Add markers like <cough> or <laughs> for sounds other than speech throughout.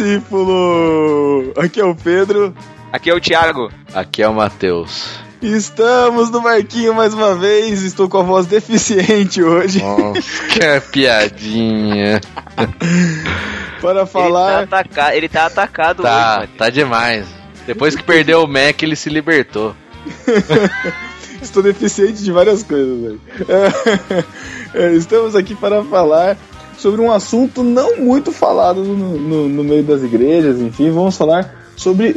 discípulo! Aqui é o Pedro. Aqui é o Thiago. Aqui é o Matheus. Estamos no Marquinho mais uma vez. Estou com a voz deficiente hoje. Nossa, <laughs> que piadinha. <laughs> Para falar. Ele tá, ataca... ele tá atacado tá, hoje, Tá demais. Depois que perdeu o Mac, ele se libertou. <laughs> Estou deficiente de várias coisas, velho. É, estamos aqui para falar sobre um assunto não muito falado no, no, no meio das igrejas, enfim, vamos falar sobre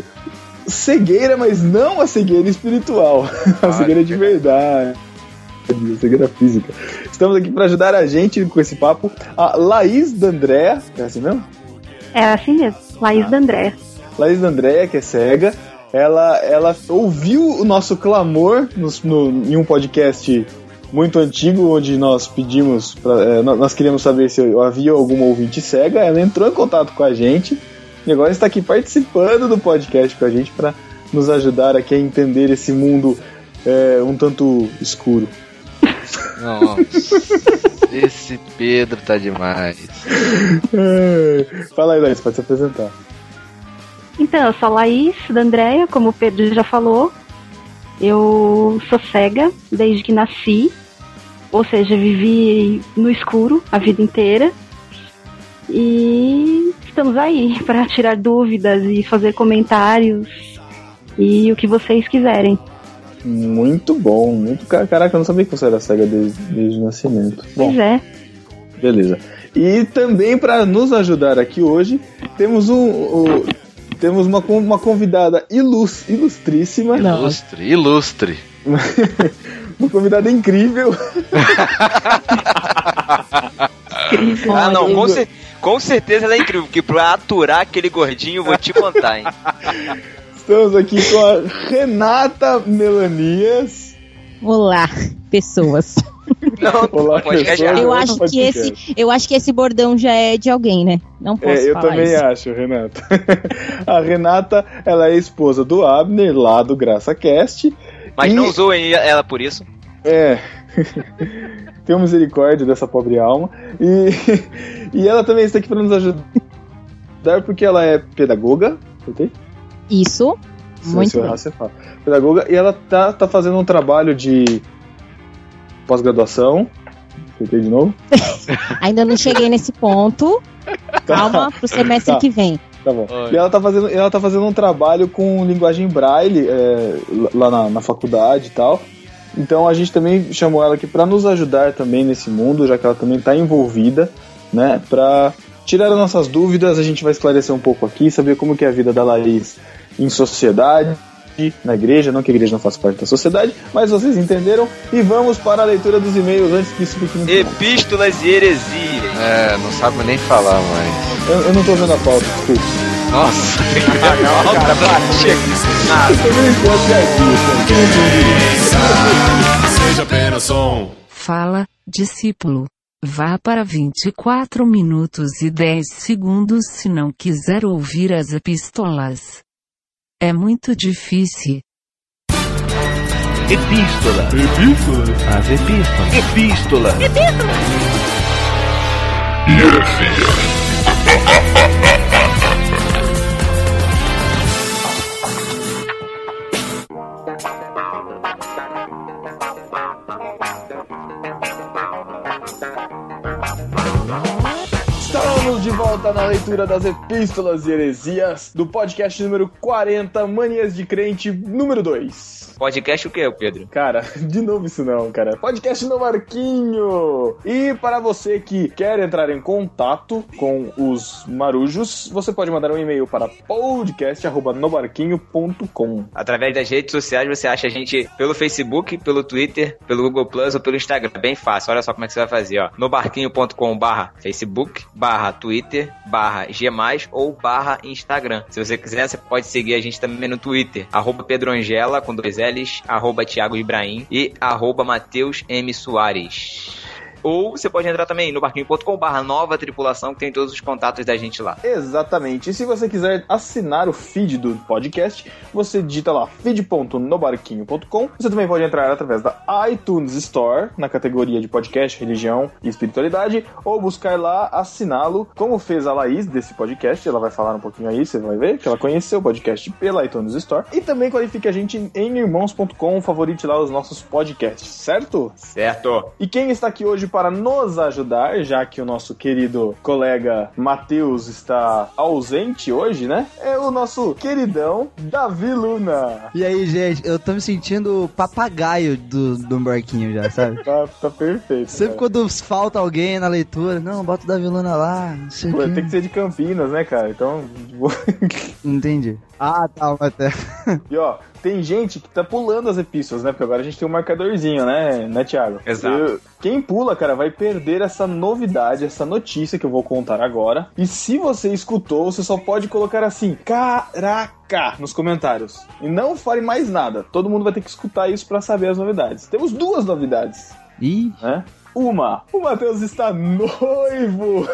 cegueira, mas não a cegueira espiritual, <laughs> a cegueira de verdade, a cegueira física. Estamos aqui para ajudar a gente com esse papo, a Laís D'Andrea, é assim mesmo? É assim mesmo, Laís ah. D'Andrea. Laís D'Andrea, que é cega, ela, ela ouviu o nosso clamor no, no, em um podcast muito antigo, onde nós pedimos, pra, é, nós queríamos saber se havia alguma ouvinte cega. Ela entrou em contato com a gente e agora está aqui participando do podcast com a gente para nos ajudar aqui a entender esse mundo é, um tanto escuro. Nossa, <laughs> esse Pedro tá demais. É, fala aí, Laís, pode se apresentar. Então, eu sou a Laís da Andréia, como o Pedro já falou. Eu sou cega desde que nasci ou seja, vivi no escuro a vida inteira. E estamos aí <laughs> para tirar dúvidas e fazer comentários e o que vocês quiserem. Muito bom, muito caraca, eu não sabia que você era cega desde, desde o nascimento. Bom, pois é. Beleza. E também para nos ajudar aqui hoje, temos um, um temos uma, uma convidada ilust, ilustríssima. Ilustre, ilustre. <laughs> Uma convidada incrível. <laughs> ah, não, com, cer com, certeza ela é incrível, porque pra aturar aquele gordinho, eu vou te contar, hein? Estamos aqui com a Renata Melanias. Olá, pessoas. Não, Olá, pessoas, eu acho que esse, eu acho que esse bordão já é de alguém, né? Não posso é, eu falar também isso. acho, Renata. <laughs> a Renata, ela é esposa do Abner, lá do Graça Cast. Mas e... não zoem ela por isso. É. <laughs> Tenha misericórdia dessa pobre alma. E, <laughs> e ela também está aqui para nos ajudar porque ela é pedagoga. Okay? Isso. Se Muito bem. Você fala. Pedagoga. E ela tá, tá fazendo um trabalho de pós-graduação. Acertei de novo? <laughs> Ainda não cheguei nesse ponto. Tá. Calma pro semestre tá. que vem. Tá bom. Oi. E ela tá, fazendo, ela tá fazendo um trabalho com linguagem braille é, lá na, na faculdade e tal. Então a gente também chamou ela aqui para nos ajudar também nesse mundo, já que ela também está envolvida, né? Para tirar as nossas dúvidas, a gente vai esclarecer um pouco aqui, saber como que é a vida da Laís em sociedade, na igreja, não que a igreja não faça parte da sociedade, mas vocês entenderam. E vamos para a leitura dos e-mails antes que isso fique Epístolas e heresias. É, não sabe nem falar mais. Eu, eu não tô vendo a pauta, desculpa. Nossa, <laughs> tem que pauta chegar. Seja apenas som. Fala, discípulo. Vá para 24 minutos e 10 segundos se não quiser ouvir as epístolas. É muito difícil. Epístola. Epístola. As epístolas. Epístola. Epístola. Estamos de volta na leitura das Epístolas e Heresias do podcast número 40, Manias de Crente, número 2. Podcast o que, Pedro? Cara, <laughs> de novo isso não, cara. Podcast no Marquinho! E para você que quer entrar em contato com os marujos, você pode mandar um e-mail para podcast.nobarquinho.com. Através das redes sociais você acha a gente pelo Facebook, pelo Twitter, pelo Google Plus ou pelo Instagram. Bem fácil, olha só como é que você vai fazer, ó. Nobarquinho.com barra Facebook, barra Twitter, barra G+, ou barra Instagram. Se você quiser, você pode seguir a gente também no Twitter, arroba Pedro Angela, com dois L arroba Thiago Ibrahim e arroba Mateus M. Soares. Ou você pode entrar também no barquinho.com barra nova tripulação, que tem todos os contatos da gente lá. Exatamente. E se você quiser assinar o feed do podcast, você digita lá feed.nobarquinho.com. Você também pode entrar através da iTunes Store, na categoria de podcast, religião e espiritualidade, ou buscar lá assiná-lo, como fez a Laís desse podcast. Ela vai falar um pouquinho aí, você vai ver que ela conheceu o podcast pela iTunes Store. E também qualifique a gente em irmãos.com, favorite lá os nossos podcasts, certo? Certo. E quem está aqui hoje para nos ajudar, já que o nosso querido colega Matheus está ausente hoje, né? É o nosso queridão Davi Luna. E aí, gente, eu tô me sentindo papagaio do, do barquinho já, sabe? Tá, tá perfeito. Sempre cara. quando falta alguém na leitura, não, bota o Davi Luna lá, não sei Pô, tem que ser de Campinas, né, cara? Então. <laughs> Entendi. Ah, tá, até. <laughs> e ó, tem gente que tá pulando as epístolas, né? Porque agora a gente tem um marcadorzinho, né, né, Thiago? Exato. Eu- quem pula, cara, vai perder essa novidade, essa notícia que eu vou contar agora. E se você escutou, você só pode colocar assim, caraca, nos comentários. E não fale mais nada. Todo mundo vai ter que escutar isso pra saber as novidades. Temos duas novidades, Ih, né? Uma, o Matheus está noivo! <laughs>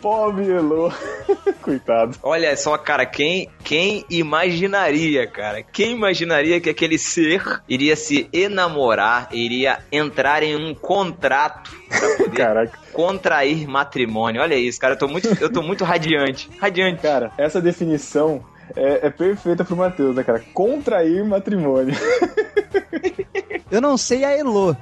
Pobre Elô. <laughs> Coitado. Olha só, cara, quem, quem imaginaria, cara? Quem imaginaria que aquele ser iria se enamorar, iria entrar em um contrato pra poder Caraca. contrair matrimônio? Olha isso, cara, eu tô muito, eu tô muito radiante. Radiante. Cara, essa definição é, é perfeita pro Matheus, né, cara? Contrair matrimônio. <laughs> eu não sei a Elo.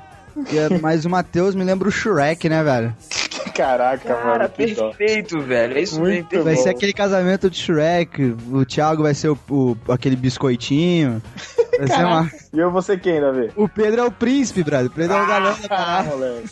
Que é- Mas o Matheus me lembra o Shrek, né, velho? <laughs> Caraca, Cara, mano. que dó. perfeito, velho. É isso Muito mesmo. Vai bom. ser aquele casamento de Shrek, o Thiago vai ser o, o- aquele biscoitinho. Vai ser uma... E eu vou ser quem, Davi? O Pedro é o príncipe, brother. O Pedro é o galã da Ah, parada. moleque.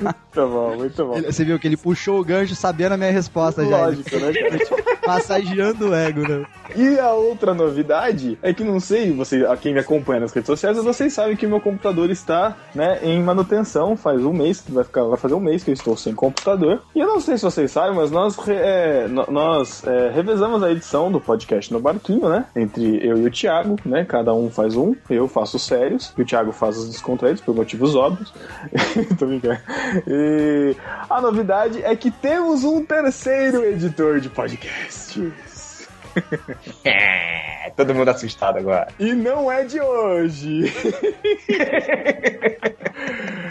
Muito bom, muito bom. Ele- Você viu que ele puxou o gancho sabendo a minha resposta já. Lógico, né, cara? <laughs> Massageando o ego, né? E a outra novidade é que não sei, você, a quem me acompanha nas redes sociais, vocês sabem que meu computador está, né, em manutenção. Faz um mês que vai ficar, vai fazer um mês que eu estou sem computador. E eu não sei se vocês sabem, mas nós, é, nós é, revezamos a edição do podcast no barquinho, né? Entre eu e o Thiago, né? Cada um faz um, eu faço os sérios e o Thiago faz os descontraídos por motivos óbvios. <laughs> Tô brincando. E a novidade é que temos um terceiro editor de podcasts. É, todo mundo assustado agora. E não é de hoje. <laughs>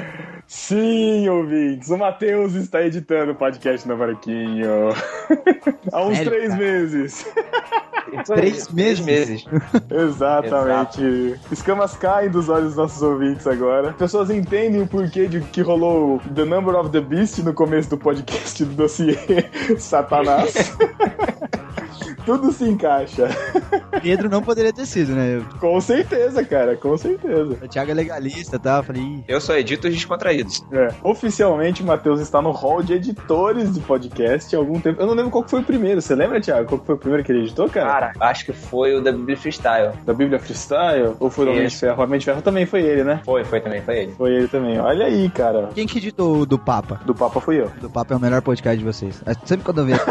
Sim, ouvintes, o Matheus está editando o podcast no Barquinho. <laughs> Há uns Sério, três cara? meses. Três meses? meses. Exatamente. Escamas caem dos olhos dos nossos ouvintes agora. Pessoas entendem o porquê de que rolou The Number of the Beast no começo do podcast do dossiê <laughs> Satanás. <laughs> Tudo se encaixa. Pedro não poderia ter sido, né? Com certeza, cara, com certeza. O Thiago é legalista tal. Eu falei, Ih, Eu só edito os descontraídos. É. Oficialmente, o Matheus está no hall de editores de podcast há algum tempo. Eu não lembro qual que foi o primeiro. Você lembra, Thiago? Qual que foi o primeiro que ele editou, cara? Cara, acho que foi o da Bíblia Freestyle. Da Bíblia Freestyle? Ou foi do Homem de. Ferro? O Homem de Ferro também foi ele, né? Foi, foi também, foi ele. Foi ele também. Olha aí, cara. quem que editou o do Papa? Do Papa fui eu. O do Papa é o melhor podcast de vocês. É Sempre quando eu vejo. <laughs>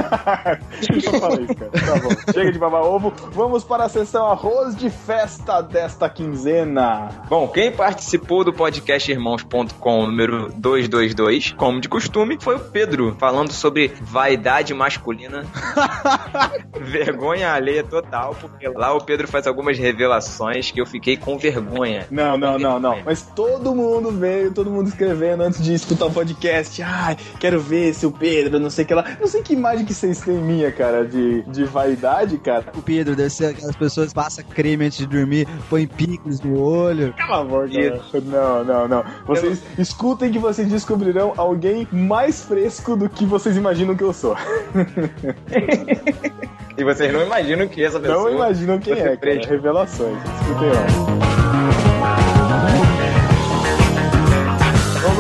Eu falei isso, cara. Tá bom. Chega de babar ovo. Vamos para a sessão arroz de festa desta quinzena. Bom, quem participou do podcast irmãos.com número 222, como de costume, foi o Pedro, falando sobre vaidade masculina. <laughs> vergonha alheia total, porque lá o Pedro faz algumas revelações que eu fiquei com vergonha. Não, não, não, não. Mas todo mundo veio, todo mundo escrevendo antes de escutar o podcast. Ai, quero ver se o Pedro, não sei o que lá. Não sei que imagem que vocês têm minha, cara, de, de vaidade, cara. O Pedro deve ser aquelas pessoas que passam creme antes de dormir, põe picos no olho. Cala a boca. Não, não, não. Vocês escutem que vocês descobrirão alguém mais fresco do que vocês imaginam que eu sou. <laughs> E vocês não imaginam que essa pessoa. Não imaginam quem é, cara. Revelações. Escutem lá.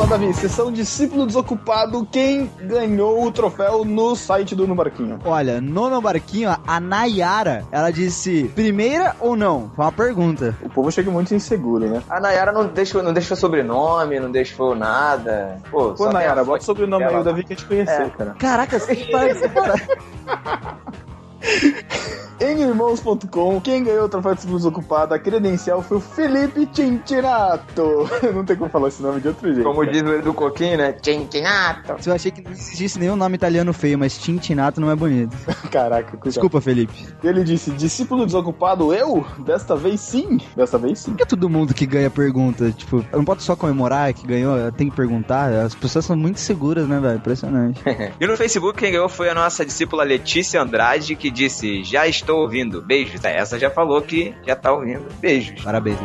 Davi. Sessão discípulo desocupado. Quem ganhou o troféu no site do No Barquinho? Olha, no meu barquinho, a Nayara, ela disse primeira ou não? Foi uma pergunta. O povo chega muito inseguro, né? A Nayara não deixou, não deixou sobrenome, não deixou nada. Pô, Pô, a Nayara, bota o sobrenome aí, o Davi quer te conhecer, É. cara. Caraca, você parece. <laughs> <laughs> Em irmãos.com, quem ganhou o troféu de desocupado, a credencial foi o Felipe Tintinato. <laughs> Não tem como falar esse nome de outro jeito. Como cara. diz o Edu Coquinho, né? Tintinato. Eu achei que não existisse nenhum nome italiano feio, mas Tintinato não é bonito. <laughs> Caraca, cuidado. Desculpa, Felipe. Ele disse: discípulo desocupado, eu? Desta vez sim. Desta vez sim. Por que todo mundo que ganha pergunta? Tipo, eu não posso só comemorar que ganhou, tem que perguntar. As pessoas são muito seguras, né, velho? Impressionante. E no Facebook, quem ganhou foi a nossa discípula Letícia Andrade, que disse: Já estou ouvindo. Beijos. É, Essa já falou que já tá ouvindo. Beijos. Parabéns,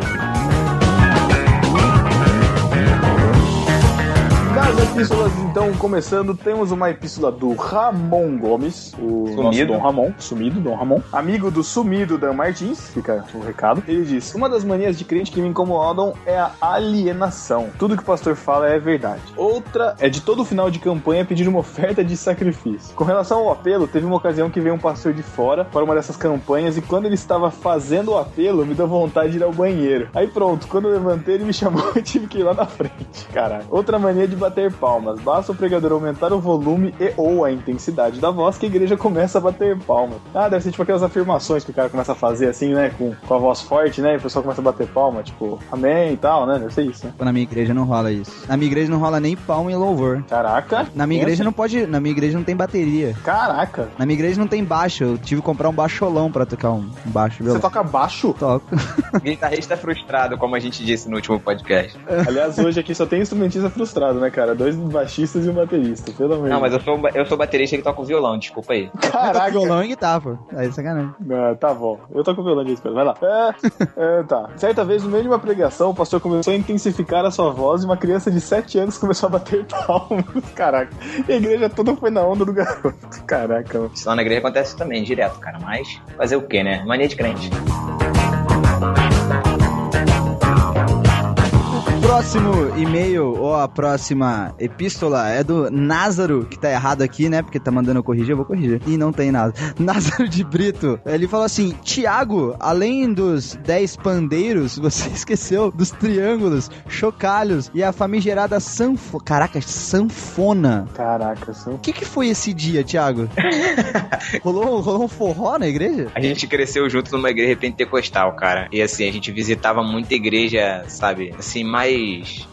epístolas, então, começando, temos uma epístola do Ramon Gomes, o Sumido. nosso Dom Ramon, sumido, Dom Ramon, amigo do sumido Dan Martins, fica o recado. Ele diz: Uma das manias de crente que me incomodam é a alienação. Tudo que o pastor fala é verdade. Outra é de todo final de campanha pedir uma oferta de sacrifício. Com relação ao apelo, teve uma ocasião que veio um pastor de fora para uma dessas campanhas e quando ele estava fazendo o apelo, me deu vontade de ir ao banheiro. Aí pronto, quando eu levantei, ele me <laughs> chamou e tive que ir lá na frente. Caraca. Outra mania de bater palmas. Basta o pregador aumentar o volume e ou a intensidade da voz que a igreja começa a bater palmas. Ah, deve ser tipo aquelas afirmações que o cara começa a fazer assim, né? Com, com a voz forte, né? E o pessoal começa a bater palma, tipo, amém e tal, né? Deve ser isso, né? Na minha igreja não rola isso. Na minha igreja não rola nem palma e louvor. Caraca. Na minha igreja não pode. Na minha igreja não tem bateria. Caraca. Na minha igreja não tem baixo. Eu tive que comprar um baixolão pra tocar um baixo, Você viu? toca baixo? Toco. <laughs> Guitarrista frustrado, como a gente disse no último podcast. Aliás, hoje aqui só tem instrumentista frustrado, né, cara? Dois baixistas e um baterista, pelo de Não, mas eu sou, eu sou baterista que toca o violão, desculpa aí. Caraca. violão e guitarra, pô. Aí é sacanagem. Ah, tá bom. Eu tô com violão de espera. Vai lá. É, é, tá. Certa vez, no meio de uma pregação, o pastor começou a intensificar a sua voz e uma criança de 7 anos começou a bater <laughs> palmas. Caraca. E a igreja toda foi na onda do garoto. Caraca, mano. Isso lá na igreja acontece também, direto, cara. Mas fazer o quê, né? Mania de crente. Próximo e-mail, ou a próxima epístola, é do Názaro, que tá errado aqui, né? Porque tá mandando eu corrigir, eu vou corrigir. E não tem nada. <laughs> Názaro de Brito. Ele falou assim: Tiago, além dos 10 pandeiros, você <laughs> esqueceu dos triângulos, chocalhos e a famigerada sanfo... Caraca, sanfona. Caraca, são. O que, que foi esse dia, Tiago? <laughs> rolou, rolou um forró na igreja? A gente cresceu junto numa igreja pentecostal, cara. E assim, a gente visitava muita igreja, sabe? Assim, mais.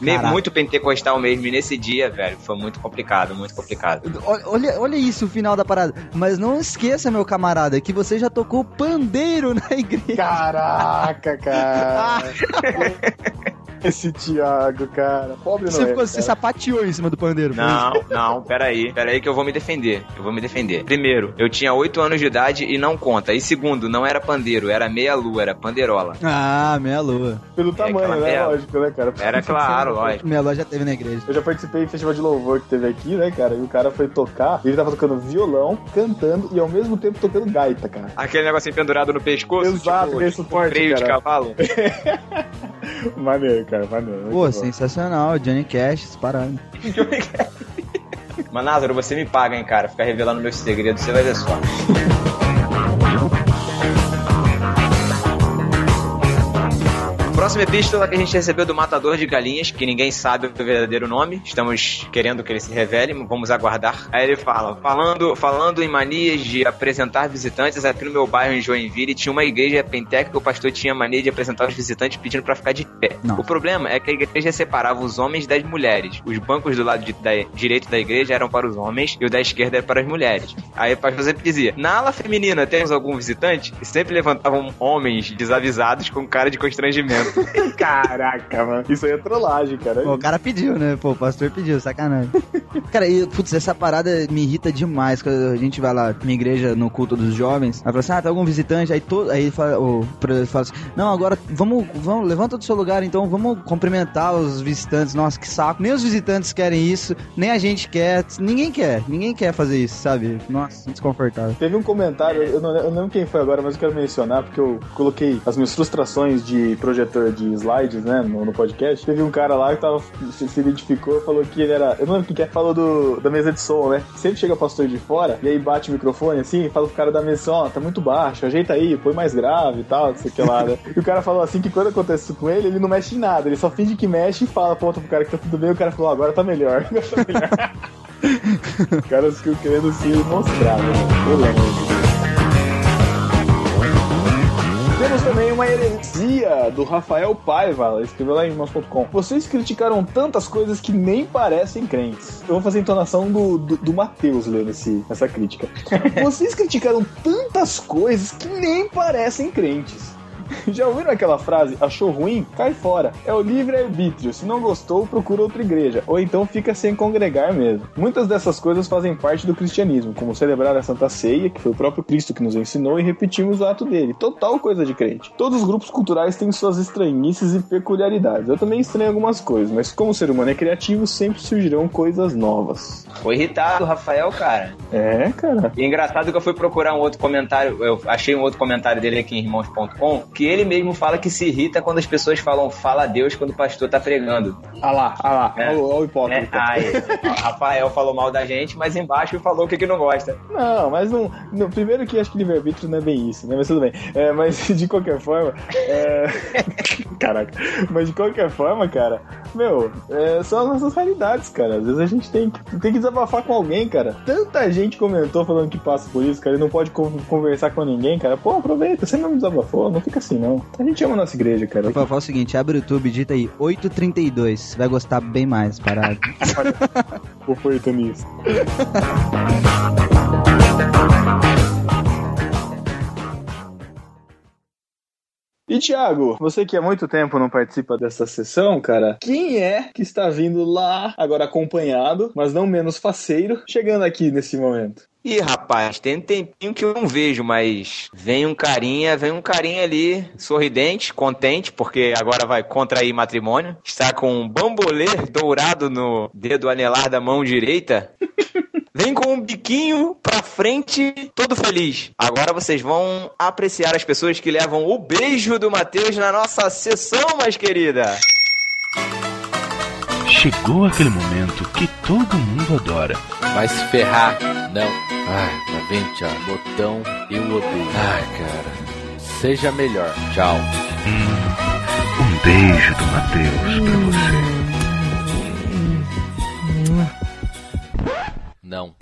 Me- Caraca. muito pentecostal mesmo. E nesse dia, velho, foi muito complicado, muito complicado. Olha, olha isso, o final da parada. Mas não esqueça, meu camarada, que você já tocou pandeiro na igreja. Caraca, cara. <laughs> <laughs> Esse Thiago, cara. Pobre Você, não é, você cara. sapateou em cima do pandeiro. foi Não, não, peraí. Peraí que eu vou me defender. Eu vou me defender. Primeiro, eu tinha 8 anos de idade e não conta. E segundo, não era pandeiro, era meia-lua, era pandeirola. Ah, meia lua. Pelo tamanho, aquela né? merda. Lógico, né, cara? Era claro, lógico. Meia lua já teve na igreja. Eu já participei do festival de louvor que teve aqui, né, cara? E o cara foi tocar, e ele tava tocando violão, cantando e ao mesmo tempo tocando gaita, cara. Aquele negocinho pendurado no pescoço, Exato, tipo, tipo suporte, freio de cara. cavalo. <laughs> Maneiro, muito Pô, bom. sensacional. Johnny Cash, disparado. Mas, Názaro, você me paga, hein, cara. Ficar revelando meus segredos, você vai ver só. Próxima epístola que a gente recebeu do Matador de Galinhas, que ninguém sabe o verdadeiro nome. Estamos querendo que ele se revele, vamos aguardar. Aí ele fala: falando, falando em manias de apresentar visitantes, aqui no meu bairro em Joinville tinha uma igreja penteca que o pastor tinha mania de apresentar os visitantes pedindo pra ficar de pé. Nossa. O problema é que a igreja separava os homens das mulheres. Os bancos do lado de- da, direito da igreja eram para os homens e o da esquerda era para as mulheres. Aí o pastor sempre dizia: Na ala feminina temos algum visitante? E sempre levantavam homens desavisados com cara de constrangimento. <laughs> Caraca, mano. Isso aí é trollagem, cara. Pô, o cara pediu, né? Pô, o pastor pediu, sacanagem. Cara, e, putz, essa parada me irrita demais. Quando a gente vai lá na igreja no culto dos jovens, aí fala assim: ah, tem algum visitante? Aí, todo, aí fala, o pregador fala assim: não, agora vamos, vamos, levanta do seu lugar, então vamos cumprimentar os visitantes. Nossa, que saco. Nem os visitantes querem isso, nem a gente quer. Ninguém quer, ninguém quer fazer isso, sabe? Nossa, desconfortável. Teve um comentário, eu não, eu não lembro quem foi agora, mas eu quero mencionar, porque eu coloquei as minhas frustrações de projetor de slides, né, no, no podcast. Teve um cara lá que tava, se, se identificou falou que ele era. Eu não lembro quem que é, falou do, da mesa de som, né? Sempre chega pastor de fora e aí bate o microfone assim e fala pro cara da mesa som, ó, tá muito baixo, ajeita aí, põe mais grave e tal, não sei o que lá, né? E o cara falou assim que quando acontece isso com ele, ele não mexe em nada, ele só finge que mexe e fala, ponta pro cara que tá tudo bem, o cara falou, agora tá melhor. Agora tá melhor. Querendo se mostrar, né? Eu lembro. Temos também uma heresia do Rafael Paiva, ela escreveu lá em irmãos.com. Vocês criticaram tantas coisas que nem parecem crentes. Eu vou fazer a entonação do, do, do Matheus lendo esse, essa crítica. <laughs> Vocês criticaram tantas coisas que nem parecem crentes. <laughs> Já ouviram aquela frase? Achou ruim? Cai fora. É o livre-arbítrio. Se não gostou, procura outra igreja. Ou então fica sem congregar mesmo. Muitas dessas coisas fazem parte do cristianismo, como celebrar a Santa Ceia, que foi o próprio Cristo que nos ensinou, e repetimos o ato dele. Total coisa de crente. Todos os grupos culturais têm suas estranhices e peculiaridades. Eu também estranho algumas coisas, mas como o ser humano é criativo, sempre surgirão coisas novas. Foi irritado, Rafael, cara. É, cara. E engraçado que eu fui procurar um outro comentário, eu achei um outro comentário dele aqui em irmãos.com, que ele mesmo fala que se irrita quando as pessoas falam fala a Deus quando o pastor tá pregando. Ah lá, ah lá, É. olha o- hipócrita. Aí, o Rafael falou mal da gente, mas embaixo falou o que, que não gosta. Não, mas não, não- Primeiro que acho que livre-arbítrio não é bem isso, né? Mas tudo bem. É, mas <laughs> de qualquer forma. é, <laughs> Caraca. Mas de qualquer forma, cara, meu, é, são as nossas realidades, cara. Às vezes a gente tem, que- tem que desabafar com alguém, cara. Tanta gente comentou falando que passa por isso, cara, e não pode con- conversar com ninguém, cara. Pô, aproveita, você não desabafou, não fica assim, não. A gente ama a nossa igreja, cara. Fala o seguinte, abre o YouTube, digita aí 832. Vai gostar bem mais, parado. <laughs> Oportunista. E Thiago, você que há muito tempo não participa dessa sessão, cara, quem é que está vindo lá, agora acompanhado, mas não menos faceiro, chegando aqui nesse momento? Ih, rapaz, tem um tempinho que eu não vejo, mas vem um carinha, vem um carinha ali, sorridente, contente, porque agora vai contrair matrimônio. Está com um bambolê dourado no dedo anelar da mão direita. <laughs> Vem com um biquinho pra frente, todo feliz. Agora vocês vão apreciar as pessoas que levam o beijo do Matheus na nossa sessão, mais querida. Chegou aquele momento que todo mundo adora. Vai se ferrar. Não. Ai, lá vem, tchau. Botão, eu odeio. Ai, cara. Seja melhor. Tchau. Um beijo do Matheus pra você. Não.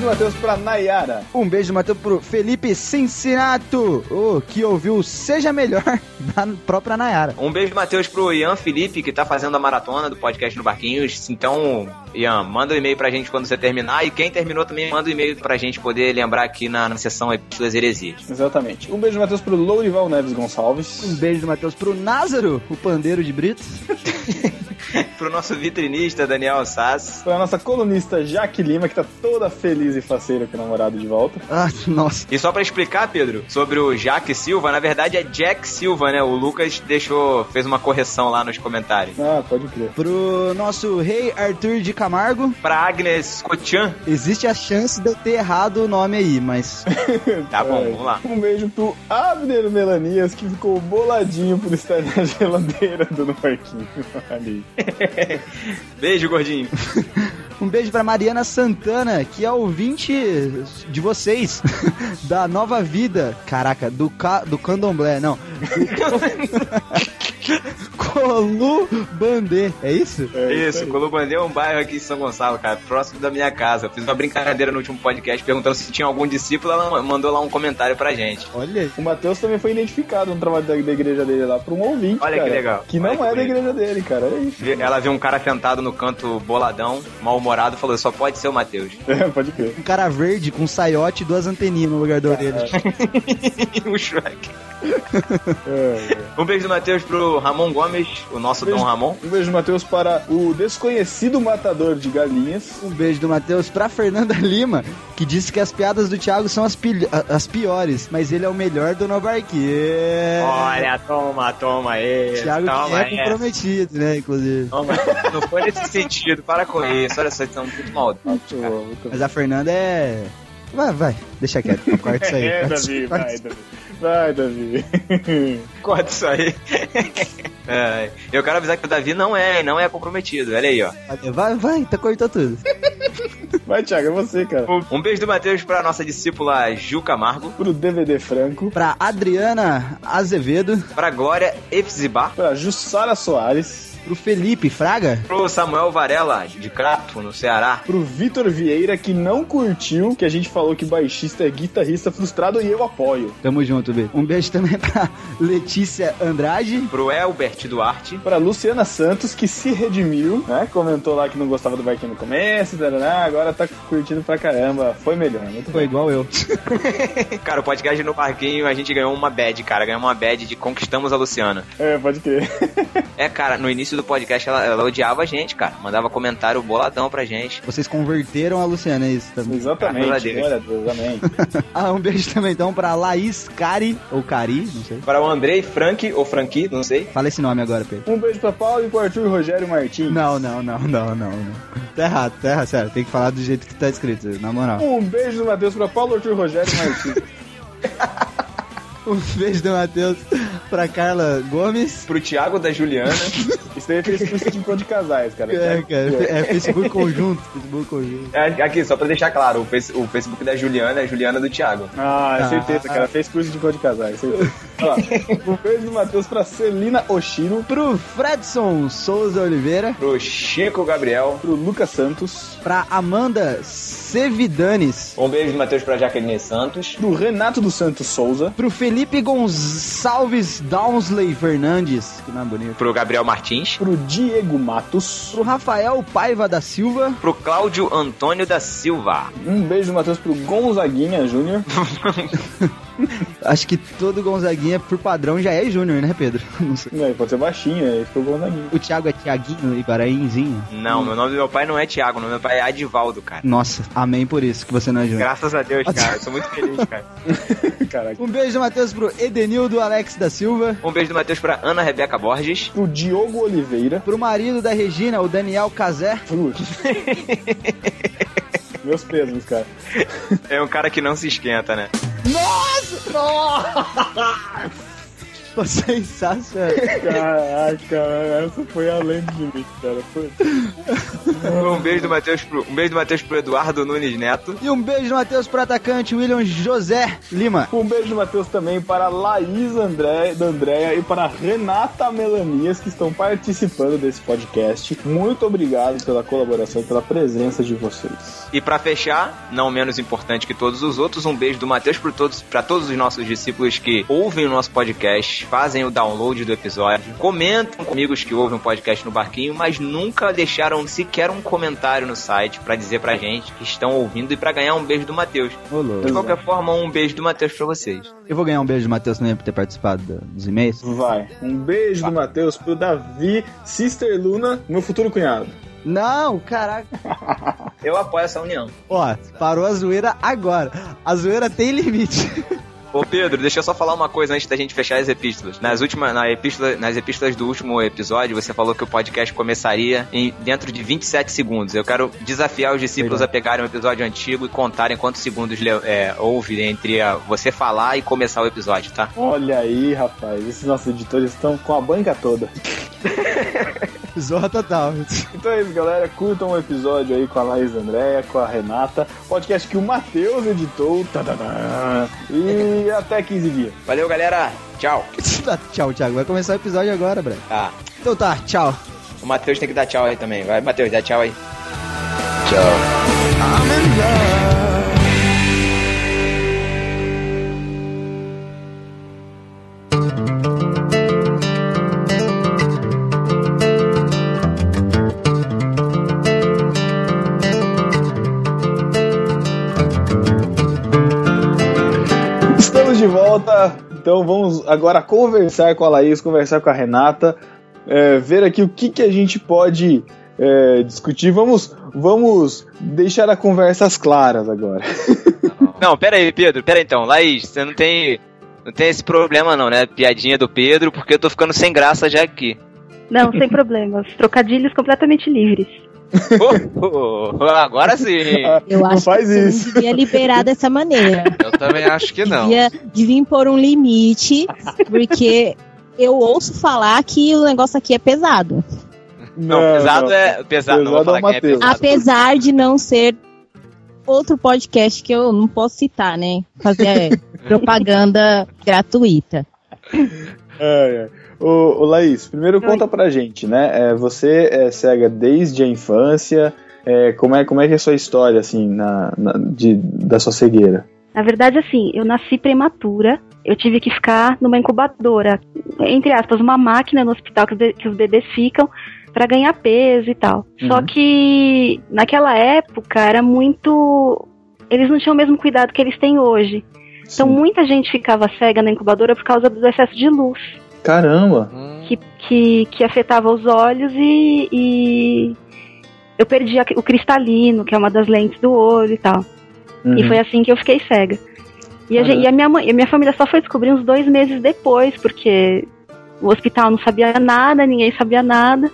Beijo do Matheus pra Nayara. Um beijo, Matheus, pro Felipe Cincinato, oh, que ouviu Seja Melhor <laughs> da própria Nayara. Um beijo, Matheus, pro Ian Felipe, que tá fazendo a maratona do podcast no Barquinhos. Então, Ian, manda um e-mail pra gente quando você terminar. E quem terminou também manda um e-mail pra gente poder lembrar aqui na, na sessão Epístolas e Heresias. Exatamente. Um beijo do Matheus pro Lourival Neves Gonçalves. Um beijo do Matheus pro Názaro, o pandeiro de Britos. <laughs> <laughs> pro nosso vitrinista, Daniel Sass. Pra nossa colunista Jaque Lima, que tá toda feliz e faceira com o namorado de volta. Ah, nossa. E só pra explicar, Pedro, sobre o Jaque Silva, na verdade é Jack Silva, né? O Lucas deixou, fez uma correção lá nos comentários. Ah, pode crer. Pro nosso rei Arthur de Camargo, Pra Agnes Cotian. existe a chance de eu ter errado o nome aí, mas <laughs> Tá bom, É. vamos lá. Um beijo pro Abner Melanias, que ficou boladinho por estar na geladeira do no parquinho. Ali. <laughs> Beijo, gordinho. <laughs> um beijo pra Mariana Santana, que é ouvinte de vocês <laughs> da Nova Vida. Caraca, do, ca, do Candomblé, não. <laughs> Colu Bandê, é isso? É Isso, Colubandê é um bairro aqui em São Gonçalo, cara, próximo da minha casa. Eu fiz uma brincadeira no último podcast perguntando se tinha algum discípulo, ela mandou lá um comentário pra gente. Olha aí. O Matheus também foi identificado no trabalho da, da igreja dele lá por um ouvinte. Olha que cara, legal. Que Olha não que é da igreja dele, cara. É isso. Ela viu um cara sentado no canto boladão, mal-humorado, falou: só pode ser o Matheus. <laughs> É, pode crer. Um cara verde com um saiote e duas anteninhas no lugar da orelha. <laughs> o Shrek. É, é. Um beijo do Matheus pro Ramon Gomes, o nosso Beijo. Dom Ramon. Um beijo, Matheus, para o desconhecido matador de galinhas. Um beijo do Matheus pra Fernanda Lima, que disse que as piadas do Thiago são as, a- as piores, mas ele é o melhor do Nobarquê. Olha, toma, toma aí. Thiago que toma é essa. comprometido, né, inclusive. Toma. Não foi nesse sentido, para com isso. Olha só, vocês são muito maldosos. cara. Mas a Fernanda é... Vai, vai, deixa quieto, <laughs> corta isso aí. É, corta Davi, isso- vai. Davi. Vai, Davi. <laughs> Corta isso aí. <laughs> É, eu quero avisar que o Davi não é, não é comprometido. Olha aí, ó. Vai, vai, tá cortou tudo. Vai, Thiago, é você, cara. Um beijo do Matheus pra nossa discípula Ju Camargo. Pro DVD Franco. Pra Adriana Azevedo, Pra Glória Efzibar. Pra Jussara Soares. Pro Felipe Fraga. Pro Samuel Varela, de Crato, no Ceará. Pro Vitor Vieira, que não curtiu, que a gente falou que baixista é guitarrista frustrado e eu apoio. Tamo junto, B. Um beijo também <laughs> pra Letícia Andrade. Pro Elbert Duarte. Pra Luciana Santos, que se redimiu, né? Comentou lá que não gostava do barquinho no começo, tarará, agora tá curtindo pra caramba. Foi melhor, muito Foi igual eu. <laughs> Cara, o podcast no Parquinho, a gente ganhou uma bad, cara. Ganhou uma bad de Conquistamos a Luciana. É, pode crer. É, cara, no início do podcast ela, ela odiava a gente, cara. Mandava comentário boladão pra gente. Vocês converteram a Luciana, é isso também. Exatamente. Graças a Deus. Amém. <laughs> ah, um beijo também então pra Laís Cari, ou Cari, não sei. Para o Andrei Frank, ou Franqui, não sei. Fala esse nome agora, Pedro. Um beijo pra Paulo e pro Arthur Rogério Martins. Não, não, não, não, não, não. Tá errado, tá errado, sério. Tem que falar do jeito que tá escrito, na moral. Um beijo do Matheus pra Paulo Arthur Rogério Martins. <laughs> Um beijo do Matheus pra Carla Gomes. Pro Thiago da Juliana. <laughs> Isso daí é Facebook de encontro de casais, cara. É, cara, é Facebook conjunto. Facebook conjunto. É, Aqui, só pra deixar claro, o, face- o Facebook da Juliana é a Juliana do Thiago. Ah, é Ah. certeza, cara. Fez curso de encontro de casais. <laughs> Ó, um beijo do Matheus pra Celina Oshiro, Pro Fredson Souza Oliveira. Pro Chico Gabriel. pro Lucas Santos, Pra Amanda Sevidanes. Um beijo do Matheus pra Jaqueline Santos. pro Renato dos Santos Souza, Pro Felipe Gonçalves Downsley Fernandes. Que nome bonito. Pro Gabriel Martins. pro Diego Matos, Pro Rafael Paiva da Silva. Pro Cláudio Antônio da Silva. um beijo do Matheus pro Gonzaguinha Júnior, <laughs> Acho que todo Gonzaguinha, por padrão, já é Júnior, né, Pedro? <laughs> Não sei. Não, ele pode ser baixinho, aí ficou Gonzaguinha. O Thiago é Tiaguinho e Paraínzinho. Não, meu nome do meu pai não é Thiago, o nome do meu pai é Adivaldo, cara. Nossa, amém por isso que você não é Júnior. Graças a Deus, cara. Eu <laughs> sou muito feliz, cara. <laughs> Caraca. Um beijo do Matheus pro Edenildo Alex da Silva. Um beijo do Matheus pra Ana Rebeca Borges. Pro Diogo Oliveira, Pro marido da Regina, o Daniel Cazé. Putz. Meus pesos, cara. É um cara que não se esquenta, né? Nossa! Nossa! Foi sensacional. Caraca, essa foi além de mim, cara. Foi. Um beijo do Matheus pro, um beijo do Matheus pro Eduardo Nunes Neto. E um beijo do Matheus pro atacante William José Lima. Um beijo do Matheus também para Laís André, da Andréia e para Renata Melanias que estão participando desse podcast. Muito obrigado pela colaboração e pela presença de vocês. E pra fechar, não menos importante que todos os outros, um beijo do Matheus para todos, pra todos os nossos discípulos que ouvem o nosso podcast, fazem o download do episódio, comentam com amigos que ouvem o podcast no barquinho, mas nunca deixaram sequer um comentário no site pra dizer pra gente que estão ouvindo e pra ganhar um beijo do Matheus. De qualquer forma, um beijo do Matheus pra vocês. Eu vou ganhar um beijo do Matheus também por ter participado do- dos e-mails. Vai. Um beijo do Matheus pro Davi, Sister Luna, meu futuro cunhado. Não, caraca. Eu apoio essa união. Ó, parou a zoeira agora. A zoeira tem limite. <laughs> Ô Pedro, deixa eu só falar uma coisa antes da gente fechar as epístolas. Nas últimas, na epístola, nas epístolas do último episódio, você falou que o podcast começaria em dentro de 27 segundos. Eu quero desafiar os discípulos a pegarem um episódio antigo e contarem quantos segundos le- é, houve entre a- você falar e começar o episódio, tá? Olha aí, rapaz. Esses nossos editores estão com a banca toda. <laughs> Zorra total. Então é isso, galera. Curtam o episódio aí com a Laís Andréia, com a Renata. Podcast que o Matheus editou. Tadadã. E até 15 dias. Valeu, galera. Tchau. <laughs> tchau, Thiago. Vai começar o episódio agora, Brad. Tá. Então tá, tchau. O Matheus tem que dar tchau aí também. Vai, Matheus, dá tchau aí. Estamos volta. Então vamos agora conversar com a Laís, conversar com a Renata, é, ver aqui o que, que a gente pode é, discutir. Vamos, vamos deixar a conversas claras agora. <laughs> Não, pera aí, Pedro. Pera aí, então. Laís, você não tem, não tem esse problema não, né? Piadinha do Pedro, porque eu tô ficando sem graça já aqui. Não, sem problemas. Trocadilhos completamente livres. <laughs> Oh, oh, agora sim. Eu Não acho faz que isso. não devia liberar dessa maneira. Eu também acho que não. Devia, devia impor um limite, porque eu ouço falar que o negócio aqui é pesado. Não, pesado é. Pesado, não vou Pesado é falar o quem é Matheus. pesado. Apesar de não ser outro podcast que eu não posso citar, né? Fazer é, <laughs> propaganda gratuita. É, é. Ô, ô, Laís, primeiro conta pra gente, né? É, você é cega desde a infância. É, como, é, como é que é a sua história, assim, na, na- de, da sua cegueira? Na verdade, assim, eu nasci prematura. Eu tive que ficar numa incubadora, entre aspas, uma máquina no hospital que os, be- que os bebês ficam pra ganhar peso e tal. Só Uhum. que naquela época era muito. Eles não tinham o mesmo cuidado que eles têm hoje. Então muita gente ficava cega na incubadora por causa do excesso de luz Caramba! que, que, que afetava os olhos e, e eu perdi a- o cristalino, que é uma das lentes do olho e tal. Uhum. E foi assim que eu fiquei cega. E a, gente- e a minha mãe, e a minha família só foi descobrir uns dois meses depois, porque o hospital não sabia nada, ninguém sabia nada.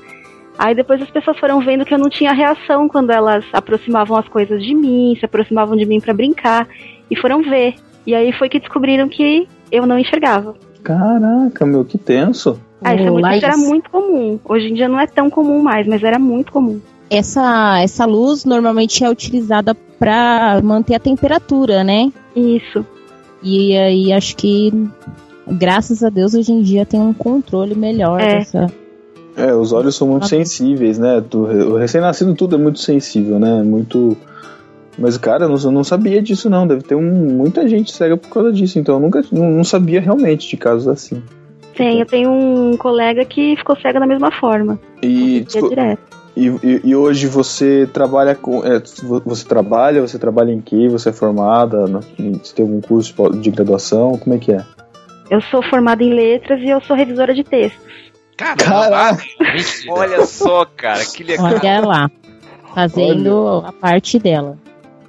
Aí depois as pessoas foram vendo que eu não tinha reação quando elas aproximavam as coisas de mim, se aproximavam de mim pra brincar e foram ver. E aí foi que descobriram que eu não enxergava. Caraca, meu, que tenso. Ah, isso, é muito- isso era muito comum. Hoje em dia não é tão comum mais, mas era muito comum. Essa, essa luz normalmente é utilizada para manter a temperatura, né? Isso. E aí acho que, graças a Deus, hoje em dia tem um controle melhor É. dessa. É, os olhos são muito sensíveis, né? Do- O recém-nascido tudo é muito sensível, né? Muito. Mas, cara, eu não, eu não sabia disso, não. Deve ter um- muita gente cega por causa disso. Então, eu nunca não, não sabia realmente de casos assim. Tem, eu tenho um colega que ficou cego da mesma forma. E, e, e- e hoje você trabalha com. é, você trabalha, você trabalha em quê? Você é formada? na- Você tem algum curso de graduação? Como é que é? Eu sou formada em letras e eu sou revisora de textos. Caraca! Olha só, cara, que legal. Olha lá. Fazendo a parte dela.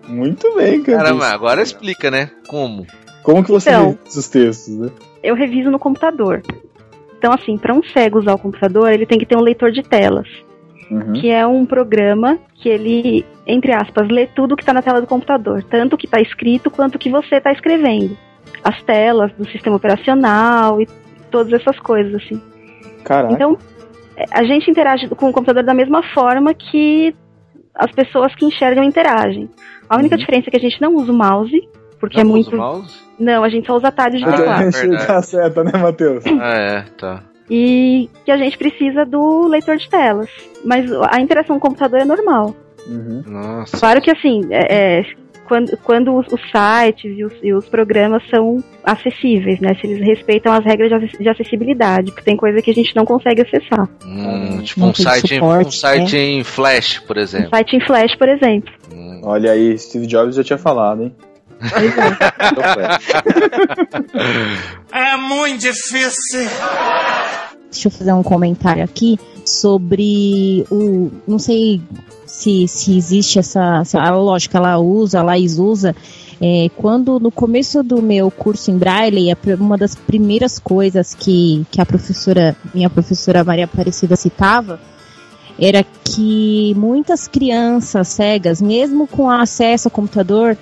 Muito bem, cara. Caramba, agora explica, né? Como? Como que você Então. revisa os textos, né? Eu reviso no computador. Então, assim, para um cego usar o computador, ele tem que ter um leitor de telas, Uhum. que é um programa que ele, entre aspas, lê tudo que está na tela do computador, tanto o que está escrito quanto o que você está escrevendo. As telas do sistema operacional e todas essas coisas, assim. Caraca. Então, a gente interage com o computador da mesma forma que as pessoas que enxergam interagem. A única diferença é que a gente não usa o mouse, porque Uhum. Não é usa muito. o mouse? Não, a gente só usa atalhos de Ah, teclado. é. Tá certo, né, Matheus? Ah, é, tá. E que a gente precisa do leitor de telas. Mas a interação com o computador é normal. Nossa. Claro que assim, é, é, quando, quando os, os sites e os, e os programas são acessíveis, né? Se eles respeitam as regras de acess- de acessibilidade, porque tem coisa que a gente não consegue acessar. Hum, tipo um site, em- suporte, um site né? em Flash, por Um exemplo. site em Flash, por exemplo. Olha aí, Steve Jobs já tinha falado, hein? <laughs> É muito difícil. Deixa eu fazer um comentário aqui sobre o. Não sei se, se existe essa, essa. Lógica, ela usa, a Laís usa. é, quando no começo do meu curso em Braille, uma das primeiras coisas que, que a professora, minha professora Maria Aparecida citava, era que muitas crianças cegas, mesmo com acesso ao computador,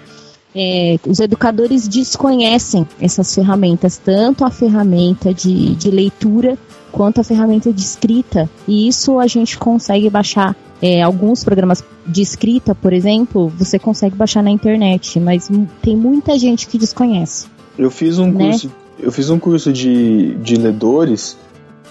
é, os educadores desconhecem essas ferramentas, tanto a ferramenta de, de leitura quanto a ferramenta de escrita. E isso a gente consegue baixar. É, alguns programas de escrita, por exemplo, você consegue baixar na internet, mas tem muita gente que desconhece. Eu fiz um Né? curso, eu fiz um curso de, de ledores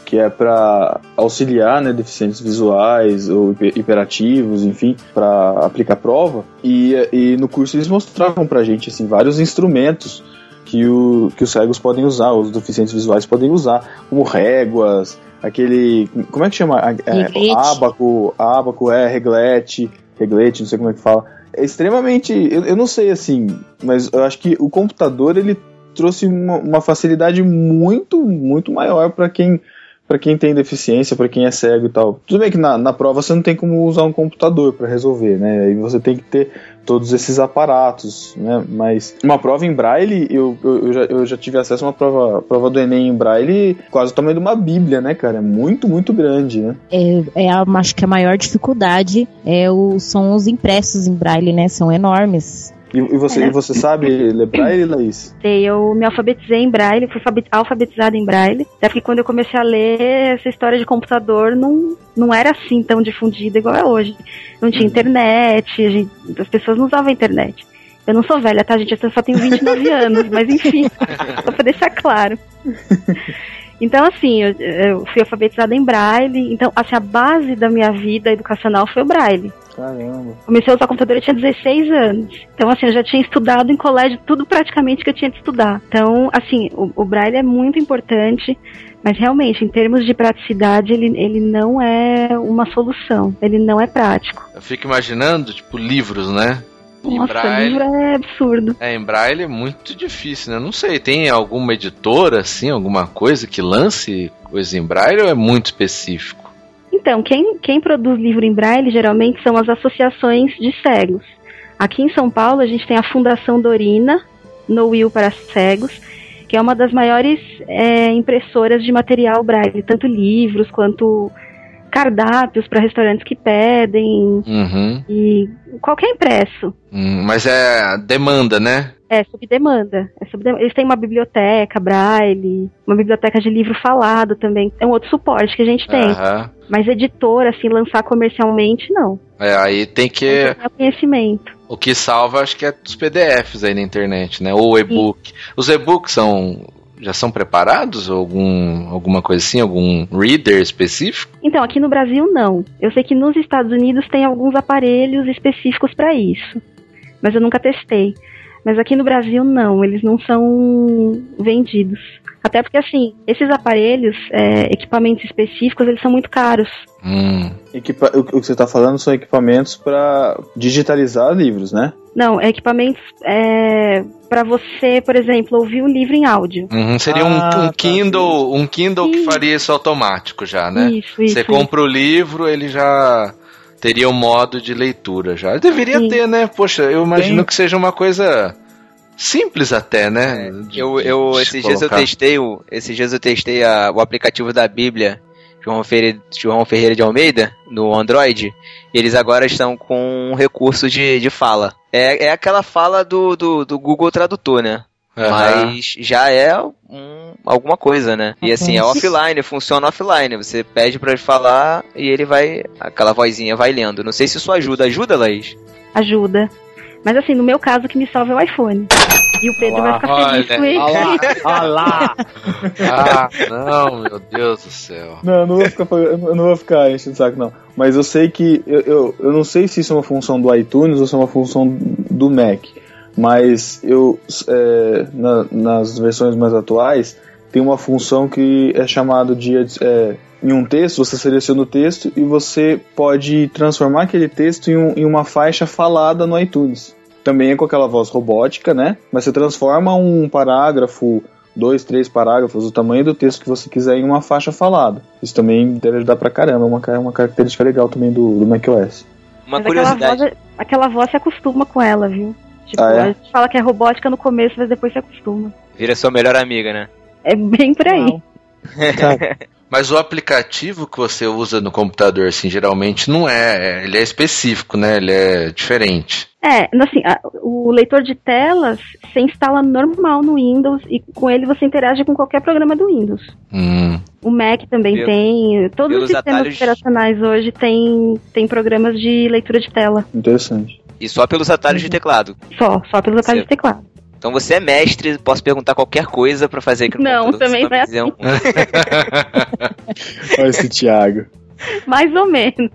que é para auxiliar né, deficientes visuais ou hiper- hiperativos, enfim, para aplicar prova. E, e no curso eles mostravam pra gente assim vários instrumentos que, o, que os cegos podem usar, os deficientes visuais podem usar, como réguas, aquele. Como é que chama? É, ábaco, ábaco, é, reglete, reglete, não sei como é que fala. É extremamente. Eu, eu não sei assim, mas eu acho que o computador ele trouxe uma, uma facilidade muito, muito maior para quem para quem tem deficiência, para quem é cego e tal. Tudo bem que na, na prova você não tem como usar um computador para resolver, né? Aí você tem que ter todos esses aparatos, né? Mas uma prova em braille, eu, eu, eu já, eu já tive acesso a uma prova, prova do Enem em braille quase o tamanho de uma bíblia, né, cara? É muito, muito grande, né? É, é a, acho que a maior dificuldade é o, são os impressos em braille, né? São enormes. E, e você, É. e você sabe ler braille, Laís? Sei, Eu me alfabetizei em braille, fui alfabet- alfabetizada em braille. Até porque quando eu comecei a ler, essa história de computador não, não era assim tão difundida igual é hoje. Não tinha internet, a gente- as pessoas não usavam a internet. Eu não sou velha, tá, gente? Eu só tenho 29 <laughs> anos, mas enfim, só pra deixar claro. Então, assim, eu, eu fui alfabetizada em braille. Então, assim, a base da minha vida educacional foi o braille. Caramba. Comecei a usar computador eu tinha 16 anos. Então, assim, eu já tinha estudado em colégio tudo praticamente que eu tinha de estudar. Então, assim, o, o braille é muito importante. Mas realmente, em termos de praticidade, ele, ele não é uma solução. Ele não é prático. Eu fico imaginando, tipo, livros, né? Em Nossa, braille. livro é absurdo. É, em braille é muito difícil, né? Não sei, tem alguma editora, assim, alguma coisa que lance coisa em braille ou é muito específico? Então, quem, quem produz livro em braille geralmente são as associações de cegos. Aqui em São Paulo, a gente tem a Fundação Dorina, No Will para Cegos, que é uma das maiores é, impressoras de material braille, tanto livros quanto cardápios para restaurantes que pedem Uhum. e qualquer impresso. Hum, mas é demanda, né? É sob demanda. É sob demanda. Eles têm uma biblioteca braille, uma biblioteca de livro falado também. É um outro suporte que a gente tem. Aham. Mas editora, assim, lançar comercialmente, não. É, aí tem que. Não é conhecimento. O que salva, acho que é dos PDFs aí na internet, né? Ou e-book. Os e-books são. Já são preparados? Algum, alguma coisa assim? Algum reader específico? Então, aqui no Brasil, não. Eu sei que nos Estados Unidos tem alguns aparelhos específicos para isso. Mas eu nunca testei. Mas aqui no Brasil, não. Eles não são vendidos. Até porque, assim, esses aparelhos, é, equipamentos específicos, eles são muito caros. Hum. Equipa- o, que você está falando são equipamentos para digitalizar livros, né? Não, é equipamentos é, para você, por exemplo, ouvir o livro em áudio. Uhum, seria Ah, um, um tá, Kindle, um Kindle que Isso. faria isso automático já, né? Isso, isso, Você isso. compra o livro, ele já teria um modo de leitura já. Deveria Sim. ter, né? Poxa, eu imagino Tem. que seja uma coisa simples até, né? De- Eu, de- eu de esses dias eu testei o, esses dias eu testei a- o aplicativo da Bíblia João Ferreira, João Ferreira de Almeida no Android. E eles agora estão com um recurso de, de fala. É, é aquela fala do, do, do Google Tradutor, né? Aham. Mas já é um, alguma coisa, né? E assim, é offline, funciona offline. Você pede pra ele falar e ele vai. Aquela vozinha vai lendo. Não sei se isso ajuda. Ajuda, Laís? Ajuda. Mas assim, no meu caso, o que me salva é o iPhone. E o Pedro vai ficar feliz olha, com ele. Olha lá. Ah, não, meu Deus do céu. Não, eu não vou ficar, eu não vou ficar enchendo o saco, não. Mas eu sei que. Eu, eu, eu não sei se isso é uma função do iTunes ou se é uma função do Mac. Mas eu. é, na- nas versões mais atuais, tem uma função que é chamada de. é, em um texto, você seleciona o texto e você pode transformar aquele texto em, um- em uma faixa falada no iTunes. Também é com aquela voz robótica, né? Mas você transforma um parágrafo dois, três parágrafos, o tamanho do texto que você quiser em uma faixa falada. Isso também deve ajudar pra caramba, é uma, ca- uma característica legal também do, do macOS. Uma Mas aquela curiosidade. voz, aquela voz se acostuma com ela, viu? Tipo, Ah, é? a gente fala que é robótica no começo, mas depois se acostuma. Vira sua melhor amiga, né? É bem por aí. <laughs> Mas o aplicativo que você usa no computador, assim, geralmente não é. Ele é específico, né? Ele é diferente. É, assim, a- o leitor de telas você instala normal no Windows e com ele você interage com qualquer programa do Windows. Hum. O Mac também Pelo- tem. Todos os sistemas atalhos- operacionais hoje têm tem programas de leitura de tela. Interessante. E só pelos atalhos de teclado. Só, só pelos atalhos de teclado. Então você é mestre, posso perguntar qualquer coisa pra fazer aqui no Não, também não é um- Olha esse Thiago. <laughs> Mais ou menos.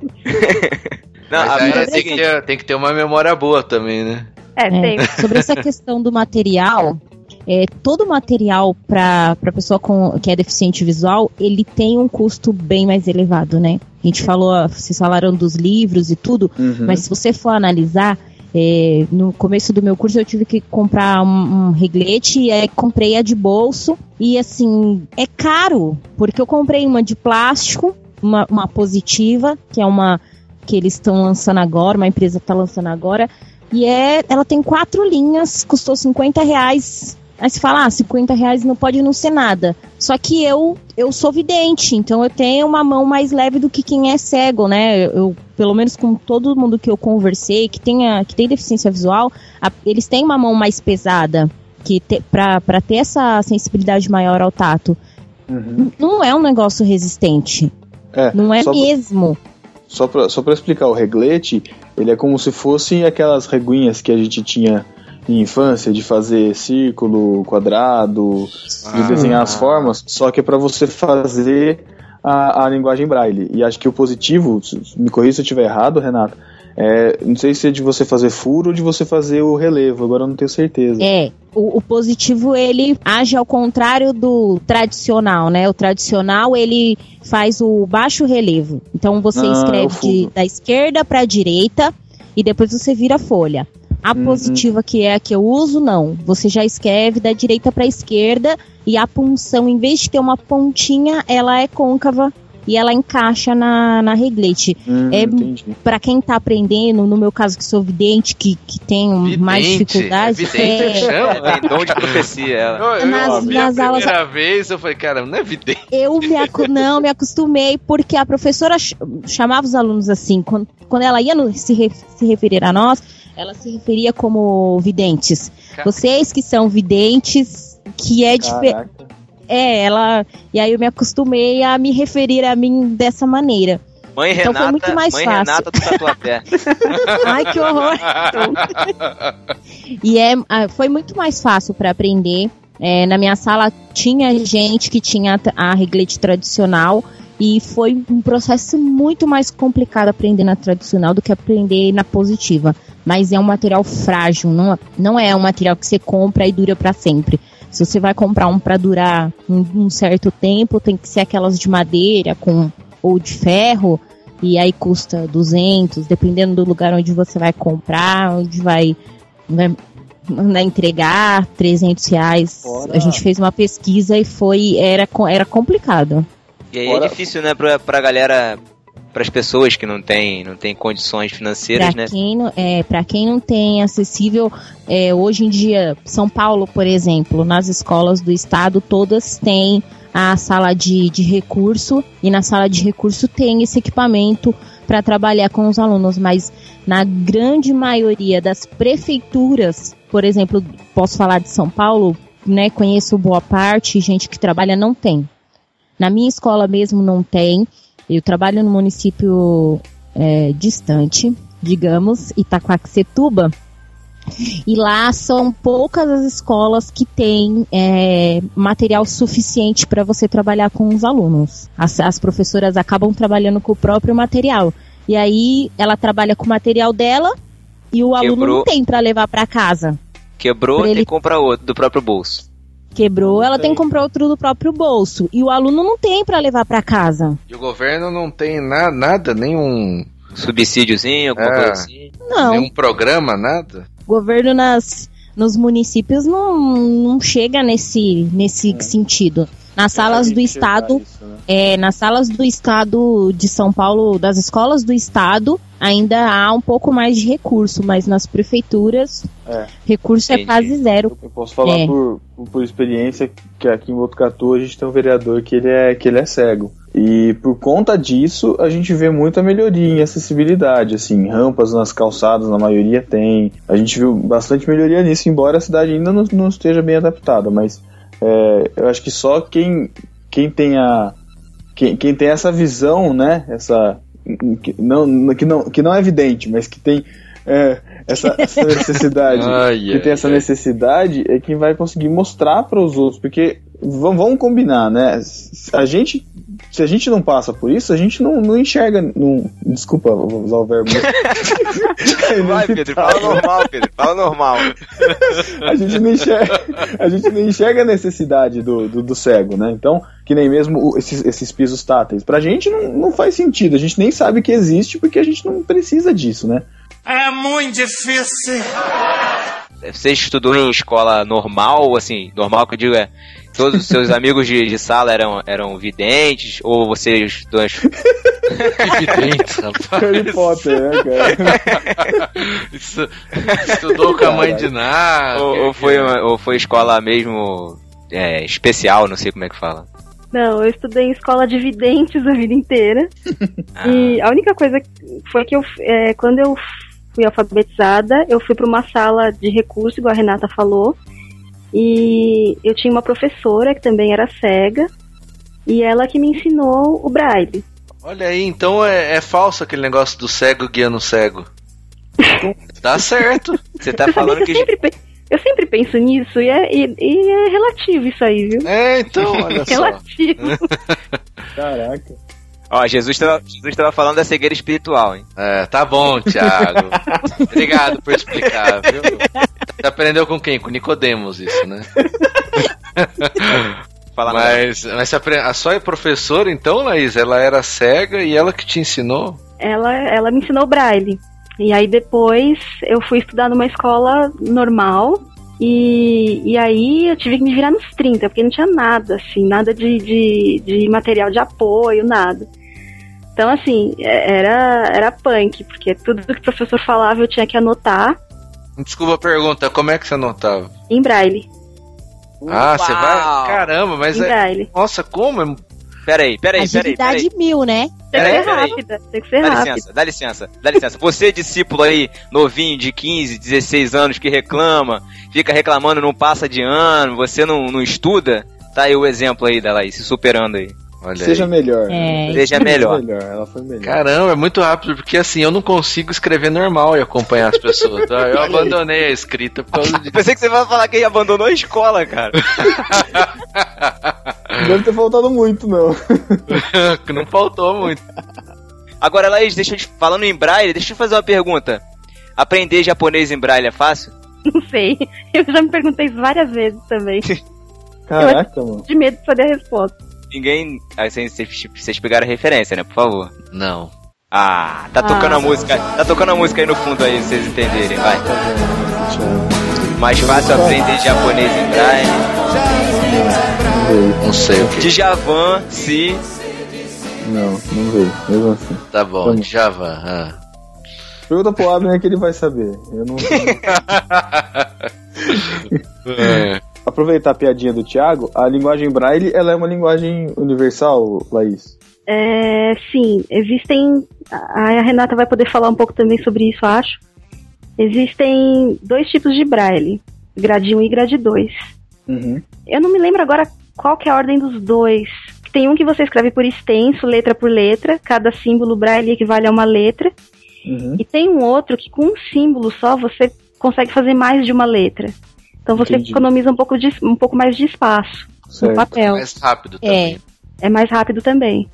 Não, Mas a aí verdade é tem, que ter, tem que ter uma memória boa também, né? É, É, tem. sobre essa questão do material, é, todo material para a pessoa com, que é deficiente visual, ele tem um custo bem mais elevado, né? A gente falou, vocês falaram dos livros e tudo, Uhum. mas se você for analisar, é, no começo do meu curso eu tive que comprar um, um reglete e aí comprei a de bolso e assim, é caro, porque eu comprei uma de plástico, uma, uma positiva, que é uma que eles estão lançando agora, uma empresa está lançando agora, e é, ela tem quatro linhas, custou 50 reais. Aí você fala, ah, 50 reais não pode não ser nada. Só que eu, eu sou vidente, então eu tenho uma mão mais leve do que quem é cego, né? Eu, pelo menos com todo mundo que eu conversei, que, tenha, que tem deficiência visual, a- eles têm uma mão mais pesada que te, pra, pra ter essa sensibilidade maior ao tato. Uhum. Não é um negócio resistente. É, Não é só, mesmo. Só pra, só pra explicar, o reglete, ele é como se fossem aquelas reguinhas que a gente tinha em infância, de fazer círculo, quadrado, de desenhar as formas, só que é para você fazer a, a linguagem braille. E acho que o positivo, me corrija se eu estiver errado, Renato, é, não sei se é de você fazer furo ou de você fazer o relevo, agora eu não tenho certeza. É, o, o positivo ele age ao contrário do tradicional, né? O tradicional ele faz o baixo relevo. Então você Ah, escreve de- da esquerda para a direita e depois você vira a folha. A Uhum. positiva que é a que eu uso, não. Você já escreve da direita para a esquerda e a punção, em vez de ter uma pontinha, ela é côncava e ela encaixa na, na reglete. Hum, é para quem tá aprendendo, no meu caso que sou vidente, que, que tem mais Vidente, dificuldade, é vidente, é- chama? Dom de profecia, ela. Eu, eu Nas- vi nas aulas- primeira vez, eu falei, cara, não é vidente. eu me acu- não me acostumei porque a professora ch- chamava os alunos assim quando, quando ela ia no- se, re- se referir a nós ela se referia como videntes Caraca. vocês que são videntes que é diferente é ela e aí eu me acostumei a me referir a mim dessa maneira Mãe Então foi Renata, muito mais mãe fácil. Renata do Tatuapé. <laughs> ai que horror E é, ah, foi muito mais fácil para aprender. É, na minha sala tinha gente que tinha a reglete tradicional e foi um processo muito mais complicado aprender na tradicional do que aprender na positiva. Mas é um material frágil, não, não é um material que você compra e dura para sempre. Se você vai comprar um para durar um, um certo tempo, tem que ser aquelas de madeira com ou de ferro e aí custa 200, dependendo do lugar onde você vai comprar, onde vai, vai mandar entregar, 300 reais. Fora- A gente fez uma pesquisa e foi era, era complicado. E aí Fora- é difícil, né, pra, pra galera, pras pessoas que não têm não tem condições financeiras, Para né? quem, não- é, pra quem não tem acessível, é, hoje em dia, São Paulo, por exemplo, nas escolas do estado, todas têm a sala de, de recurso e na sala de recurso tem esse equipamento para trabalhar com os alunos, mas na grande maioria das prefeituras, por exemplo, posso falar de São Paulo, né? Conheço boa parte, gente que trabalha não tem. Na minha escola mesmo não tem. Eu trabalho no município é, distante, digamos, Itaquaquecetuba. E lá são poucas as escolas que têm é, material suficiente para você trabalhar com os alunos. As, as professoras acabam trabalhando com o próprio material. E aí ela trabalha com o material dela e o aluno Quebrou. não tem para levar para casa. Quebrou, Pra tem ele- que comprar outro do próprio bolso. Quebrou, ela tem que comprar outro do próprio bolso. E o aluno não tem para levar para casa. E o governo não tem na, nada, nenhum, Subsídiozinho, alguma É. coisa assim. Não. nenhum programa, nada. O governo nas, nos municípios não, não chega nesse, nesse sentido. Nas salas do estado, é, nas salas do estado de São Paulo, das escolas do estado, ainda há um pouco mais de recurso, mas nas prefeituras, É. recurso é Entendi. quase zero. Eu posso falar É. por, por, por experiência que aqui em Botucatu a gente tem um vereador que ele é, que ele é cego. E por conta disso, a gente vê muita melhoria em acessibilidade, assim, rampas nas calçadas, na maioria tem. A gente viu bastante melhoria nisso, embora a cidade ainda não, não esteja bem adaptada, mas é, eu acho que só quem, quem tem a. Quem, quem tem essa visão, né? Essa. Que não, que, não, que não é evidente, mas que tem é, essa, essa <laughs> necessidade. Ai, que ai, tem essa ai. necessidade é quem vai conseguir mostrar para os outros, porque vamos, vamos combinar, né? A gente, se a gente não passa por isso, a gente não, não enxerga. Não, desculpa, vou usar o verbo. <laughs> Vai, Pedro, fala normal, Pedro, fala normal. a gente não enxerga, a gente não enxerga a necessidade do, do, do cego, né? Então, que nem mesmo esses, esses pisos táteis. Pra gente não, não faz sentido, a gente nem sabe que existe porque a gente não precisa disso, né? É muito difícil. Você estudou em escola normal, assim, normal que eu digo é. Todos os seus <laughs> amigos de, de sala eram, eram videntes? Ou você estudou em Que vidente, <laughs> rapaz. Harry Potter, né, cara? <laughs> Estudou com a mãe de nada. ou, ou foi, uma- ou foi escola mesmo é, especial, não sei como é que fala. Não, eu estudei em escola de videntes a vida inteira. E a única coisa foi que eu, é, quando eu fui alfabetizada, eu fui para uma sala de recurso, igual a Renata falou. E eu tinha uma professora que também era cega. E ela que me ensinou o braille. Olha aí, então é, é falso aquele negócio do cego guiando o cego. <laughs> Tá certo. Você tá Você falando que que. eu sempre, pe- Eu sempre penso nisso e é, e, e é relativo isso aí, viu? É, então, olha <laughs> só. relativo. <laughs> Caraca. Ó, Jesus tava, Jesus tava falando da cegueira espiritual, hein? É, tá bom, Thiago. <laughs> Obrigado por explicar, viu? Você aprendeu com quem? Com Nicodemos isso, né? <laughs> Fala mas, mas a sua professora, então, Laís, ela era cega e ela que te ensinou? ela, ela me ensinou braille. E aí depois eu fui estudar numa escola normal. E, e aí eu tive que me virar nos 30, porque não tinha nada, assim, nada de, de, de material de apoio, nada. Então, assim, é- era, era punk, porque tudo que o professor falava eu tinha que anotar Desculpa a pergunta, como é que você anotava? em braille. Ah, você vai. Uau! Caramba, mas em é. braille. Nossa, como? É- Peraí, peraí, peraí. Agilidade mil, né? Tem que ser rápida, tem que ser Dá licença, dá licença, dá licença. Você, discípulo aí, novinho, de 15, 16 anos, que reclama, fica reclamando, não passa de ano, você não, não estuda, tá aí o exemplo aí da Laís, se superando aí. Olha Seja aí. melhor. É. Seja melhor. Ela foi melhor. Caramba, é muito rápido, porque assim, eu não consigo escrever normal e acompanhar as pessoas. tá? Eu <laughs> abandonei a escrita por causa disso. Pensei que você vai falar que abandonou a escola, cara. <laughs> Não deve ter faltado muito, não. Que <laughs> não faltou muito. Agora, Laís, deixa eu te, falando em braille, deixa eu te fazer uma pergunta. Aprender japonês em braille é fácil? Não sei. Eu já me perguntei várias vezes também. Caraca, mano. De medo de saber a resposta. Ninguém. Aí vocês, vocês, pegaram a referência, né? Por favor. Não. Ah, tá tocando a música. Tá tocando a música aí no fundo aí, pra vocês entenderem, vai. Mais fácil aprender japonês em braille. Não sei o que. Djavan, se. Não, não veio. Mesmo assim. Tá bom, Vamos. Djavan. Ah. Pergunta pro Abner que ele vai saber. Eu não. <laughs> <laughs> É. Aproveitar a piadinha do Thiago, a linguagem Braille ela é uma linguagem universal, Laís. É, sim, existem. A Renata vai poder falar um pouco também sobre isso, acho. Existem dois tipos de braille, grade 1 e grade 2. Uhum. Eu não me lembro agora qual que é a ordem dos dois. Tem um que você escreve por extenso, letra por letra, cada símbolo braille equivale a uma letra. Uhum. E tem um outro que com um símbolo só você consegue fazer mais de uma letra. Então você Entendi. economiza um pouco, de, um pouco mais de espaço Certo. no papel. Mais rápido É, também. é mais rápido também.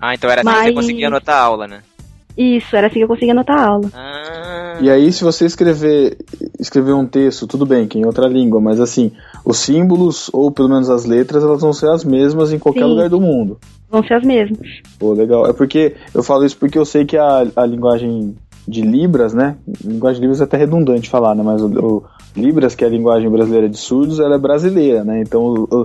Ah, então era assim que você Mas- conseguia anotar a aula, né? Isso, era assim que eu conseguia anotar a aula. Ah, E aí, se você escrever, escrever um texto, tudo bem, que é em outra língua, mas assim, os símbolos, ou pelo menos as letras, elas vão ser as mesmas em qualquer Sim. lugar do mundo. Vão ser as mesmas. Pô, legal. É porque eu falo isso porque eu sei que a, a linguagem de Libras, né? Linguagem de Libras é até redundante falar, né? Mas o, o Libras, que é a linguagem brasileira de surdos, ela é brasileira, né? Então, o- o-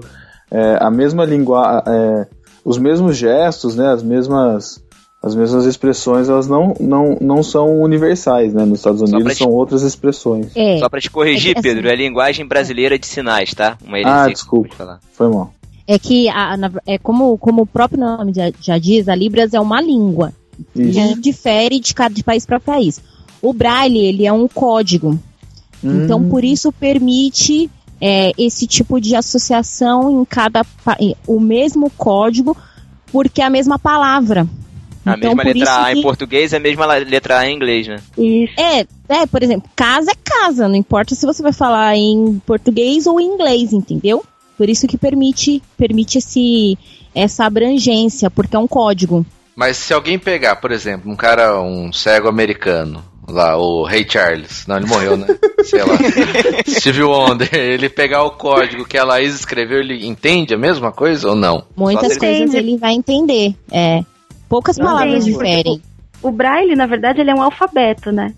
é, a mesma língua, é, os mesmos gestos, né? As mesmas as mesmas expressões, elas não, não, não são universais, né? Nos Estados Unidos te- são outras expressões. É. Só pra te corrigir, É assim- Pedro, é linguagem brasileira de sinais, tá? Uma Ah, heresia desculpa. Foi mal. É que, a, na- é como, como o próprio nome já, já diz, a Libras é uma língua. Isso. E difere de cada de país para país. O Braille, ele é um código. Então, Hum. por isso permite é, esse tipo de associação em cada em- o mesmo código, porque é a mesma palavra. A Então, mesma letra A em que- português é a mesma letra A em inglês, né? Isso. É, é, por exemplo, casa é casa, não importa se você vai falar em português ou em inglês, entendeu? Por isso que permite, permite esse, essa abrangência, porque é um código. Mas se alguém pegar, por exemplo, um cara, um cego americano, lá, o Ray Charles, não, ele morreu, né? <laughs> Sei lá. Steve Wonder, ele pegar o código que a Laís escreveu, ele entende a mesma coisa ou não? Muitas Só coisas ele vai entender. É. Poucas palavras Entende, diferem. O braille, na verdade, ele é um alfabeto, né?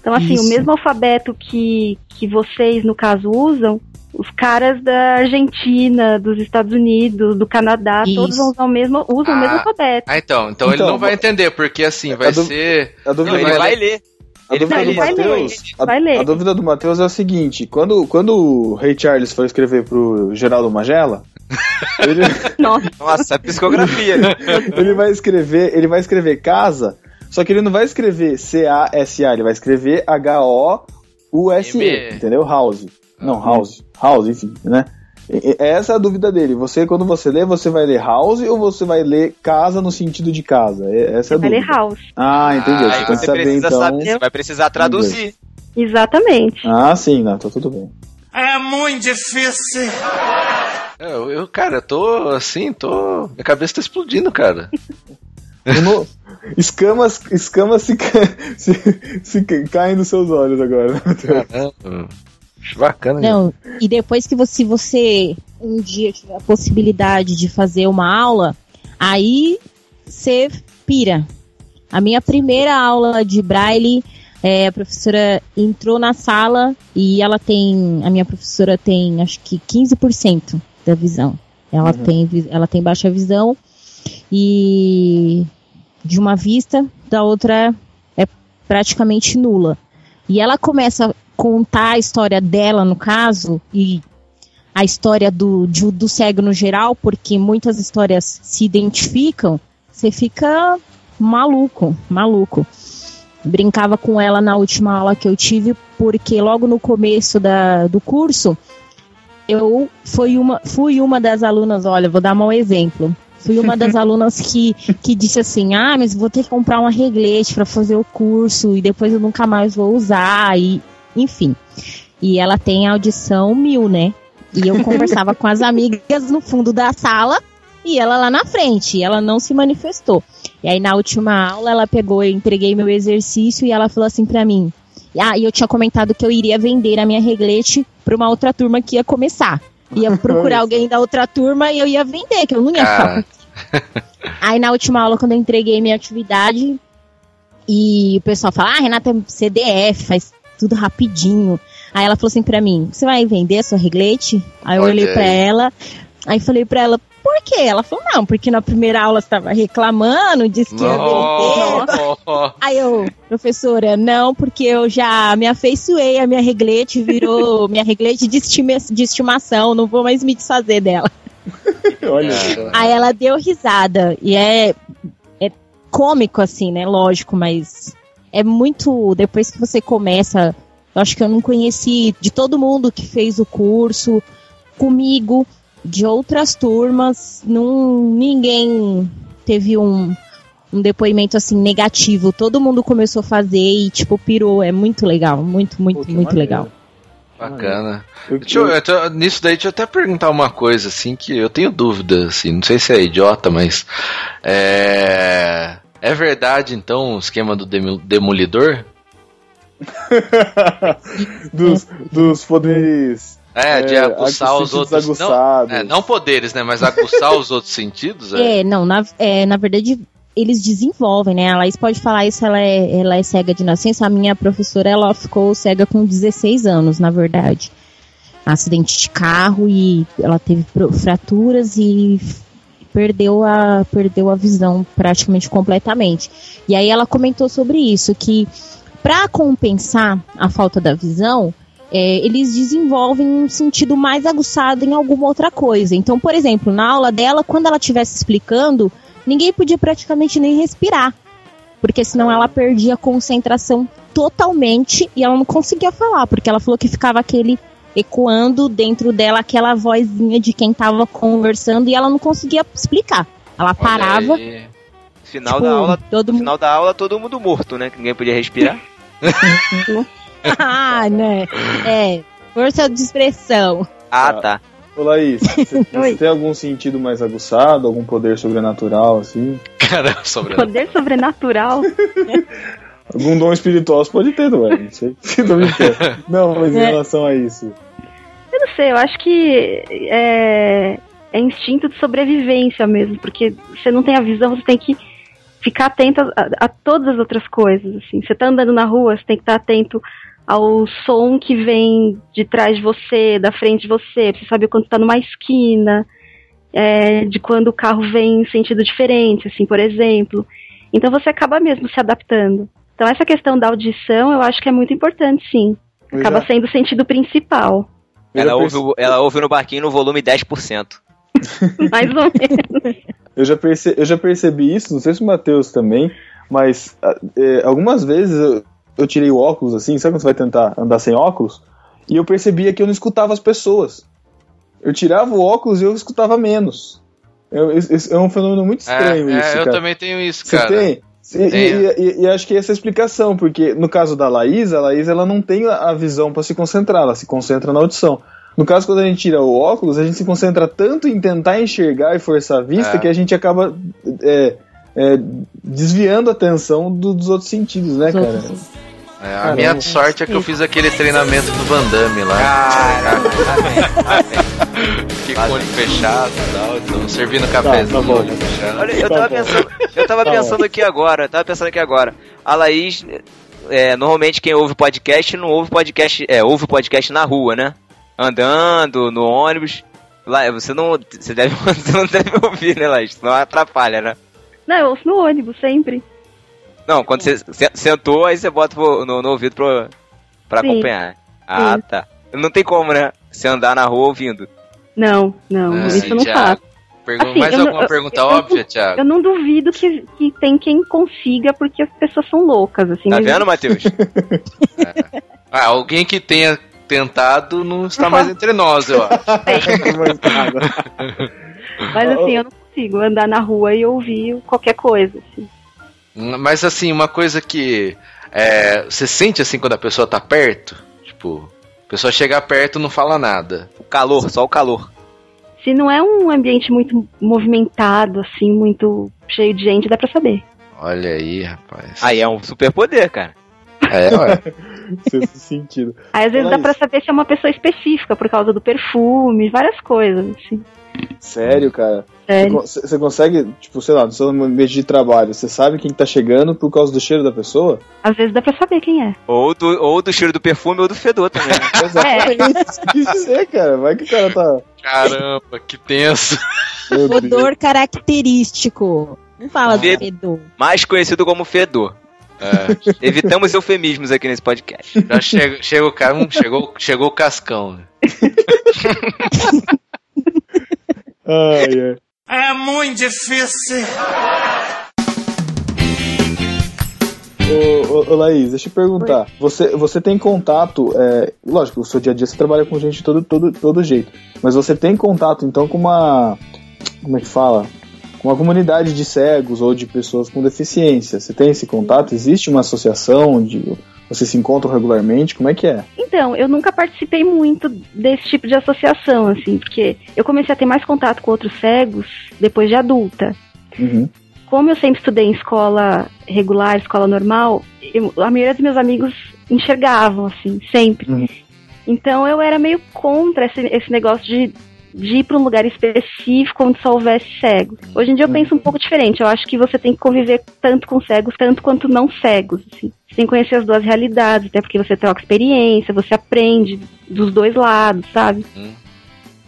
Então, assim, Isso. o mesmo alfabeto que, que vocês, no caso, usam, os caras da Argentina, dos Estados Unidos, do Canadá, Isso. todos vão usar o mesmo, usam o mesmo Ah. alfabeto. Ah, então, então, ele Então, não vai entender, porque assim, vai a ser. A dúvida Não, do ele vai ler. A Ele dúvida do Matheus, a, a dúvida do Matheus é o seguinte, quando, quando o Ray Charles foi escrever pro Geraldo Magela, <laughs> ele, Nossa, Nossa, psicografia. <laughs> ele vai escrever, ele vai escrever casa, só que ele não vai escrever C-A-S-A, ele vai escrever H-O-U-S-E, M. entendeu? House. Não, House. House, enfim, né? E- Essa é a dúvida dele. Você, quando você lê, você vai ler house ou você vai ler casa no sentido de casa? E- Essa é a vai dúvida. ler house. Ah, entendi. Aí você você saber precisa então. saber, você vai precisar traduzir. Exatamente. Ah, sim, não, tá tudo bem. É muito difícil. É, Eu, eu, cara, eu tô assim, tô. Minha cabeça tá explodindo, cara. No- Escamas, escamas se, ca- <laughs> se, se ca- caem nos seus olhos agora. Caramba. Bacana. Não, e depois que você, se você um dia tiver a possibilidade de fazer uma aula, aí você pira. A minha primeira aula de braille, é, a professora entrou na sala e ela tem, a minha professora tem acho que 15% da visão. Ela, Uhum. tem, ela tem baixa visão e de uma vista, da outra é praticamente nula. E ela começa contar a história dela, no caso, e a história do, de- do cego no geral, porque muitas histórias se identificam, você fica maluco, maluco. Brincava com ela na última aula que eu tive, porque logo no começo da, do curso, eu fui uma, fui uma das alunas, olha, vou dar um exemplo. Fui uma das <laughs> alunas que, que disse assim: Ah, mas vou ter que comprar uma reglete para fazer o curso e depois eu nunca mais vou usar, e enfim. E ela tem audição mil, né? E eu <laughs> conversava com as amigas no fundo da sala e ela lá na frente, e ela não se manifestou. E aí na última aula ela pegou, eu entreguei meu exercício e ela falou assim pra mim: Ah, e eu tinha comentado que eu iria vender a minha reglete pra uma outra turma que ia começar. Ia <laughs> procurar alguém da outra turma e eu ia vender, que eu não ia ficar <laughs> Aí na última aula, quando eu entreguei minha atividade, e o pessoal fala, ah, Renata é CDF, faz tudo rapidinho. Aí ela falou assim pra mim, você vai vender a sua reglete? Aí eu Olha olhei pra ela, aí falei pra ela, por quê? Ela falou, não, porque na primeira aula você tava reclamando, disse que ia vender. Aí eu, professora, não, porque eu já me afeiçoei, a minha reglete virou <laughs> minha reglete de, estima- de estimação, não vou mais me desfazer dela. <laughs> Olha. Aí ela deu risada. E é, é cômico, assim, né? Lógico, mas é muito. Depois que você começa. Eu acho que eu não conheci de todo mundo que fez o curso comigo, de outras turmas, não, ninguém teve um, um depoimento assim negativo. Todo mundo começou a fazer e, tipo, pirou. É muito legal. Muito, muito, muito legal. Bacana. Deixa eu- eu tô- nisso daí, deixa eu até perguntar uma coisa, assim, que eu tenho dúvida, assim, não sei se é idiota, mas. É. É verdade, então, o esquema do demo- demolidor? <laughs> dos, dos poderes. É, de É, aguçar os outros. Não, aguçados. é, não poderes, né? Mas aguçar os outros sentidos? É. É, não, na, é, na verdade, eles desenvolvem, né? A Laís pode falar isso, ela é, ela é cega de nascença. A minha professora, ela ficou cega com 16 anos, na verdade. Acidente de carro e ela teve fraturas e perdeu a, perdeu a visão praticamente completamente. E aí ela comentou sobre isso, que para compensar a falta da visão, é, eles desenvolvem um sentido mais aguçado em alguma outra coisa. Então, por exemplo, na aula dela, quando ela estivesse explicando, ninguém podia praticamente nem respirar. Porque senão ela perdia a concentração totalmente e ela não conseguia falar, porque ela falou que ficava aquele ecoando dentro dela aquela vozinha de quem tava conversando e ela não conseguia explicar. Ela parava. aí. Final Tipo, da aula, todo final da aula todo mundo morto, né? Que ninguém podia respirar. <laughs> ah, né? É, força de expressão. Ah, tá. Ô Laís, <laughs> você, você tem algum sentido mais aguçado, algum poder sobrenatural, assim? Caramba, sobre Poder sobrenatural. <laughs> Algum dom espiritual você pode ter, não é? Não sei. <laughs> Não, mas em É. relação a isso. Eu não sei, eu acho que é, é instinto de sobrevivência mesmo, porque você não tem a visão, você tem que ficar atento a, a- a todas as outras coisas. Assim. Você tá andando na rua, você tem que estar atento ao som que vem de trás de você, da frente de você, pra você saber quando tá numa esquina, é, de quando o carro vem em sentido diferente, assim, por exemplo. Então você acaba mesmo se adaptando. Então essa questão da audição eu acho que é muito importante, sim. Eu Acaba já- sendo o sentido principal. Ela ouve, o- ela ouve no barquinho no volume 10%. <laughs> <laughs> Mais ou menos. Eu já, perce, eu já percebi isso, não sei se o Matheus também, mas é, algumas vezes eu, eu tirei o óculos assim, sabe quando você vai tentar andar sem óculos? E eu percebia que eu não escutava as pessoas. Eu tirava o óculos e eu escutava menos. Eu- é um fenômeno muito estranho é, isso, eu cara. também tenho isso, Você cara. tem? E, e- e- e acho que essa é a explicação, porque no caso da Laís, a Laís ela não tem a visão para se concentrar, ela se concentra na audição. No caso, quando a gente tira o óculos, a gente se concentra tanto em tentar enxergar e forçar a vista É. que a gente acaba é, é, desviando a atenção do- dos outros sentidos, né, cara? É, a Caramba. minha sorte é que eu fiz aquele treinamento do Van Damme lá. Fiquei com o olho fechado e tal, então servindo cafezinho tá o olho fechado. Olha, eu tava pensando, eu tava Tá pensando aqui agora, eu tava pensando aqui agora. A Laís, é, normalmente quem ouve podcast não ouve podcast, é, ouve podcast na rua, né? Andando, no ônibus. Lá, você não, você deve, <laughs> você não deve ouvir, né, Laís? Senão atrapalha, né? Não, eu ouço no ônibus sempre. Não, quando você se- sentou, aí você bota no, no ouvido pra, pra Sim. acompanhar. Ah, Sim. tá. Não tem como, né? Você andar na rua ouvindo. Não, não, Ah, isso eu não Thiago. faço. Pergun- Assim, mais eu não- alguma eu- pergunta eu- óbvia, Thiago? Eu não duvido que, que tem quem consiga, porque as pessoas são loucas, assim. Tá mas- vendo, Matheus? <laughs> Ah, alguém que tenha tentado não está mais entre nós, eu acho. <laughs> Mas assim, eu não consigo andar na rua e ouvir qualquer coisa. assim. Mas assim, uma coisa que é, você sente assim quando a pessoa tá perto, tipo, a pessoa chega perto e não fala nada. O calor, só o calor. Se não é um ambiente muito movimentado, assim, muito cheio de gente, dá pra saber. Olha aí, rapaz. Aí é um superpoder, cara. É, <laughs> ué. Sexto sentido. Aí às vezes dá pra saber se é uma pessoa específica, por causa do perfume, várias coisas, assim. Sério, cara? Sério. Você con- Você consegue, tipo, sei lá, no seu ambiente de trabalho, você sabe quem tá chegando por causa do cheiro da pessoa? Às vezes dá pra saber quem é. Ou do, ou do cheiro do perfume ou do fedor também. né? <laughs> Exatamente isso dizer, cara. Vai que o cara tá. Caramba, que tenso. Odor característico. Não fala do Fe- fedor. Mais conhecido como fedor. É. Evitamos eufemismos aqui nesse podcast. Já chega, chega o cara, hum, chegou, chegou o cascão. <laughs> Ai, ai. É muito difícil. Ô, ô, ô, Laís, deixa eu te perguntar. Você, você tem contato, é, lógico, o seu dia a dia você trabalha com gente de todo, todo, todo jeito, mas você tem contato então com uma. Como é que fala? Com uma comunidade de cegos ou de pessoas com deficiência. Você tem esse contato? Existe uma associação onde vocês se encontram regularmente? Como é que é? Então, eu nunca participei muito desse tipo de associação, assim, porque eu comecei a ter mais contato com outros cegos depois de adulta. Uhum. Como eu sempre estudei em escola regular, escola normal, eu- a maioria dos meus amigos enxergavam, assim, sempre. Então eu era meio contra esse, esse negócio de, de ir para um lugar específico onde só houvesse cegos. Hoje em dia eu penso um pouco diferente. Eu acho que você tem que conviver tanto com cegos, tanto quanto não cegos. Assim. Você tem que conhecer as duas realidades, até porque você troca experiência, você aprende dos dois lados, sabe?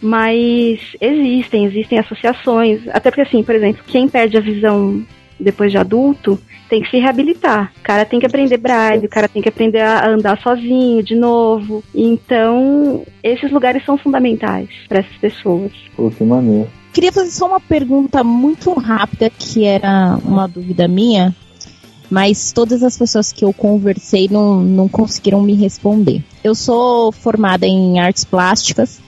Mas existem, existem associações. Até porque, assim, por exemplo, quem perde a visão depois de adulto tem que se reabilitar. O cara tem que aprender braille, o cara tem que aprender a andar sozinho de novo. Então, esses lugares são fundamentais para essas pessoas. Pô, que maneiro. Queria fazer só uma pergunta muito rápida, que era uma dúvida minha, mas todas as pessoas que eu conversei não, não conseguiram me responder. Eu sou formada em artes plásticas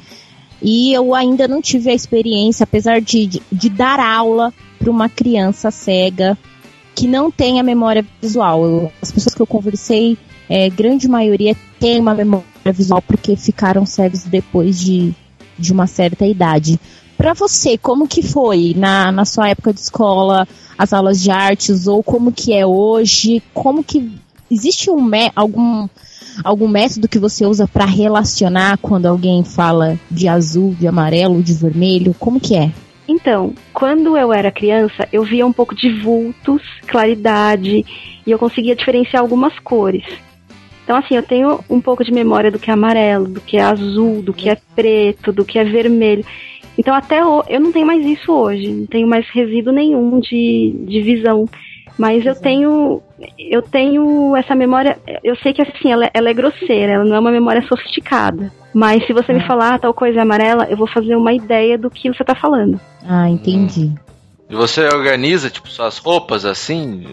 e eu ainda não tive a experiência, apesar de, de, de dar aula para uma criança cega que não tem a memória visual. As pessoas que eu conversei, é, grande maioria tem uma memória visual porque ficaram cegos depois de, de uma certa idade. Para você, como que foi na, na sua época de escola, as aulas de artes, ou como que é hoje? Como que existe um algum algum método que você usa para relacionar quando alguém fala de azul, de amarelo, de vermelho? Como que é? Então, quando eu era criança, eu via um pouco de vultos, claridade, e eu conseguia diferenciar algumas cores. Então, assim, eu tenho um pouco de memória do que é amarelo, do que é azul, do que é preto, do que é vermelho. Então, até eu não tenho mais isso hoje, não tenho mais resíduo nenhum de, de visão. Mas eu tenho, eu tenho essa memória. Eu sei que assim, ela, ela é grosseira, ela não é uma memória sofisticada. Mas se você me falar ah, tal coisa é amarela, eu vou fazer uma ideia do que você tá falando. Ah, entendi. E você organiza, tipo, suas roupas assim,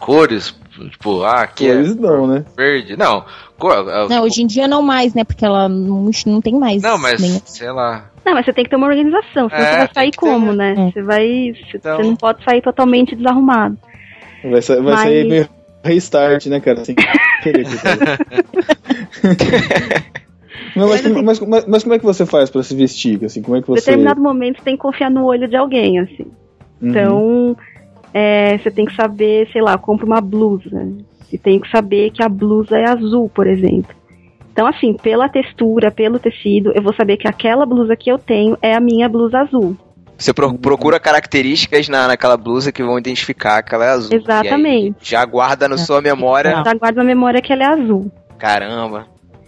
cores, tipo, ah, aqui é Cores não, né? verde. Não, cor, ah, Não, hoje em dia não mais, né? Porque ela não, não tem mais. não, mas nem- sei lá. Não, mas você tem que ter uma organização, senão É, você vai sair que ter, como, né? É. Você vai. Você Então- você não pode sair totalmente desarrumado. Vai, sa- vai Mas- sair meio restart, né, cara? Sem querer. <laughs> Não, mas, como- mas, mas- mas como é que você faz pra se vestir? Assim, como é que Em você. determinado momento você tem que confiar no olho de alguém, assim. Uhum. Então, é, você tem que saber, sei lá, compra uma blusa. E tem que saber que a blusa é azul, por exemplo. Então, assim, pela textura, pelo tecido, eu vou saber que aquela blusa que eu tenho é a minha blusa azul. Você pro- procura características na, naquela blusa que vão identificar que ela é azul. Exatamente. E aí já guarda na sua memória. Já guardo na memória que ela é azul. Caramba.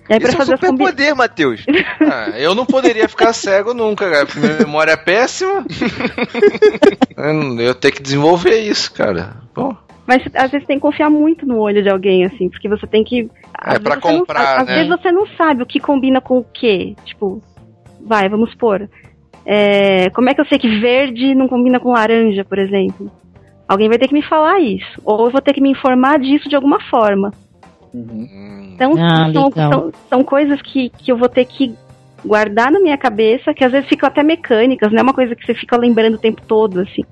E aí, pra Isso é um fazer combi- superpoder, Matheus. <laughs> Ah, eu não poderia ficar cego nunca, cara. porque Minha memória é péssima. <laughs> Eu, tenho que desenvolver isso, cara. Bom, Mas às vezes tem que confiar muito no olho de alguém, assim, porque você tem que. às É pra vezes você não comprar, sabe- Às né? vezes você não sabe o que combina com o quê. Tipo, vai, vamos supor. É, como é que eu sei que verde não combina com laranja, por exemplo? Alguém vai ter que me falar isso. Ou eu vou ter que me informar disso de alguma forma. Então, Ah, são, são, são coisas que, que eu vou ter que guardar na minha cabeça, que às vezes ficam até mecânicas, não é uma coisa que você fica lembrando o tempo todo, assim.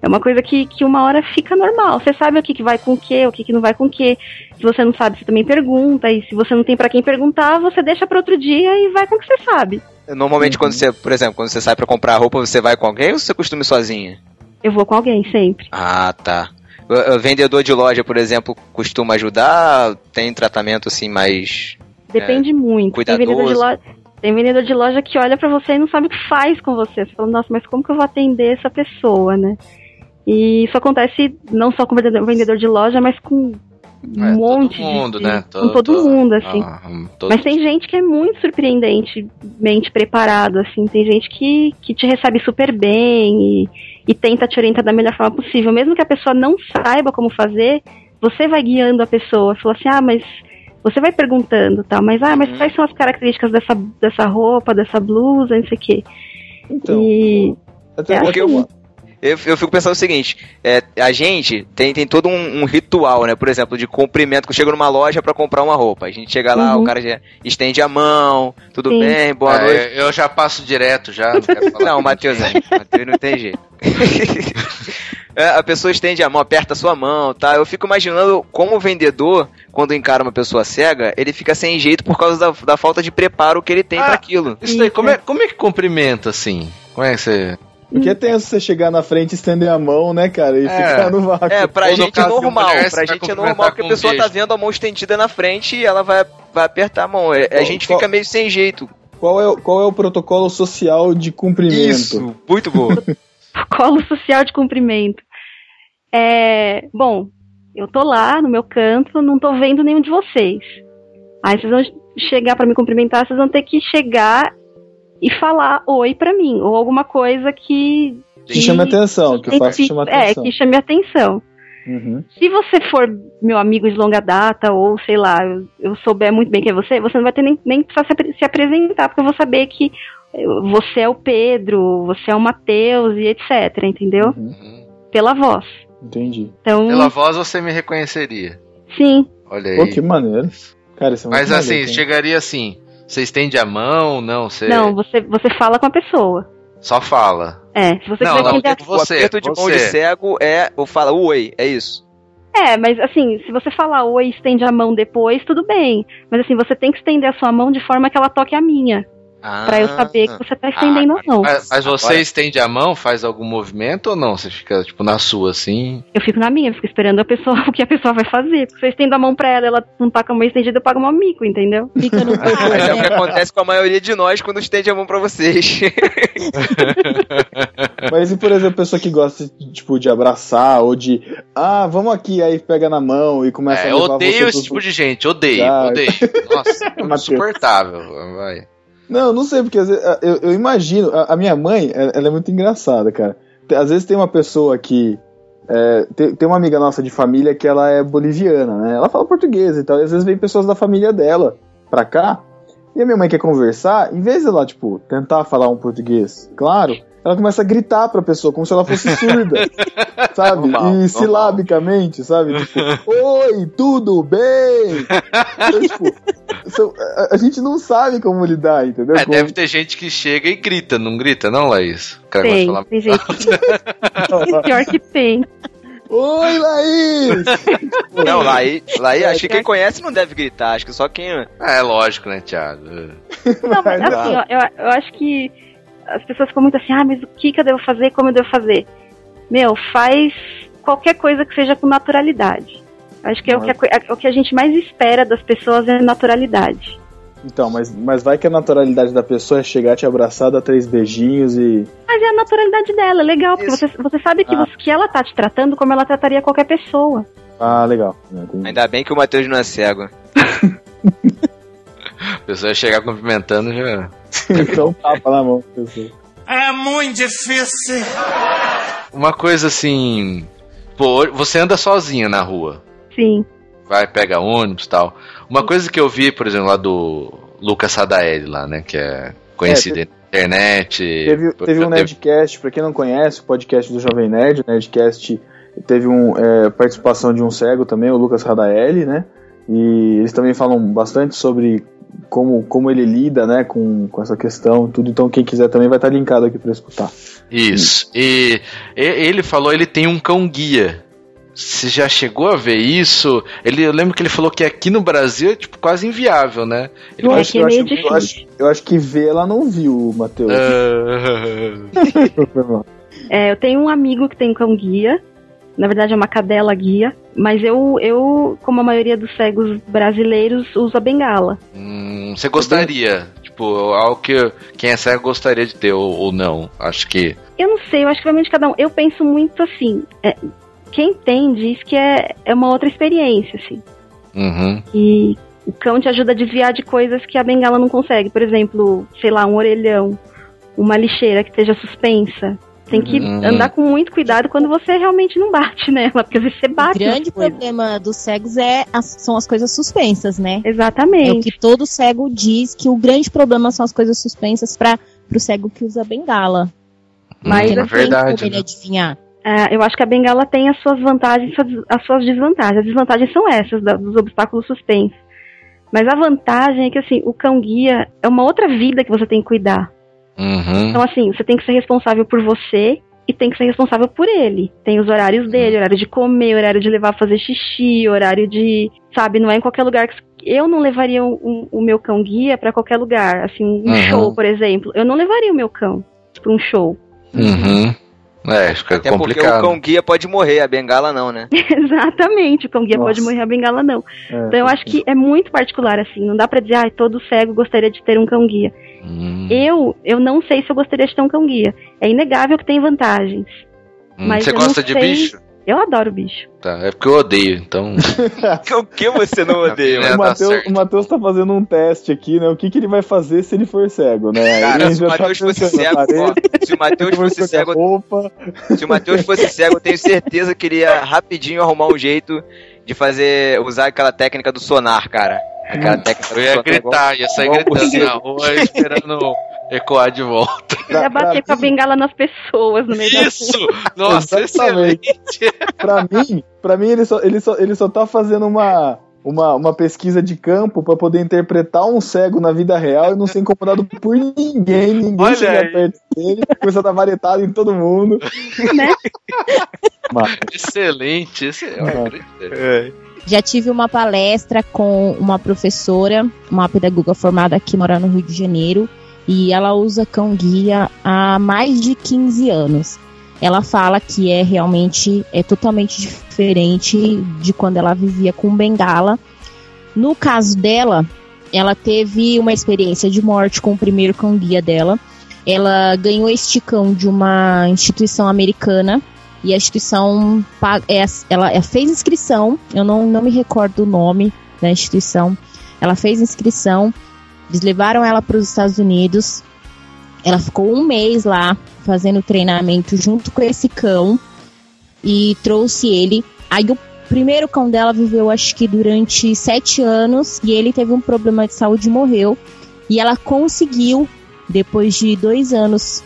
É uma coisa que, que uma hora fica normal. Você sabe o que, que vai com o que, o que, que não vai com o que. Se você não sabe, você também pergunta. E se você não tem pra quem perguntar, você deixa para outro dia e vai com o que você sabe. Normalmente, quando você, por exemplo, quando você sai pra comprar roupa, você vai com alguém ou você costuma ir sozinha? Eu vou com alguém sempre. Ah, tá. O- o vendedor de loja, por exemplo, costuma ajudar? Tem tratamento assim mais. Depende muito. Tem vendedor, de cuidadoso. loja, tem vendedor de loja que olha pra você e não sabe o que faz com você. Você fala, nossa, mas como que eu vou atender essa pessoa, né? E isso acontece não só com vendedor de loja, mas com um monte todo mundo, de, né? com todo mundo, assim. Ah, todo- Mas tem gente que é muito surpreendentemente preparado, assim. Tem gente que, que te recebe super bem e, e tenta te orientar da melhor forma possível. Mesmo que a pessoa não saiba como fazer, você vai guiando a pessoa. Fala assim, ah, mas você vai perguntando, tá? Mas, ah, mas quais são as características dessa, dessa roupa, dessa blusa, não sei o quê. Então, e... até é porque assim. eu, eu, eu fico pensando o seguinte: é, a gente tem, tem todo um, um ritual, né? Por exemplo, de cumprimento. Que eu chego numa loja pra comprar uma roupa. A gente chega lá, Uhum. o cara já estende a mão, tudo Sim. bem, boa É, noite. eu já passo direto já. Não, Matheus, é. Matheus não tem jeito. <laughs> É, a pessoa estende a mão, aperta a sua mão, tá? Eu fico imaginando como o vendedor, quando encara uma pessoa cega, ele fica sem jeito por causa da, da falta de preparo que ele tem pra aquilo. Isso daí, como é, como é que cumprimenta assim? Como é que você. Porque é tenso você chegar na frente, estender a mão, né, cara, e É. ficar no vácuo. É, pra Ou no gente é normal. mulher, Pra gente é normal porque a um pessoa tá vendo a mão estendida na frente e ela vai, vai apertar a mão. É, A gente qual- fica meio sem jeito. Qual é, o- qual é o protocolo social de cumprimento? Isso, muito bom. <laughs> Colo social de cumprimento. É, bom, eu tô lá no meu canto, não tô vendo nenhum de vocês. Aí vocês vão chegar pra me cumprimentar, vocês vão ter que chegar e falar oi pra mim, ou alguma coisa que Que chame atenção, que faça chamar É, atenção. que chame atenção. Uhum. Se você for meu amigo de longa data, ou sei lá, eu, eu souber muito bem quem é você, você não vai ter nem, nem precisar se, apre- se apresentar, porque eu vou saber que eu- você é o Pedro, você é o Matheus e etc, entendeu? Pela voz. Entendi. Então, Pela voz você me reconheceria. sim. Olha aí. Pô, que maneiro. Cara, isso é Mas assim, hein? chegaria assim. Você estende a mão? Não, você. Não, você, você fala com a pessoa. Só fala. É, se você Não, quiser não, digo você, o aperto de mão você. de cego é ou fala oi, é isso. É, mas assim, se você falar oi e estende a mão depois, tudo bem. Mas assim, você tem que estender a sua mão de forma que ela toque a minha. Pra eu saber que você tá estendendo a mão. Mas, mas você Agora- estende a mão, faz algum movimento ou não? Você fica, tipo, na sua, assim? Eu fico na minha, eu fico esperando a pessoa, <laughs> o que a pessoa vai fazer. Porque se eu estendo a mão pra ela, ela não tá com a mão estendida, eu pago um mico, entendeu? Fica no <laughs> Mas é o que acontece com a maioria de nós quando estende a mão pra vocês. <laughs> Mas e, por exemplo, a pessoa que gosta, tipo, de abraçar, ou de, ah, vamos aqui, aí pega na mão e começa É, a eu levar odeio você esse pro- tipo de gente, odeio, Ah, odeio. Nossa, é insuportável. Vai. Não, não sei, porque vezes, eu, eu imagino, a, a minha mãe, ela ela é muito engraçada, cara. Às vezes tem uma pessoa que. é, tem, tem uma amiga nossa de família que ela é boliviana, né? Ela fala português e tal, e às vezes vem pessoas da família dela pra cá, e a minha mãe quer conversar, em vez de ela, tipo, tentar falar um português claro, ela começa a gritar pra pessoa, como se ela fosse surda, <laughs> sabe? Normal, e silabicamente, sabe? Tipo, oi, tudo bem? Então, tipo, são- a, a gente não sabe como lidar, entendeu? É, Com- deve ter gente que chega e grita, não grita, não, Laís? O cara Tem, gosta de tem gente que... <laughs> Pior que tem. Oi, Laís! <laughs> Não, Laí, Laí, acho que quem conhece não deve gritar, acho que só quem. É lógico, né, Thiago? Não, mas assim, ó, eu, eu acho que as pessoas ficam muito assim, ah, mas o que, que eu devo fazer, como eu devo fazer? Meu, faz qualquer coisa que seja com naturalidade. Acho que é o que, a, é o que a gente mais espera das pessoas é naturalidade. Então, mas, mas vai que a naturalidade da pessoa é chegar te abraçar, dar três beijinhos e. Mas é a naturalidade dela, é legal, porque você, você sabe que, Ah. você- que ela tá te tratando como ela trataria qualquer pessoa. Ah, legal. Entendi. Ainda bem que o Matheus não é cego. <laughs> A pessoa ia chegar cumprimentando já. <laughs> então tapa na mão, pessoa. É muito difícil. Uma coisa assim. Pô, você anda sozinho na rua. Sim. Vai, pega ônibus e tal. Uma coisa que eu vi, por exemplo, lá do Lucas Sadaeli lá, né? Que é conhecido É, na internet. Teve, teve um Nerdcast, pra quem não conhece, o podcast do Jovem Nerd, o Nerdcast teve um, é, participação de um cego também, o Lucas Radaeli, né? E eles também falam bastante sobre como, como ele lida, né, com, com essa questão e tudo. Então quem quiser também vai estar linkado aqui pra escutar. Isso. E, e- ele falou, ele tem um cão guia. Você já chegou a ver isso? Ele, eu lembro que ele falou que aqui no Brasil é tipo quase inviável, né? Ele Eu acho, eu, acho, eu, acho, eu acho que ver ela não viu, Matheus. Mal. <laughs> É, eu tenho um amigo que tem cão guia. Na verdade é uma cadela guia. Mas eu, eu como a maioria dos cegos brasileiros, uso a bengala. Hum, você gostaria? Tipo, algo que quem é cego gostaria de ter ou, ou não? Acho que. Eu não sei, eu acho que realmente cada um. Eu penso muito assim. é, quem tem diz que é, é uma outra experiência, assim. Uhum. E o cão te ajuda a desviar de coisas que a bengala não consegue. Por exemplo, sei lá, um orelhão, uma lixeira que esteja suspensa. Tem que Uhum. andar com muito cuidado quando você realmente não bate <laughs> nela, porque às vezes você O bate. nas grande problema dos cegos é as- são as coisas suspensas, né? Exatamente. É o que todo cego diz que o grande problema são as coisas suspensas para o cego que usa bengala. Mas não é tem verdade, como ele né? adivinhar. É, eu acho que a bengala tem as suas vantagens e suas- as suas desvantagens. As desvantagens são essas, da- dos obstáculos suspensos. Mas a vantagem é que, assim, o cão-guia é uma outra vida que você tem que cuidar. Uhum. Então, assim, você tem que ser responsável por você e tem que ser responsável por ele. Tem os horários dele, horário de comer, horário de levar pra fazer xixi, horário de. Sabe, não é em qualquer lugar que. Eu não levaria o, o meu cão guia pra qualquer lugar. Assim, um Uhum. show, por exemplo. Eu não levaria o meu cão pra um show. Uhum. É, fica Até porque o complicado. cão guia pode morrer, a bengala não, né? <laughs> Exatamente, o cão guia Nossa. pode morrer, a bengala não. É, então eu acho que é muito particular, assim. Não dá pra dizer, ah, todo cego gostaria de ter um cão guia. Hum. Eu, eu não sei se eu gostaria de ter um cão guia. É inegável que tem vantagens. Hum, Mas você gosta de sei- bicho? Eu adoro bicho. Tá, é porque eu odeio, então. <laughs> o que você não odeia? O Matheus, o Matheus tá fazendo um teste aqui, né? O que, que ele vai fazer se ele for cego, né? Cara, se o já tá Matheus fosse cego, ó, se o Matheus depois fosse cego, roupa. se o Matheus fosse <laughs> cego, eu tenho certeza que ele ia rapidinho arrumar um jeito de fazer, usar aquela técnica do sonar, cara. Aquela técnica do Eu ia gritar, ia sair gritando na rua <laughs> ecoar ecoar de volta. Ele ia bater com a bengala nas pessoas no meio Isso! da rua. Nossa, Exatamente. <laughs> pra mim, pra mim ele, só, ele, só, ele só tá fazendo uma, uma, uma pesquisa de campo pra poder interpretar um cego na vida real e não ser incomodado por ninguém, ninguém Olha chegar aí. perto dele, começar a dar varetado em todo mundo. Né? Excelente, esse é. Já tive uma palestra com uma professora, uma pedagoga formada aqui, mora no Rio de Janeiro, e ela usa cão guia há mais de 15 anos. Ela fala que é realmente é totalmente diferente de quando ela vivia com bengala. No caso dela, ela teve uma experiência de morte com o primeiro cão guia dela. Ela ganhou este cão de uma instituição americana e a instituição é, ela fez inscrição, eu não, não me recordo o nome da instituição. Ela fez inscrição, eles levaram ela para os Estados Unidos. Ela ficou um mês lá fazendo treinamento junto com esse cão e trouxe ele. Aí o primeiro cão dela viveu acho que durante sete anos e ele teve um problema de saúde e morreu. E ela conseguiu, depois de dois anos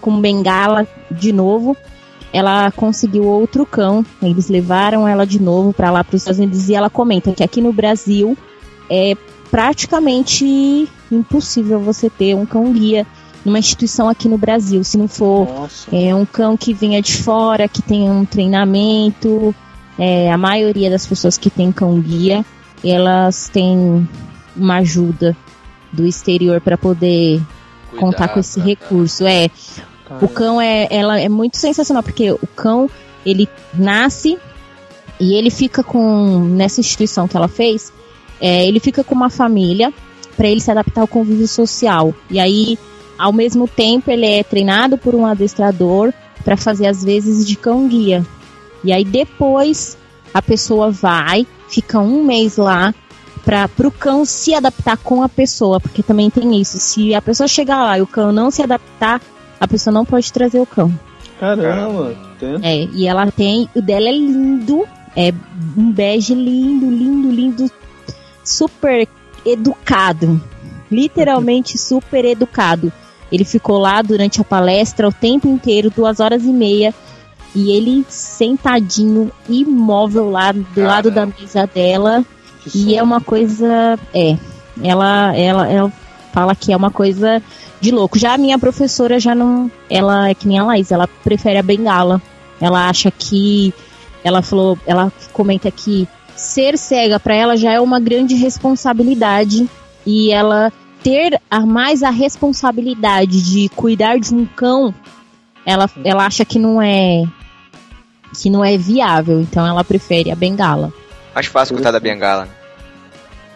com bengala de novo, ela conseguiu outro cão. Eles levaram ela de novo para lá para os Estados Unidos e ela comenta que aqui no Brasil é praticamente impossível você ter um cão guia numa instituição aqui no Brasil. Se não for é, um cão que venha de fora, que tenha um treinamento, é, a maioria das pessoas que tem cão guia, elas têm uma ajuda do exterior para poder contar com esse recurso. É, o cão é, ela é muito sensacional porque o cão ele nasce e ele fica com nessa instituição que ela fez, é, ele fica com uma família para ele se adaptar ao convívio social. E aí, ao mesmo tempo, ele é treinado por um adestrador para fazer as vezes de cão guia. E aí depois a pessoa vai, fica um mês lá para o cão se adaptar com a pessoa, porque também tem isso. Se a pessoa chegar lá e o cão não se adaptar, a pessoa não pode trazer o cão. Caramba, É, e ela tem, o dela é lindo, é um bege lindo, lindo, lindo, super educado, literalmente <laughs> super educado. Ele ficou lá durante a palestra o tempo inteiro, duas horas e meia, e ele sentadinho, imóvel lá do lado da mesa dela. E é uma coisa. É. Ela, ela, ela fala que é uma coisa de louco. Já a minha professora já não. Ela é que nem a Laís, ela prefere a bengala. Ela acha que. Ela falou. Ela comenta que ser cega para ela já é uma grande responsabilidade. E ela ter a, mais a responsabilidade de cuidar de um cão, ela, ela acha que não é que não é viável, então ela prefere a bengala. Mais fácil cuidar da bengala.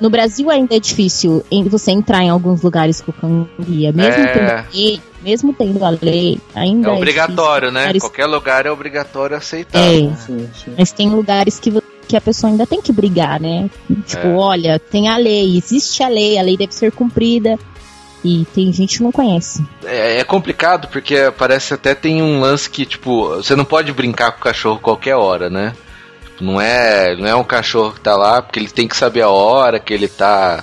No Brasil ainda é difícil em você entrar em alguns lugares com cão guia, mesmo É. tendo a lei, mesmo tendo a lei, ainda É é obrigatório, difícil. né? Lugares- Qualquer lugar é obrigatório aceitar. É. né? Mas tem lugares que, que a pessoa ainda tem que brigar, né? Tipo, É. olha, tem a lei, existe a lei, a lei deve ser cumprida. E tem gente que não conhece. É, é complicado porque parece até tem um lance que, tipo, você não pode brincar com o cachorro qualquer hora, né? Não é, não é um cachorro que tá lá porque ele tem que saber a hora que ele tá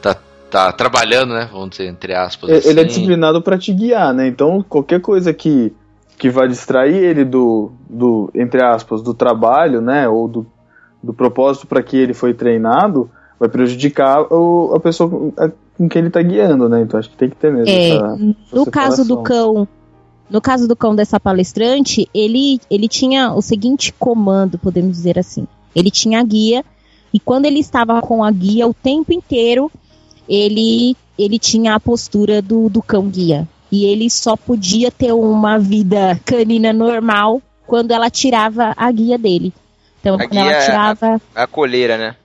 tá, tá trabalhando, né? Vamos dizer, entre aspas. É, Ele é assim. disciplinado pra te guiar, né? Então qualquer coisa que, que vai distrair ele do, do, entre aspas, do trabalho, né? Ou do, do propósito para que ele foi treinado, vai prejudicar o, a pessoa com- quem ele tá guiando, né? Então acho que tem que ter mesmo. É, essa- essa no caso do separação. cão, no caso do cão dessa palestrante, ele, ele tinha o seguinte comando, podemos dizer assim. Ele tinha a guia e quando ele estava com a guia o tempo inteiro, ele ele tinha a postura do, do cão guia. E ele só podia ter uma vida canina normal quando ela tirava a guia dele. Então, A quando ela é tirava. A coleira, né?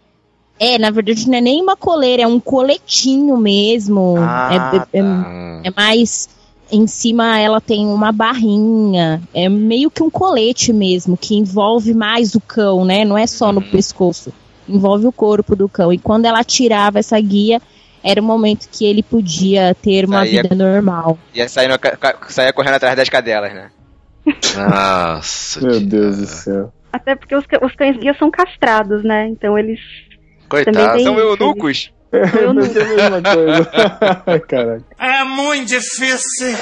É, na verdade não é nem uma coleira, é um coletinho mesmo. Ah, é, é- Hum. é mais. Em cima ela tem uma barrinha. É meio que um colete mesmo, que envolve mais o cão, né? Não é só no pescoço. Envolve o corpo do cão. E quando ela tirava essa guia, era o momento que ele podia ter uma Saía- vida normal. Ia sair saía correndo atrás das cadelas, né? Nossa. Meu Deus do céu. Até porque os, os cães guia são castrados, né? Então eles. Coitado. Também tem São isso, eunucos? Eu não sei a mesma coisa. <laughs> Caraca. É muito difícil.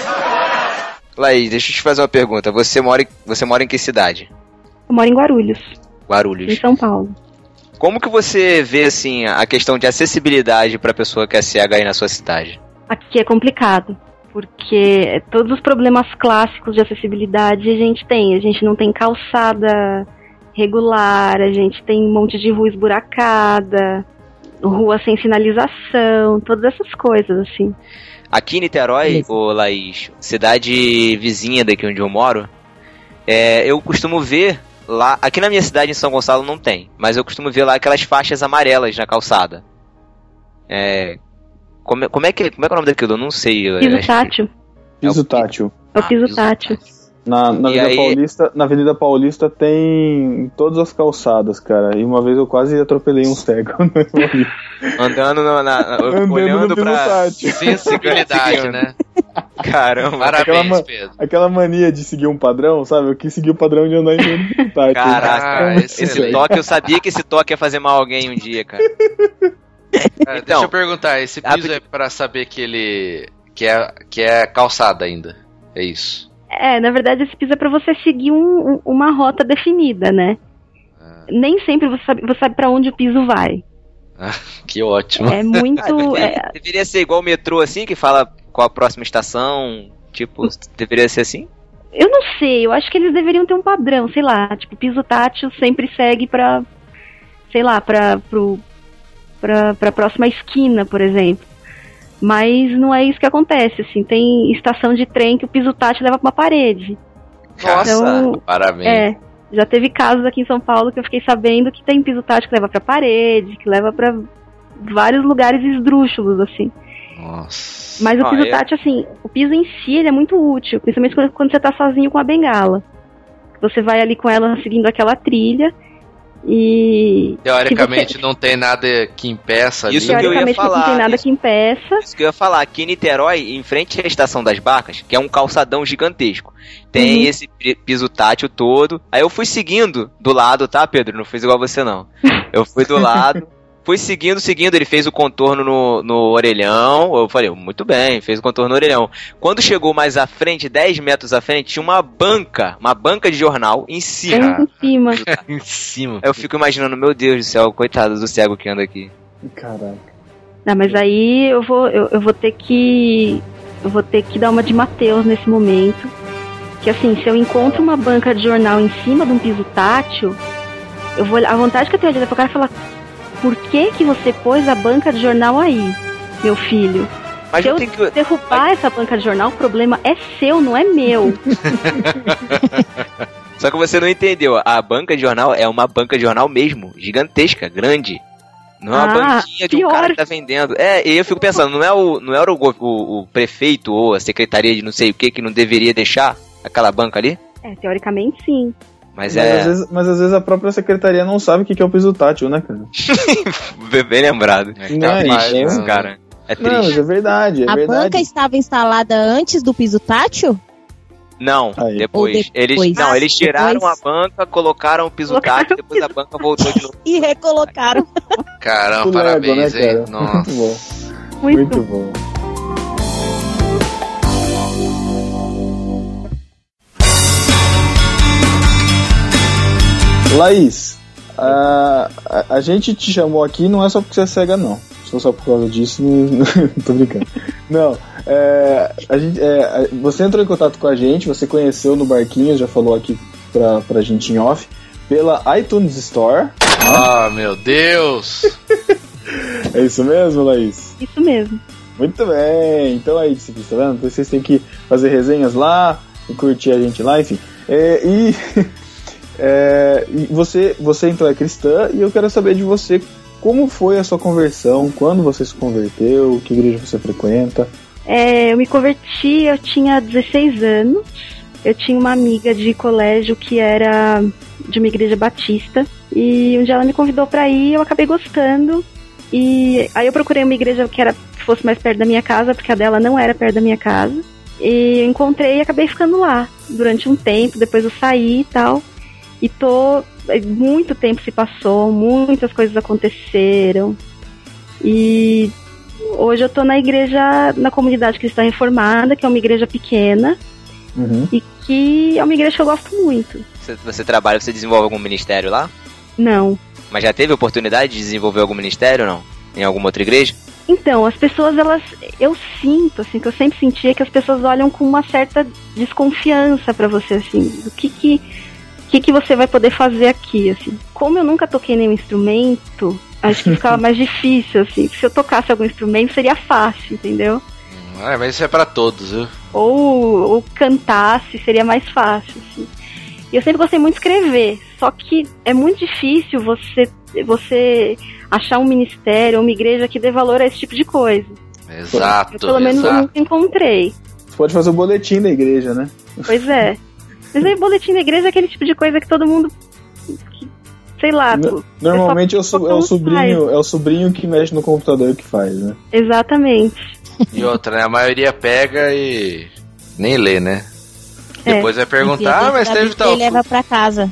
Laís, deixa eu te fazer uma pergunta. Você mora, em- você mora em que cidade? Eu moro em Guarulhos, em Guarulhos. São Paulo. Como que você vê, assim, a questão de acessibilidade pra pessoa que é cega aí na sua cidade? Aqui é complicado, porque todos os problemas clássicos de acessibilidade a gente tem. A gente não tem calçada regular, a gente tem um monte de rua esburacada, rua sem sinalização, todas essas coisas, assim. Aqui em Niterói, ô Laís, cidade vizinha daqui onde eu moro, é, eu costumo ver lá. Aqui na minha cidade, em São Gonçalo, não tem, mas eu costumo ver lá aquelas faixas amarelas na calçada. É. Como, é- como é, que, como é que é o nome daquilo? Eu não sei. Piso tátil. Piso tátil. É o piso tátil. Na, na, Avenida aí- Paulista, na Avenida Paulista tem em todas as calçadas, cara. E uma vez eu quase atropelei um cego. <laughs> Andando na, na- Andando olhando pra. Sensibilidade, né? Caramba. aquela, Parabéns, ma- Pedro. aquela mania de seguir um padrão, sabe? Eu quis seguir o padrão de andar em tátil. Caraca, esse excelente. toque, eu sabia que esse toque ia fazer mal a alguém um dia, cara. Ah, Então, deixa eu perguntar, esse piso é pra saber que ele. que é, que é calçada ainda. É isso. É, na verdade, esse piso é pra você seguir um- um- uma rota definida, né? Nem sempre você sabe, você sabe para onde o piso vai. <laughs> Que ótimo. É muito. Ah, <laughs> deveria, é- deveria ser igual o metrô, assim, que fala qual a próxima estação? Tipo, deveria ser assim? Eu não sei, eu acho que eles deveriam ter um padrão, sei lá, tipo, piso tátil sempre segue pra, sei lá, pra, pro, pra, pra próxima esquina, por exemplo. Mas não é isso que acontece, assim, tem estação de trem que o piso tátil leva pra uma parede. Nossa, Então, parabéns. É, já teve casos aqui em São Paulo que eu fiquei sabendo que tem piso tátil que leva pra parede, que leva pra vários lugares esdrúxulos, assim. Nossa. Mas o Ah, piso é? tátil, assim, o piso em si ele é muito útil, principalmente quando, quando você tá sozinho com a bengala. Você vai ali com ela seguindo aquela trilha e. Teoricamente não tem nada que impeça ali. Isso que eu ia Teoricamente não falar. tem nada que impeça. Isso que eu ia falar, aqui em Niterói, em frente à estação das barcas, que é um calçadão gigantesco, tem Uhum. esse pi- piso tátil todo. Aí eu fui seguindo do lado, tá, Pedro? Não fiz igual você, não. <laughs> Eu fui do lado, fui seguindo, seguindo. Ele fez o contorno no, no orelhão. Eu falei, muito bem, fez o contorno no orelhão. Quando chegou mais à frente, 10 metros à frente, tinha uma banca, uma banca de jornal em cima. Em cima. <laughs> em cima. Eu fico imaginando, meu Deus do céu, coitado do cego que anda aqui. Caraca. Não, mas aí eu vou, eu, eu vou ter que. Eu vou ter que dar uma de Mateus nesse momento. Que assim, se eu encontro uma banca de jornal em cima de um piso tátil, eu vou. A vontade que eu tenho de olhar pro cara e falar, por que que você pôs a banca de jornal aí, meu filho? Mas se eu tem que- derrubar essa banca de jornal, o problema é seu, não é meu. <laughs> <laughs> Só que você não entendeu. A banca de jornal é uma banca de jornal mesmo, gigantesca, grande. Não é uma Ah, banquinha de um pior. cara que tá vendendo. É, e eu fico pensando, não é o, não era o, o, o prefeito ou a secretaria de não sei o que que não deveria deixar aquela banca ali? é, teoricamente sim. Mas, Mas, é às vezes, mas às vezes a própria secretaria não sabe o que que é o piso tátil, né, cara? <laughs> bem lembrado. Não, é triste, isso, né, cara. É Não, mas triste. é verdade, é a verdade. banca estava instalada antes do piso tátil? Não, depois. Ou depois. Eles, não, Ah, eles tiraram depois. a banca, colocaram o piso tátil, depois a banca voltou de novo. <laughs> E recolocaram. <laughs> Caramba, Muito parabéns, né, hein? Nossa. Muito bom. Muito, Muito bom. Laís, a, a, a gente te chamou aqui não é só porque você é cega, não. Se for só por causa disso, <laughs> não, tô brincando. Não, é, a gente, é, você entrou em contato com a gente, você conheceu no Barquinho, já falou aqui pra, pra gente em off, pela iTunes Store. Ah, meu Deus! É isso mesmo, Laís? Isso mesmo. Muito bem, então aí, discípulos, tá vendo? Vocês têm que fazer resenhas lá, e curtir a gente lá, enfim. É, e <laughs> é, você, você então é cristã, e eu quero saber de você como foi a sua conversão, quando você se converteu, que igreja você frequenta. É, eu me converti, eu tinha 16 anos. Eu tinha uma amiga de colégio que era de uma igreja batista. E um dia ela me convidou pra ir, eu acabei gostando. E aí eu procurei uma igreja que era que fosse mais perto da minha casa, porque a dela não era perto da minha casa. E eu encontrei e acabei ficando lá durante um tempo, depois eu saí e tal. E tô. Muito tempo se passou, muitas coisas aconteceram. E hoje eu tô na igreja, na comunidade cristã reformada, que é uma igreja pequena e que é uma igreja que eu gosto muito. Você, você trabalha, você desenvolve algum ministério lá? Não. Mas já teve oportunidade de desenvolver algum ministério ou não? Em alguma outra igreja? Então, as pessoas, elas. Eu sinto, assim, que eu sempre sentia que as pessoas olham com uma certa desconfiança pra você, assim, do que que. O que, que você vai poder fazer aqui, assim? Como eu nunca toquei nenhum instrumento, acho que ficava <laughs> mais difícil, assim. Se eu tocasse algum instrumento, seria fácil, entendeu? Ah, mas isso é pra todos, viu? ou, ou cantasse, seria mais fácil. Assim. E eu sempre gostei muito de escrever, só que é muito difícil você, você achar um ministério ou uma igreja que dê valor a esse tipo de coisa. Exato. Eu, pelo menos eu nunca encontrei. Você pode fazer o boletim da igreja, né? Pois é. <laughs> Mas aí, boletim da igreja é aquele tipo de coisa que todo mundo. que, sei lá. No- Normalmente é o, é o sobrinho, é o sobrinho que mexe no computador que faz, né? Exatamente. E outra, né? A maioria pega e nem lê, né? É. Depois vai perguntar, ah, mas teve tal E leva pra casa.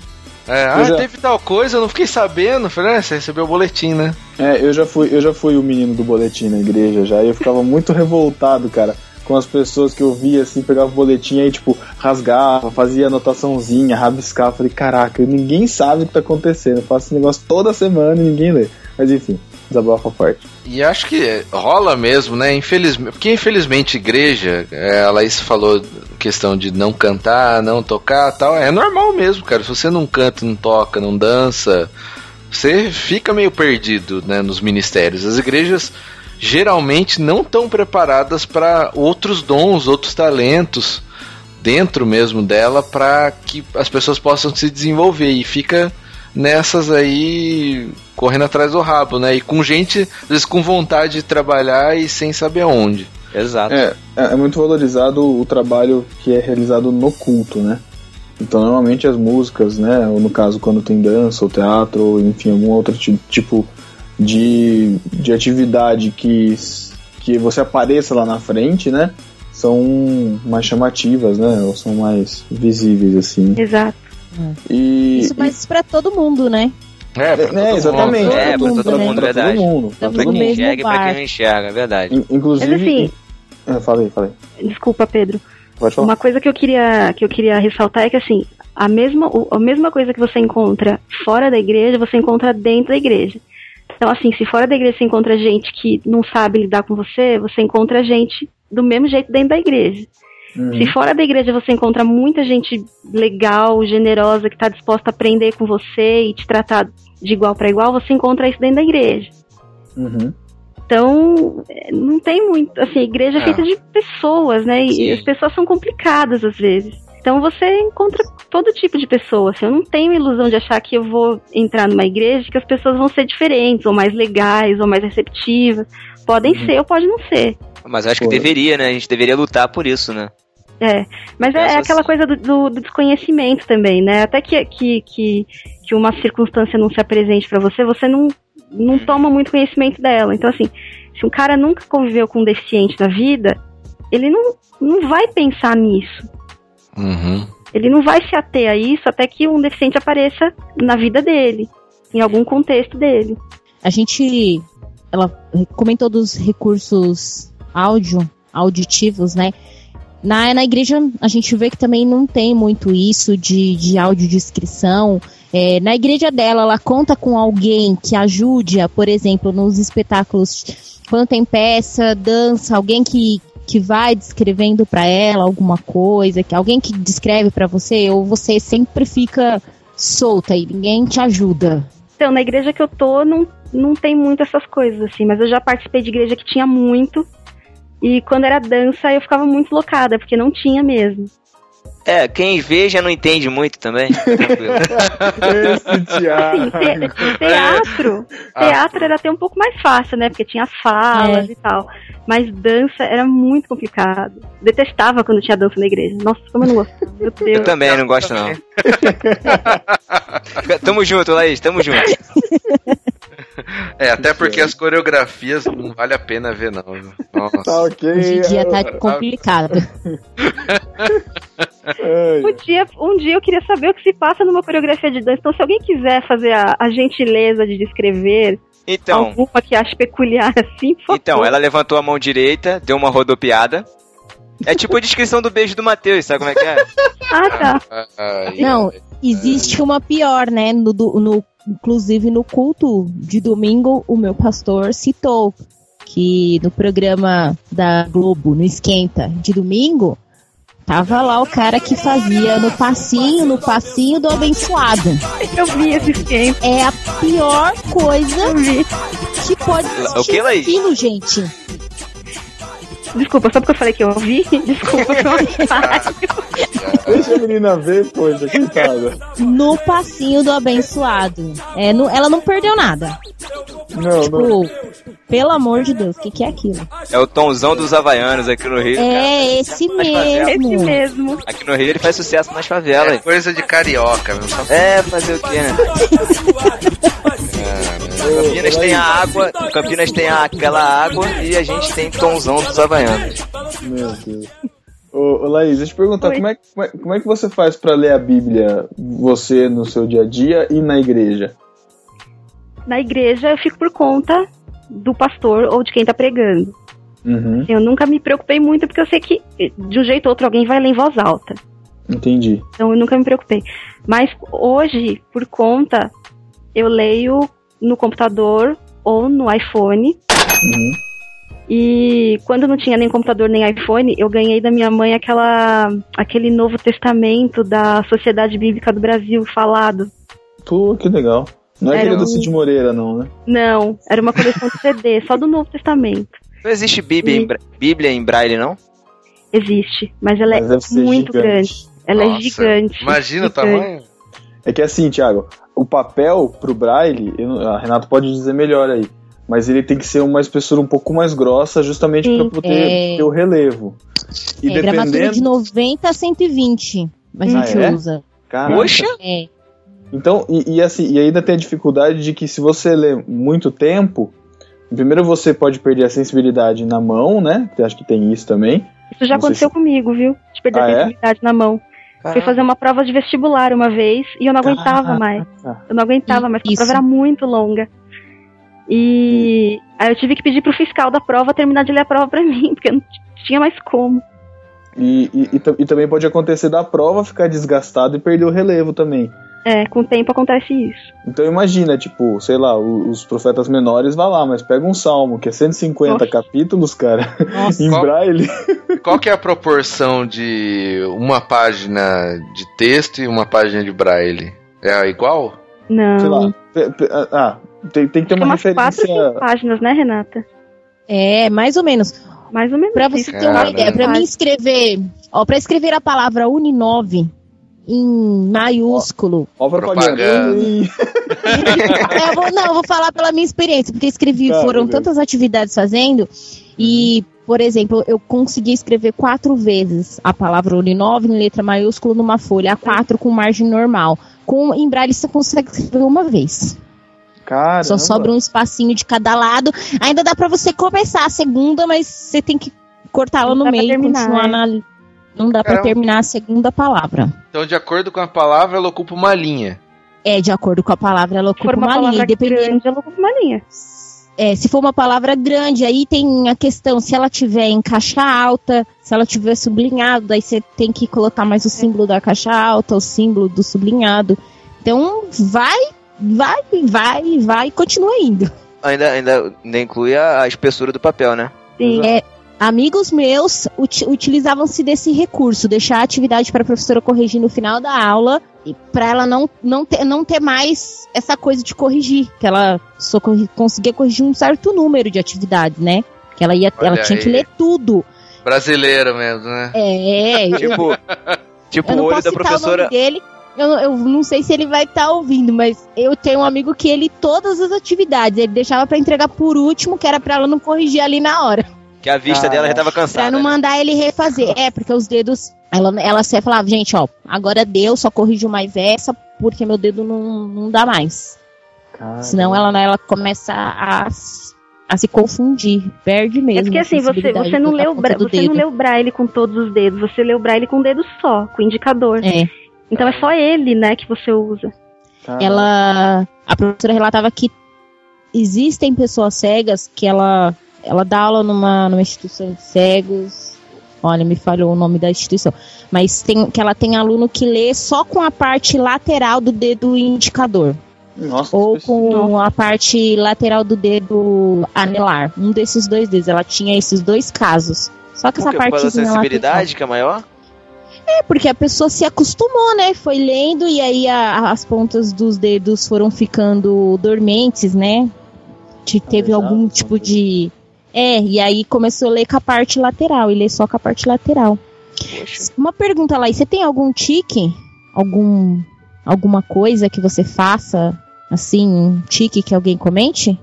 É, ah, Eu já- teve tal coisa, eu não fiquei sabendo. Falei, ah, você recebeu o boletim, né? É, eu já fui, eu já fui o menino do boletim na igreja já, e eu ficava muito revoltado, cara, com as pessoas que eu via assim, pegava o boletim aí, tipo, rasgava, fazia anotaçãozinha, rabiscava, falei, caraca, ninguém sabe o que tá acontecendo, eu faço esse negócio toda semana e ninguém lê. Mas enfim. desabafo à parte. E acho que rola mesmo, né? Infelizmente, porque infelizmente igreja, é, a Laís falou questão de não cantar, não tocar, tal, é normal mesmo, cara. Se você não canta, não toca, não dança, você fica meio perdido, né, nos ministérios. As igrejas geralmente não estão preparadas para outros dons, outros talentos dentro mesmo dela para que as pessoas possam se desenvolver e fica nessas aí correndo atrás do rabo, né? E com gente, às vezes, com vontade de trabalhar e sem saber aonde. Exato. É, é muito valorizado o trabalho que é realizado no culto, né? Então, normalmente as músicas, né? Ou no caso, quando tem dança ou teatro, ou enfim, algum outro tipo de, de atividade que, que você apareça lá na frente, né? São mais chamativas, né? Ou são mais visíveis, assim. Exato. E, Isso faz pra todo mundo, né? É, pra É, todo exatamente. mundo. É, pra todo né? mundo, Pra verdade. todo mundo. Pra Pra todo quem mundo. enxerga e pra quem não enxerga, é verdade. In- Inclusive. Mas assim- É, falei, falei. Desculpa, Pedro. Pode falar. Uma coisa que eu queria que eu queria ressaltar é que assim, a mesma a mesma coisa que você encontra fora da igreja, você encontra dentro da igreja. Então assim, se fora da igreja você encontra gente que não sabe lidar com você, você encontra gente do mesmo jeito dentro da igreja. Uhum. Se fora da igreja você encontra muita gente legal, generosa, que está disposta a aprender com você e te tratar de igual para igual, você encontra isso dentro da igreja. Uhum. Então, é, não tem muito. Assim, a igreja é Ah. feita de pessoas, né? E Sim. as pessoas são complicadas às vezes. Então você encontra todo tipo de pessoa. Assim, eu não tenho ilusão de achar que eu vou entrar numa igreja que as pessoas vão ser diferentes, ou mais legais, ou mais receptivas. Podem ser ou pode não ser. Mas eu acho que deveria, né? A gente deveria lutar por isso, né? É, mas é, é aquela coisa do, do- do desconhecimento também, né? Até que, que, que, que uma circunstância não se apresente pra você, você não, não toma muito conhecimento dela. Então, assim, se um cara nunca conviveu com um deficiente na vida, ele não, não vai pensar nisso. Uhum. Ele não vai se ater a isso até que um deficiente apareça na vida dele, em algum contexto dele. A gente, ela comentou dos recursos áudio, auditivos, né? Na, na igreja a gente vê que também não tem muito isso de, de audiodescrição. É, na igreja dela, ela conta com alguém que ajude-a, por exemplo, nos espetáculos, quando tem peça, dança, alguém que, que vai descrevendo para ela alguma coisa, que alguém que descreve para você, ou você sempre fica solta e ninguém te ajuda. Então, na igreja que eu tô, não, não tem muito essas coisas, assim, mas eu já participei de igreja que tinha muito. E quando era dança, eu ficava muito locada, porque não tinha mesmo. É, quem vê já não entende muito também. Tranquilo. <laughs> Esse Assim, Thiago. te- teatro, teatro era até um pouco mais fácil, né? Porque tinha falas É. e tal. Mas dança era muito complicado. Detestava quando tinha dança na igreja. Nossa, como eu não gostava. Meu Deus. Eu também não gosto, não. <laughs> tamo junto, Laís, tamo junto. <laughs> <laughs> É, até porque as coreografias não vale a pena ver, não. Nossa. Tá ok. Hoje em dia tá complicado. Ai. Um dia, um dia eu queria saber o que se passa numa coreografia de dança. Então, se alguém quiser fazer a, a gentileza de descrever Então, alguma que ache peculiar <laughs> assim, por então, favor. ela levantou a mão direita, deu uma rodopiada. É tipo a descrição do beijo do Matheus, sabe como é que é? Ah, tá. <laughs> Não, existe uma pior, né? No, no- inclusive no culto de domingo, o meu pastor citou que no programa da Globo, no Esquenta, de domingo, tava lá o cara que fazia no passinho, no passinho do abençoado. Eu vi esse esquema. É a pior coisa que pode O existir que, Laís? aquilo, gente. Desculpa, só porque eu falei que eu vi. <laughs> Desculpa. Deixa a menina ver, poxa, coitada. No passinho do abençoado. É, não- ela não perdeu nada. Não, Tipo, não. pelo amor de Deus, o que, que é aquilo? É o tomzão dos havaianos aqui no Rio. cara. É esse Mas fazer- Esse mesmo. mesmo. Aqui no Rio ele faz sucesso nas É favelas. coisa de carioca, meu. É, fazer o quê, né? <laughs> Campinas tem a água, Campinas tem a- aquela água e a gente tem tomzão dos havaianos. Meu Deus. Ô, ô Laís, deixa eu te perguntar, Oi. como é, como, é, como é que você faz pra ler a Bíblia, você no seu dia a dia e na igreja? Na igreja eu fico por conta do pastor ou de quem tá pregando. Uhum, Eu nunca me preocupei muito porque eu sei que de um jeito ou outro alguém vai ler em voz alta. entendi. Então eu nunca me preocupei. Mas hoje, por conta, eu leio no computador ou no iPhone. E quando não tinha nem computador nem iPhone, eu ganhei da minha mãe aquela aquele Novo Testamento da Sociedade Bíblica do Brasil falado. Pô, que legal. Não é Era aquele do um- Cid Moreira, não, né? Não, era uma coleção de CD, só do Novo Testamento. Não existe Bíblia, em, bra- Bíblia em braille, não? Existe, mas ela Mas deve é muito gigante. grande. Ela é Nossa, gigante. Imagina o gigante. tamanho. É que assim, Thiago, o papel pro Braille, eu a Renato pode dizer melhor aí, mas ele tem que ser uma espessura um pouco mais grossa, justamente para poder É. ter o relevo. E é gramatura dependendo. de 90 a 120. A Ah, gente é? usa. Caraca. Poxa! É. Então, e, e assim, e ainda tem a dificuldade de que se você lê muito tempo, primeiro você pode perder a sensibilidade na mão, né? Acho que tem isso também. Isso já Não aconteceu se- comigo, viu? De perder Ah, a é? sensibilidade na mão. Fui fazer uma prova de vestibular uma vez e eu não aguentava mais. Eu não aguentava mais, porque a prova era muito longa. E aí eu tive que pedir pro fiscal da prova terminar de ler a prova pra mim, <laughs> porque eu não tinha mais como. E, e, e e também pode acontecer da prova ficar desgastado e perder o relevo também. É, com o tempo acontece isso. Então imagina, tipo, sei lá, os profetas menores, vai lá, mas pega um salmo, que é 150 Nossa. capítulos, cara, Nossa. <laughs> em Qual- braille. Qual que é a proporção de uma página de texto e uma página de braille? É igual? Não. Sei lá. pe- ah, tem, tem que ter uma umas quatro, referência. cinco páginas, né, Renata? É, mais ou menos. Mais ou menos. Pra você ter uma Caramba. ideia, pra mim escrever, ó, para escrever a palavra Uninove em maiúsculo. Ó, a propaganda. É, <laughs> eu vou, não, eu vou falar pela minha experiência, porque escrevi, foram beleza. tantas atividades fazendo e, por exemplo, eu consegui escrever quatro vezes a palavra Uninove em letra maiúscula numa folha A4 com margem normal. Com em braille você consegue escrever uma vez. Caramba. Só sobra um espacinho de cada lado. Ainda dá pra você começar a segunda, mas você tem que cortá-la no meio e terminar, continuar é. na. Não dá pra Caramba. terminar a segunda palavra. Então, de acordo com a palavra, ela ocupa uma linha. É, de acordo com a palavra, ela ocupa uma uma linha. Dependendo. grande, ela ocupa uma linha. É, se for uma palavra grande, aí tem a questão, se ela tiver em caixa alta, se ela tiver sublinhado, aí você tem que colocar mais o símbolo da caixa alta, o símbolo do sublinhado. Então, vai, vai, vai, vai, e continua indo. Ainda, ainda, ainda inclui a, a espessura do papel, né? Sim. É, amigos meus uti- utilizavam-se desse recurso, deixar a atividade para a professora corrigir no final da aula, e para ela não, não, ter, não ter mais essa coisa de corrigir, que ela só conseguia corrigir um certo número de atividades, né? Que ela ia, Olha ela tinha que ler tudo. Brasileira mesmo, né? É, eu, <laughs> Tipo, tipo eu o olho da professora. dele. Eu, eu não sei se ele vai estar ouvindo, mas eu tenho um amigo que ele todas as atividades ele deixava para entregar por último, que era para ela não corrigir ali na hora. Que a vista dela já tava Pra cansada. não né? mandar ele refazer. É, porque os dedos. Ela, ela sempre falava, gente, ó, agora deu, só corrijo mais essa, porque meu dedo não, não dá mais. Caramba. Senão ela, ela começa a, a se confundir, perde mesmo. É porque assim, você, você, não, ponta bra... você não dedo. o braille com todos os dedos, você lê o braille com um dedo só, com o indicador. É. Então é só ele, né, que você usa. Caramba. ela a professora relatava que existem pessoas cegas que ela ela dá aula numa, numa instituição de cegos. Olha me falhou o nome da instituição. Mas tem que ela tem aluno que lê só com a parte lateral do dedo indicador. Nossa, ou com a parte lateral do dedo anelar. Um desses dois dedos. Ela tinha esses dois casos. Só que Por essa lateral. sensibilidade que é maior? é, porque a pessoa se acostumou, né? Foi lendo e aí a- as pontas dos dedos foram ficando dormentes, né? Te- teve algum tipo de. É, e aí começou a ler com a parte lateral e ler só com a parte lateral. Poxa. Uma pergunta lá, e você tem algum tique? Algum. Alguma coisa que você faça? Assim, um tique que alguém comente?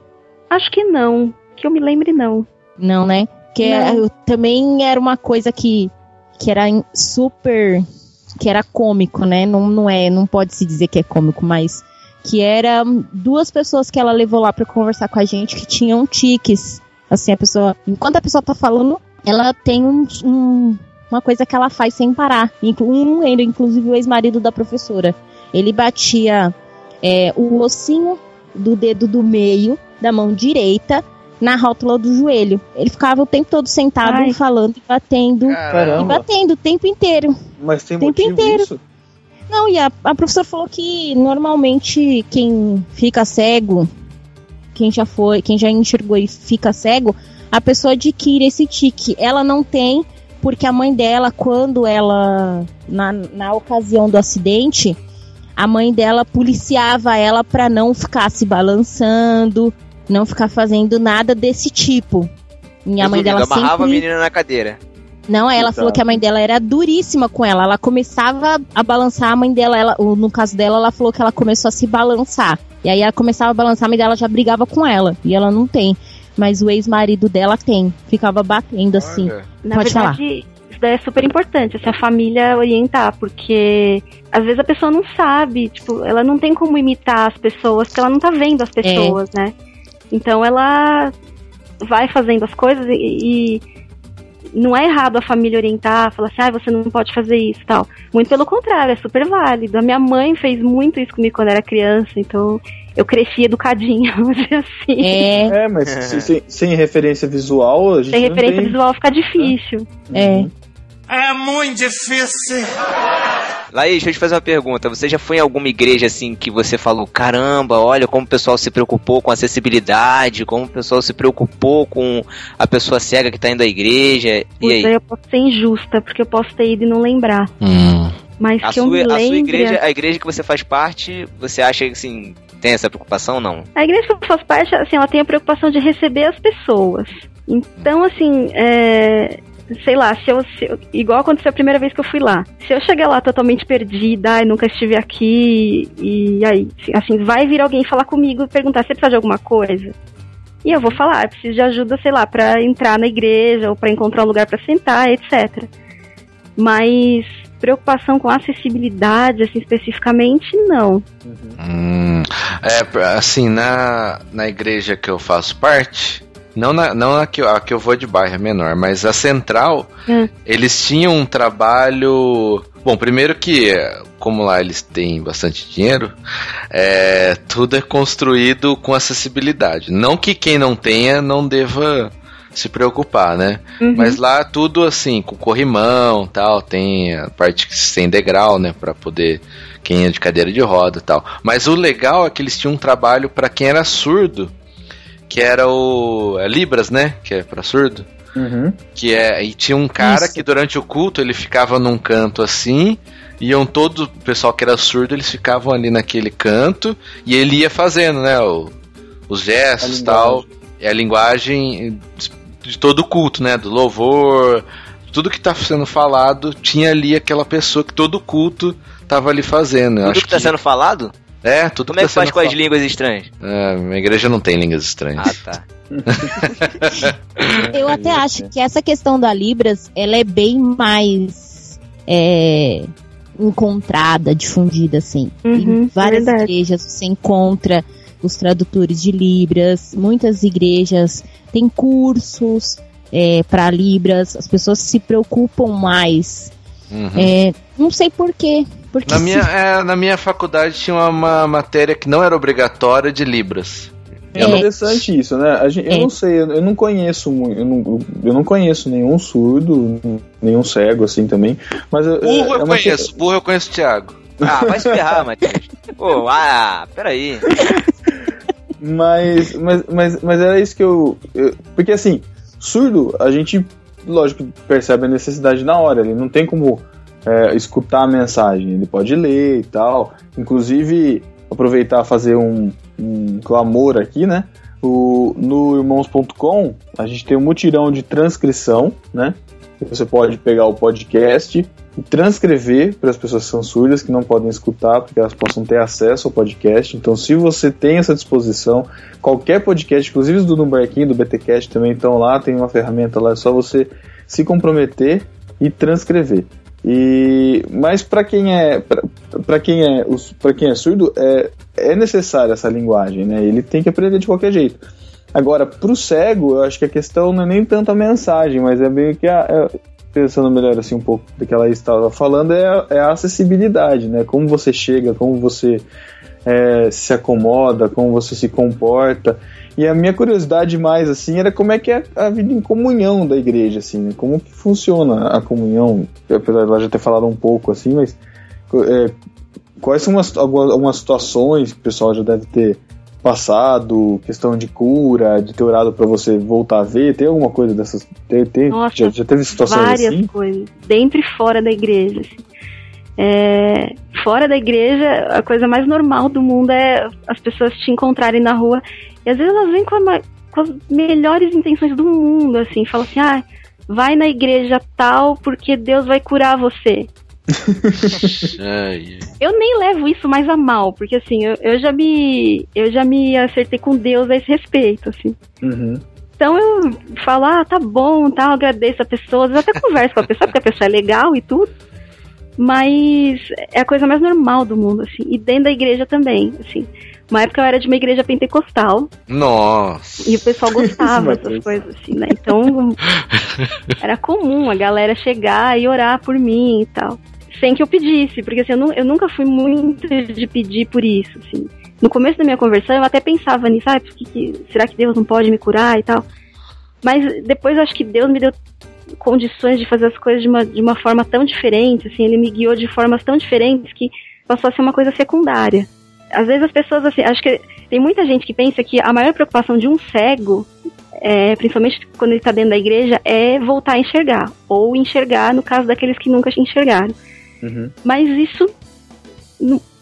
Acho que não. Que eu me lembre, não. Não, né? Que Não. eu- também era uma coisa que, que era super. que era cômico, né? Não, não é, não pode se dizer que é cômico, mas que era duas pessoas que ela levou lá pra conversar com a gente que tinham tiques. Assim, a pessoa, enquanto a pessoa tá falando, ela tem um, um- uma coisa que ela faz sem parar. Um, inclusive o ex-marido da professora, ele batia é, o ossinho do dedo do meio da mão direita na rótula do joelho. Ele ficava o tempo todo sentado Ai. falando e batendo e Caramba. batendo o tempo inteiro. Mas tem tempo motivo inteiro. isso? Não, e a, a professora falou que normalmente quem fica cego quem já foi, quem já enxergou e fica cego, a pessoa adquire esse tique. Ela não tem, porque a mãe dela, quando ela. Na, na ocasião do acidente, a mãe dela policiava ela para não ficar se balançando, não ficar fazendo nada desse tipo. E a mãe dela amarrava a sempre menina na cadeira. não, ela Exato. falou que a mãe dela era duríssima com ela. Ela começava a balançar a mãe dela. Ela, no caso dela, ela falou que ela começou a se balançar. E aí ela começava a balançar, a mãe dela já brigava com ela. E ela não tem. Mas o ex-marido dela tem. Ficava batendo assim. Na Pode falar. verdade, isso daí é super importante, se a família orientar, porque às vezes a pessoa não sabe, tipo, ela não tem como imitar as pessoas, porque ela não tá vendo as pessoas, né? Então ela vai fazendo as coisas e, e não é errado a família orientar, falar assim, ah, você não pode fazer isso e tal. Muito pelo contrário, é super válido. A minha mãe fez muito isso comigo quando era criança, então eu cresci educadinha, <laughs> vamos dizer assim. É, É, mas se- sem, sem referência visual, a gente Sem não referência tem... visual fica difícil. É. É muito difícil. Laís, deixa eu te fazer uma pergunta. Você já foi em alguma igreja assim que você falou, caramba, olha como o pessoal se preocupou com a acessibilidade, como o pessoal se preocupou com a pessoa cega que tá indo à igreja. E Putz, aí? eu posso ser injusta, porque eu posso ter ido e não lembrar. Mas A que eu sua, me a sua lembre... igreja, a igreja que você faz parte, você acha que assim, tem essa preocupação não? A igreja que eu faço parte, assim, ela tem a preocupação de receber as pessoas. Então, assim, é... Sei lá, se eu, se eu- Igual aconteceu a primeira vez que eu fui lá. Se eu chegar lá totalmente perdida, ai, nunca estive aqui, e aí, assim, vai vir alguém falar comigo e perguntar se precisa de alguma coisa. E eu vou falar, "Ah, preciso de ajuda, sei lá, pra entrar na igreja ou pra encontrar um lugar pra sentar, etc. Mas preocupação com acessibilidade, assim, especificamente, não. Hum, é, assim, na, na igreja que eu faço parte, não na, não a, que, eu- a que eu vou de bairro, é menor, mas a central, Hum. eles tinham um trabalho. Bom, primeiro que, como lá eles têm bastante dinheiro, é, tudo é construído com acessibilidade. Não que quem não tenha não deva se preocupar, né? Uhum. Mas lá tudo assim, com corrimão tal, tem a parte que tem degrau, né? Pra poder quem é de cadeira de roda e tal. Mas o legal é que eles tinham um trabalho pra quem era surdo, que era o é Libras, né? Que é pra surdo. Uhum. Que é. E tinha um cara Isso. que durante o culto ele ficava num canto assim. Iam todo o pessoal que era surdo, eles ficavam ali naquele canto e ele ia fazendo, né? o- os gestos e tal. É a linguagem de todo o culto, né? Do louvor. Tudo que tá sendo falado tinha ali aquela pessoa que todo culto tava ali fazendo. Eu Tudo acho que tá sendo falado? É, tudo Como é que faz com as línguas estranhas? É, minha igreja não tem línguas estranhas. Ah, tá. <laughs> Eu até acho que essa questão da Libras, ela é bem mais é, encontrada, difundida, assim. Uhum, em várias verdade. igrejas você encontra os tradutores de Libras, muitas igrejas têm cursos é, para Libras, as pessoas se preocupam mais. Uhum. É, não sei porquê. Porque Na se- minha, é, na minha faculdade tinha uma, uma matéria que não era obrigatória de Libras. É interessante isso, né? A gente, eu É. não sei, eu, eu não conheço muito, eu não, eu não conheço nenhum surdo, nenhum cego assim também. Mas Burro é eu uma conheço, burro eu conheço o Thiago. Ah, vai se ferrar, Matheus. Pô, ah, peraí. Mas, mas, mas, mas era isso que eu, eu- Porque assim, surdo, a gente, lógico, percebe a necessidade na hora. Ele não tem como é, escutar a mensagem. Ele pode ler e tal. Inclusive, aproveitar fazer um, um clamor aqui, né? O, no irmãos.com, a gente tem um mutirão de transcrição, né? Você pode pegar o podcast e transcrever para as pessoas que são surdas, que não podem escutar, porque elas possam ter acesso ao podcast. Então, se você tem essa disposição, qualquer podcast, inclusive os do Numbarquinho, do BTcast também estão lá, tem uma ferramenta lá, é só você se comprometer e transcrever. E mas para quem é para quem é para quem é surdo é, é necessária essa linguagem, né? Ele tem que aprender de qualquer jeito. Agora, pro cego, eu acho que a questão não é nem tanto a mensagem, mas é meio que a, é- pensando melhor assim um pouco do que ela estava falando é a, é a acessibilidade, né? Como você chega, como você é, se acomoda, como você se comporta. E a minha curiosidade mais assim era como é que é a vida em comunhão da igreja, assim, né? Como que funciona a comunhão? Apesar de ela já ter falado um pouco assim, mas é, quais são as, algumas, algumas situações que o pessoal já deve ter passado, questão de cura, de ter orado pra você voltar a ver? Tem alguma coisa dessas? Tem, tem, Nossa, já, já teve situações várias assim? coisas, dentro e fora da igreja. assim. É, fora da igreja, a coisa mais normal do mundo é as pessoas te encontrarem na rua e às vezes elas vêm com, a com as melhores intenções do mundo, assim, falam assim, ah, vai na igreja tal porque Deus vai curar você. <laughs> Eu nem levo isso mais a mal, porque assim, eu, eu já me eu já me acertei com Deus a esse respeito, assim. Uhum. Então eu falo, ah, tá bom, tá, agradeço a pessoa, eu até converso com a pessoa, porque a pessoa é legal e tudo. Mas é a coisa mais normal do mundo, assim. E dentro da igreja também, assim. Uma época eu era de uma igreja pentecostal Nossa. e o pessoal <laughs> gostava dessas coisas, assim, né? Então era comum a galera chegar e orar por mim e tal. Sem que eu pedisse, porque assim, eu, eu nunca fui muito de pedir por isso, assim. No começo da minha conversão eu até pensava nisso, ah, que- será que Deus não pode me curar e tal? Mas depois eu acho que Deus me deu condições de fazer as coisas de uma, de uma forma tão diferente, assim, ele me guiou de formas tão diferentes que passou a ser uma coisa secundária. Às vezes as pessoas, assim, acho que tem muita gente que pensa que a maior preocupação de um cego, é, principalmente quando ele está dentro da igreja, é voltar a enxergar. Ou enxergar, no caso daqueles que nunca enxergaram. Uhum. Mas isso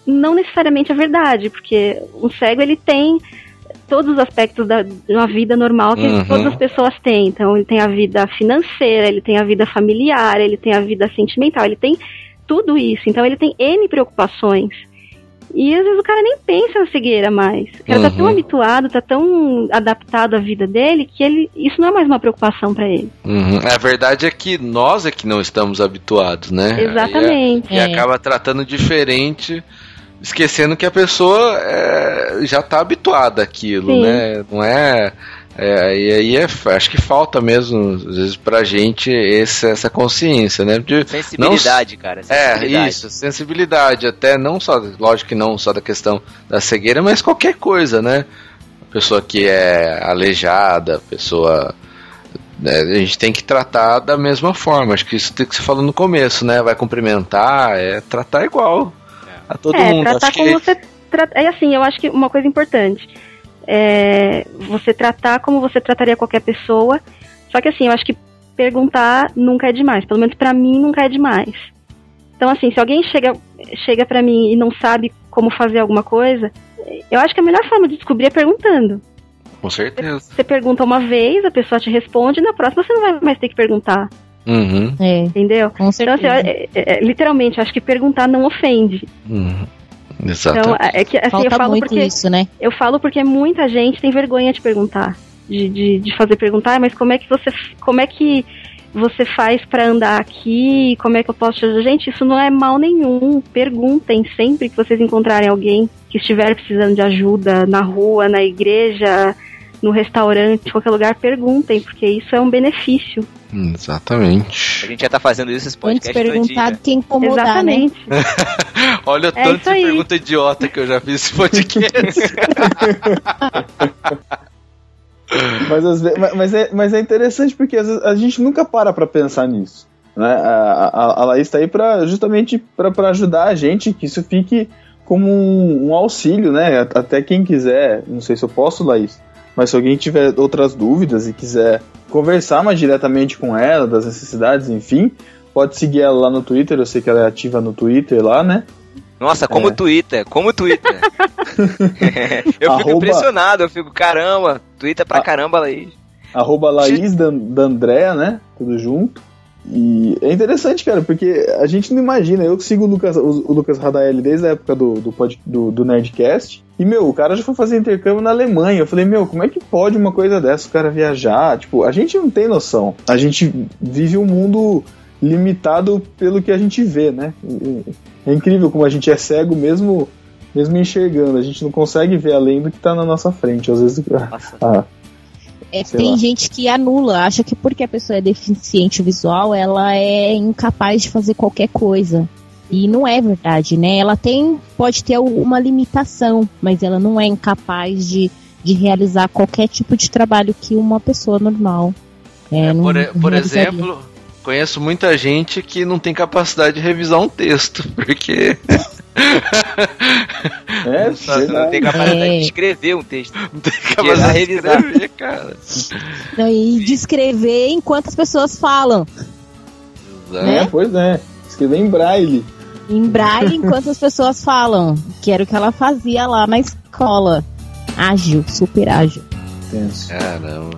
não necessariamente é verdade, porque o cego ele tem todos os aspectos da de uma vida normal que Uhum. todas as pessoas têm. Então ele tem a vida financeira, ele tem a vida familiar, ele tem a vida sentimental, ele tem tudo isso. Então ele tem N preocupações. E às vezes o cara nem pensa na cegueira mais. O cara tá tão Uhum. habituado, tá tão adaptado à vida dele que ele isso não é mais uma preocupação pra ele. Uhum. A verdade é que nós é que não estamos habituados, né? Exatamente. E, É. acaba tratando diferente, esquecendo que a pessoa é, já está habituada àquilo, Sim. né? Não é. É, e aí é, acho que falta mesmo, às vezes, pra gente esse, essa consciência, né? De, Sensibilidade, cara. é, Sensibilidade. isso, sensibilidade, até não só, lógico que não só da questão da cegueira, mas qualquer coisa, né? Pessoa que é aleijada, pessoa. né, a gente tem que tratar da mesma forma. Acho que isso tem que se falou no começo, né? Vai cumprimentar, é tratar igual a todo é, mundo. tratar Acho como que você trata. É assim, eu acho que uma coisa importante é você tratar como você trataria qualquer pessoa. Só que assim, eu acho que perguntar nunca é demais. Pelo menos pra mim nunca é demais. Então assim, se alguém chega chega para mim e não sabe como fazer alguma coisa, eu acho que a melhor forma de descobrir é perguntando. com certeza. Você pergunta uma vez, a pessoa te responde, e na próxima você não vai mais ter que perguntar, Uhum, É, entendeu? com Então, assim, certeza. é- é- é, literalmente, eu acho que perguntar não ofende. uhum. Então, Exatamente. é que assim, Falta eu falo muito porque isso, né? eu falo porque muita gente tem vergonha de perguntar, de, de, de fazer perguntar, "Ah, mas como é que você como é que você faz pra andar aqui? Como é que eu posso te ajudar? Gente, isso não é mal nenhum. Perguntem sempre que vocês encontrarem alguém que estiver precisando de ajuda na rua, na igreja, no restaurante, em qualquer lugar, perguntem, porque isso é um benefício. Exatamente. A gente já tá fazendo isso esse Antes podcast todo perguntar dia. do que incomodar, né? <laughs> Olha o É tanto de aí. pergunta idiota que eu já fiz esse podcast. <laughs> Mas, mas- é, mas é interessante porque a gente nunca para pra pensar nisso. Né? A, a, a Laís tá aí pra, justamente pra pra ajudar a gente que isso fique como um, um auxílio, né? Até quem quiser, não sei se eu posso, Laís, mas se alguém tiver outras dúvidas e quiser conversar mais diretamente com ela, das necessidades, enfim, pode seguir ela lá no Twitter, eu sei que ela é ativa no Twitter lá, né? Nossa, como É. Twitter, como Twitter. <laughs> <laughs> eu fico Arroba- impressionado, eu fico, caramba, Twitter pra Ah. caramba aí. arroba Laís Dan- D'Andrea, né? Tudo junto. E é interessante, cara, porque a gente não imagina. Eu sigo o Lucas, o, Lucas Radaeli desde a época do, do, pod- do, do Nerdcast. E, meu, o cara já foi fazer intercâmbio na Alemanha. Eu falei, meu, como é que pode uma coisa dessa, o cara viajar? Tipo, a gente não tem noção. A gente vive um mundo limitado pelo que a gente vê, né? É incrível como a gente é cego mesmo, mesmo enxergando. A gente não consegue ver além do que tá na nossa frente. Às vezes. <laughs> Nossa. Ah, É, tem lá. gente que anula, acha que porque a pessoa é deficiente visual, ela é incapaz de fazer qualquer coisa. E não é verdade, né? Ela tem, pode ter uma limitação, mas ela não é incapaz de, de realizar qualquer tipo de trabalho que uma pessoa normal. É, não- por, não por exemplo, conheço muita gente que não tem capacidade de revisar um texto, <laughs> porque É, Nossa, não tem capacidade É. de escrever um texto. Não tem capacidade de revisar. escrever, cara. Não, e de escrever enquanto as pessoas falam. É, pois é. Escrever em braille. Em braille enquanto as pessoas falam. Que era o que ela fazia lá na escola. Ágil, super ágil. Tenso. Caramba.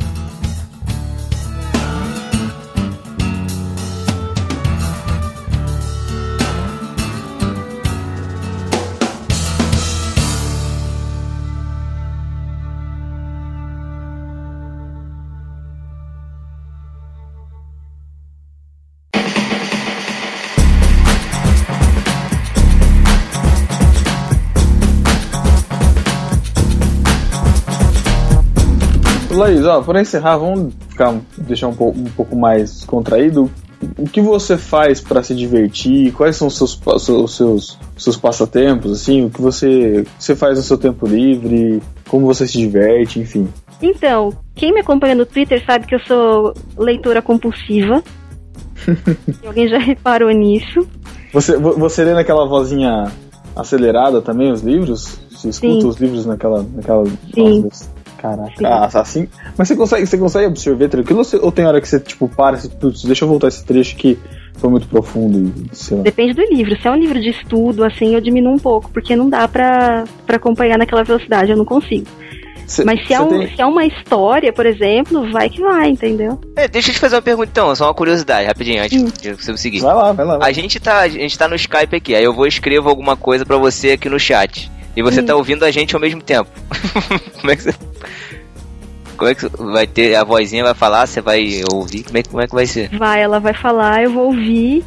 Laís, ó, para encerrar, vamos ficar, deixar um pouco, um pouco mais contraído. O que você faz para se divertir? Quais são os seus, os seus, seus passatempos? Assim, o que você, você faz no seu tempo livre? Como você se diverte? Enfim. Então, quem me acompanha no Twitter sabe que eu sou leitora compulsiva. <laughs> Alguém já reparou nisso? Você, vo- você lê naquela vozinha acelerada também os livros? Você escuta Sim. os livros naquela. naquela Sim. Nossa, Caraca. Ah, assim. Mas você consegue, você consegue absorver tranquilo ou, tem hora que você, tipo, para e putz, deixa eu voltar esse trecho que foi muito profundo e sei lá. Depende do livro. Se é um livro de estudo, assim, eu diminuo um pouco, porque não dá pra, pra acompanhar naquela velocidade, eu não consigo. Cê- Mas se é, um, tem- se é uma história, por exemplo, vai que vai, entendeu? É, deixa eu te fazer uma pergunta então, só uma curiosidade, rapidinho, antes de você seguir. Vai lá, vai lá. vai. A gente, tá, a gente tá no Skype aqui, aí eu vou escrever alguma coisa pra você aqui no chat. E você Hum. tá ouvindo a gente ao mesmo tempo. <laughs> como é que você. Como é que vai ter. A vozinha vai falar, você vai ouvir? Como é, que- como é que vai ser? Vai, ela vai falar, eu vou ouvir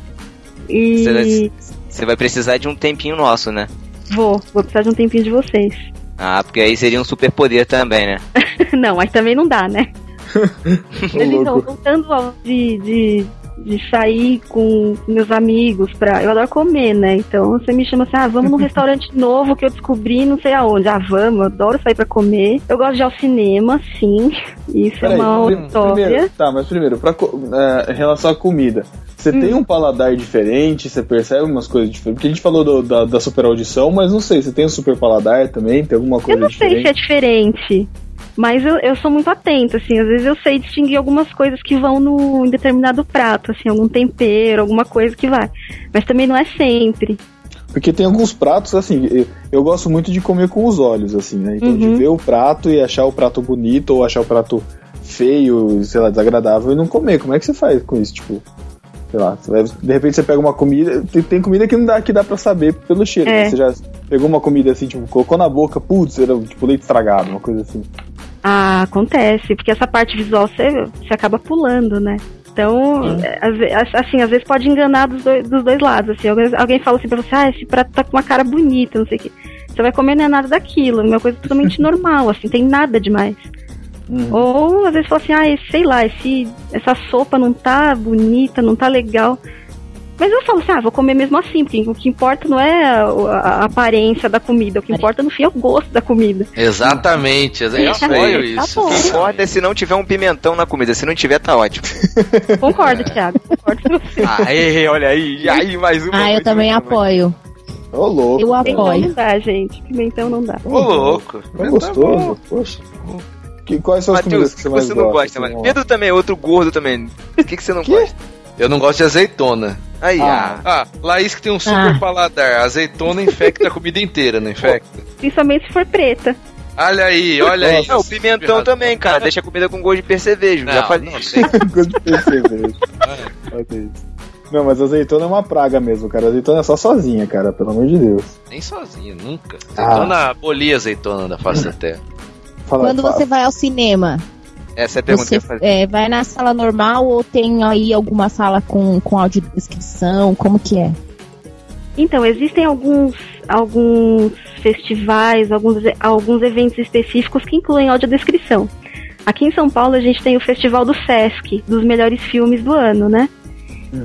e Você vai, você vai precisar de um tempinho nosso, né? vou, vou precisar de um tempinho de vocês. Ah, porque aí seria um superpoder também, né? <laughs> não, mas também não dá, né? <laughs> Louco. voltando ao de, de, de sair com meus amigos pra. Eu adoro comer, né? Então você me chama assim, ah, vamos num <laughs> restaurante novo que eu descobri não sei aonde. Ah, vamos, eu adoro sair pra comer. Eu gosto de ir ao cinema, sim. <laughs> Isso Peraí, é uma primeiro, tá, mas primeiro, pra, é, em relação à comida, você Hum. tem um paladar diferente? Você percebe umas coisas diferentes? Porque a gente falou do- da, da super audição, mas não sei, você tem um super paladar também? Tem alguma coisa Eu não sei diferente? se é diferente. Mas eu, eu sou muito atenta, assim, às vezes eu sei distinguir algumas coisas que vão no, em determinado prato, assim, algum tempero, alguma coisa que vai. Mas também não é sempre. Porque tem alguns pratos, assim, eu, eu gosto muito de comer com os olhos, assim, né? Então, de Uhum. ver o prato e achar o prato bonito ou achar o prato feio, sei lá, desagradável e não comer. Como é que você faz com isso? Tipo, sei lá, vai- de repente você pega uma comida, tem, tem comida que não dá, que dá pra saber pelo cheiro. É. né? Você já pegou uma comida assim, tipo, colocou na boca, putz, era tipo leite estragado, uma coisa assim. Ah, acontece, porque essa parte visual você, você acaba pulando, né? Então, é, assim, às vezes pode enganar dos dois, dos dois lados. Assim, alguém, alguém fala assim pra você, ah, esse prato tá com uma cara bonita, não sei o quê. Você vai comer não é nada daquilo, é uma coisa totalmente <laughs> normal, assim, tem nada demais. Ou às vezes fala assim, ah, esse- sei lá, esse, essa sopa não tá bonita, não tá legal. Mas eu falo assim, ah, vou comer mesmo assim, porque o que importa não é a, a aparência da comida, o que importa no fim é o gosto da comida. Exatamente, eu Tá apoio bom. isso. Tá O que importa é se não tiver um pimentão na comida. Se não tiver, tá ótimo. <laughs> Concordo, Thiago. Concordo com você. Aê, olha aí. E aí, mais uma. Ah, eu mais também apoio. Ô, louco. Eu Pimentão apoio. não dá, gente. Pimentão não dá. Ô, louco. É gostoso, poxa. Que, quais são as comidas Matheus, que você mais você não gosta, gosta? mas lá. Pedro também é outro gordo também. O que, que você não gosta? Eu não gosto de azeitona. Aí, Ah. ah. Ah, Laís que tem um super Ah. paladar. Azeitona infecta a comida inteira, não infecta? Principalmente se for preta. Olha aí, olha aí. Não, o pimentão também, cara. Deixa a comida com gosto de percevejo. Já Não, falei. não sei. <laughs> Gosto de perceber. Olha isso. Não, mas azeitona é uma praga mesmo, cara. Azeitona é só sozinha, cara, pelo amor de Deus. Nem sozinho, nunca. Ah. Azeitona, abolia azeitona da face da terra. Fala, Quando fala. você vai ao cinema, Essa é a pergunta que você eu ia fazer. é, vai na sala normal ou tem aí alguma sala com, com audiodescrição? Como que é? Então, existem alguns, alguns festivais, alguns, alguns eventos específicos que incluem audiodescrição. Aqui em São Paulo a gente tem o Festival do Sesc, dos melhores filmes do ano, né?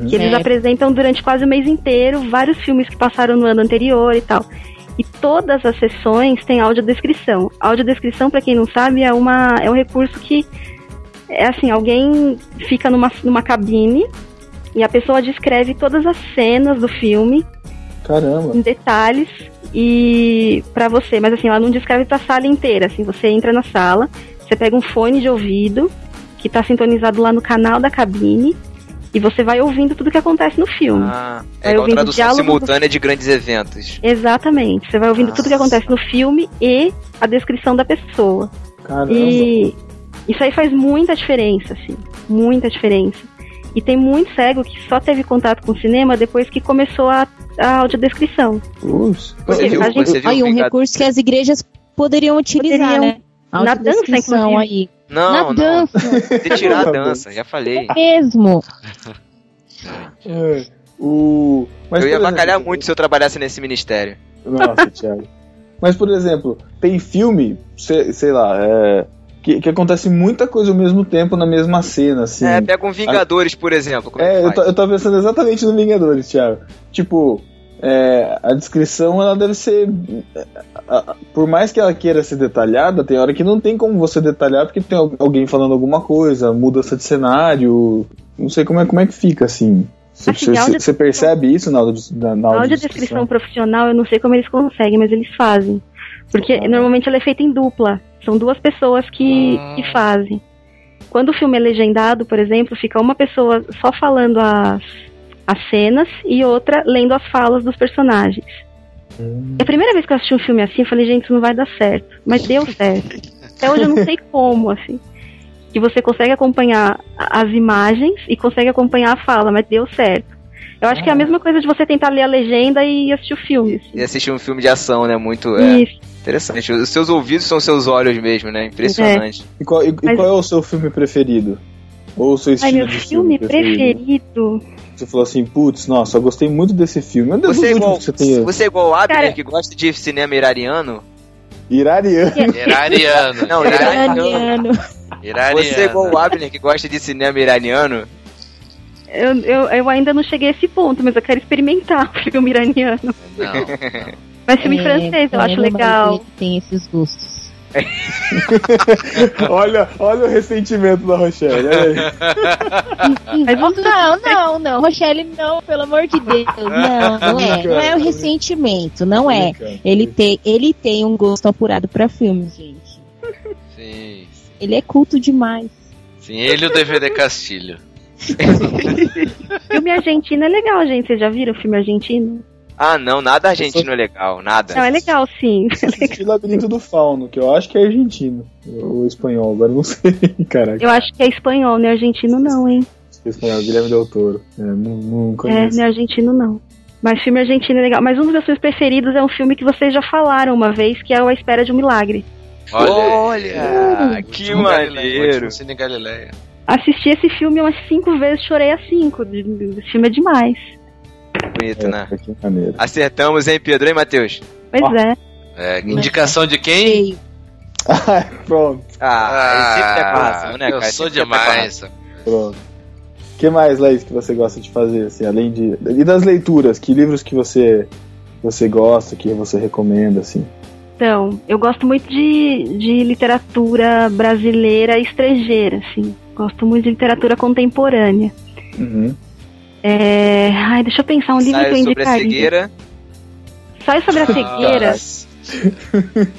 Que eles Certo. apresentam durante quase o mês inteiro vários filmes que passaram no ano anterior e tal. E todas as sessões têm audiodescrição. Audiodescrição, para quem não sabe, é, uma, é um recurso que é assim, alguém fica numa, numa cabine e a pessoa descreve todas as cenas do filme Caramba. em detalhes e para você, mas assim, ela não descreve pra sala inteira, assim, você entra na sala, você pega um fone de ouvido que tá sintonizado lá no canal da cabine e você vai ouvindo tudo que acontece no filme. Ah, é Vai igual ouvindo tradução simultânea de grandes eventos. Exatamente. Você vai ouvindo tudo que acontece no filme e a descrição da pessoa. Caramba. E isso aí faz muita diferença, assim. Muita diferença. E tem muito cego que só teve contato com o cinema depois que começou a, a audiodescrição. Ups. Você viu, a gente- você viu Aí um recurso que as igrejas poderiam utilizar, Poderiam. né? Na dança, inclusive. aí. Não, Na não. dança tirar a dança, já falei. mesmo. É, o... Mas, eu ia por exemplo, muito se eu trabalhasse nesse ministério. Nossa, Thiago. Mas, por exemplo, tem filme, sei, sei lá, é, que, que acontece muita coisa ao mesmo tempo na mesma cena, assim. É, pega um Vingadores, por exemplo. Como é, É, eu, eu tô pensando exatamente no Vingadores, Thiago. Tipo, é, a descrição ela deve ser. Por mais que ela queira ser detalhada, tem hora que não tem como você detalhar porque tem al- alguém falando alguma coisa, mudança de cenário. Não sei como é, como é que fica assim. Você, Assim, você- percebe isso na, na, na audiodescrição? profissional, eu não sei como eles conseguem, mas eles fazem. Porque Ah. normalmente ela é feita em dupla. São duas pessoas que, que fazem. Quando o filme é legendado, por exemplo, fica uma pessoa só falando as, as cenas e outra lendo as falas dos personagens. É a primeira vez que eu assisti um filme assim, eu falei, gente, isso não vai dar certo. Mas deu certo. Até hoje eu não sei como, assim. Que você consegue acompanhar as imagens e consegue acompanhar a fala, mas deu certo. Eu acho que é a mesma coisa de você tentar ler a legenda e assistir o filme. assim. E assistir um filme de ação, né? Muito. É, Isso. interessante. Os seus ouvidos são seus olhos mesmo, né? Impressionante. E qual, e- e Mas- qual é o seu filme preferido? Ou o seu Ai, estilo meu de filme preferido. Você falou assim, putz, nossa, eu gostei muito desse filme. Meu Deus, Você é, igual, que você tem. você é igual o Abner, Cara- que gosta de cinema irariano? Irariano. Irariano. Não, irariano. Iraniano. Irariano. Você é igual o Abner, que gosta de cinema iraniano? Eu, eu, eu ainda não cheguei a esse ponto, mas eu quero experimentar o filme iraniano. Não. Mas filme É, francês, eu é, acho legal. Tem esses gostos. <laughs> olha, olha o ressentimento da Rochelle. Olha aí. <laughs> Mas vamos Não, não, não, Rochelle, não, pelo amor de Deus. Não, não é. Não é o ressentimento, não é. Ele tem, ele tem um gosto apurado pra filmes, gente. Sim. Ele é culto demais. Sim, ele e o DVD Castilho. <laughs> filme argentino é legal, gente. Vocês já viram o filme argentino? Ah, não, nada argentino é legal, nada. Não, é legal, sim. Assisti Labirinto <laughs> do Fauno, que eu acho que é argentino. Ou espanhol, agora não <laughs> sei. Caraca, Eu acho que é espanhol, não é argentino, não, hein? que é espanhol, Guilherme Del Toro. É, não, não É, conheço. não é argentino, não. Mas filme argentino é legal. Mas um dos meus filmes preferidos é um filme que vocês já falaram uma vez, que é o A Espera de um Milagre. Olha, Olha, que Último Galileia, maneiro. Cine Galileia. Assisti esse filme umas cinco vezes, chorei as cinco. Esse filme é demais. Bonito, né? É, maneiro. Acertamos, hein, Pedro, hein, Matheus? Pois é. É, indicação de quem? Ah, pronto, Ah, ele sempre é razão, né, eu cara? sou Sempre é com demais. pronto. O que mais, Laís, que você gosta de fazer, assim, além de... E das leituras, que livros que você, você gosta, que você recomenda, assim? Então, eu gosto muito de, de literatura brasileira e estrangeira, assim. Gosto muito de literatura contemporânea. Uhum. É... Ai, deixa eu pensar, um livro Sai que eu sobre a indicaria. cegueira. Sai sobre a cegueira.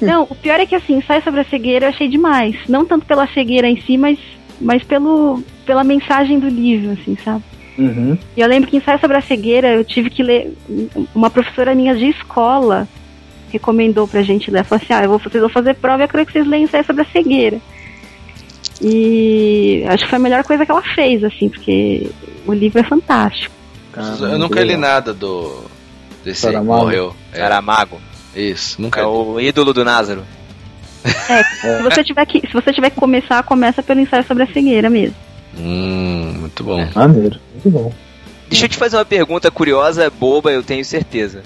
<laughs> Não, o pior é que assim, sai sobre a cegueira eu achei demais. Não tanto pela cegueira em si, mas, mas pelo, pela mensagem do livro, assim, sabe? Uhum. E eu lembro que em Sai sobre a cegueira eu tive que ler. Uma professora minha de escola recomendou pra gente ler. Ela falou assim: ah, eu vou, vocês vão fazer prova e eu quero que vocês leiam Sai sobre a cegueira. E acho que foi a melhor coisa que ela fez, assim, porque o livro é fantástico. Eu nunca li nada do. Desse Saramago. morreu. É, Saramago. isso, nunca É li. o ídolo do Názaro. É, se você tiver que, se você tiver que começar, começa pelo ensaio sobre a cegueira mesmo. Hum, muito bom. Maneiro, muito bom. Deixa eu te fazer uma pergunta curiosa, boba, eu tenho certeza.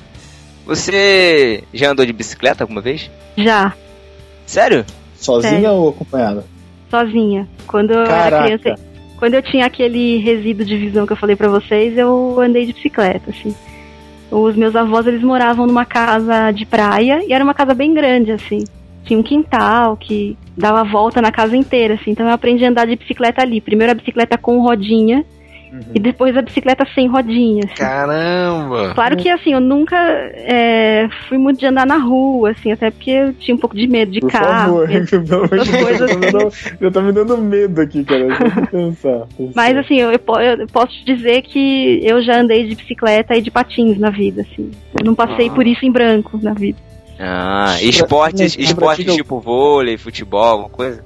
Você já andou de bicicleta alguma vez? Já, Sério? Sozinha Sério. ou acompanhada? Sozinha. Quando eu era Caraca. criança, quando eu tinha aquele resíduo de visão que eu falei pra vocês, eu andei de bicicleta, assim. Os meus avós, eles moravam numa casa de praia e era uma casa bem grande, assim. Tinha um quintal que dava volta na casa inteira, assim. Então eu aprendi a andar de bicicleta ali. Primeiro a bicicleta com rodinha E depois a bicicleta sem rodinhas. Caramba! Claro que assim, eu nunca é, fui muito de andar na rua, assim, até porque eu tinha um pouco de medo de Por carro. favor, <laughs> medo <laughs> coisas. já tá me dando- já tá me dando medo aqui, cara. Deixa eu pensar. Mas assim, eu, eu eu posso te dizer que eu já andei de bicicleta e de patins na vida, assim. Eu não passei Ah. por isso em branco na vida. Ah, esportes, esportes tipo vôlei, futebol, alguma coisa?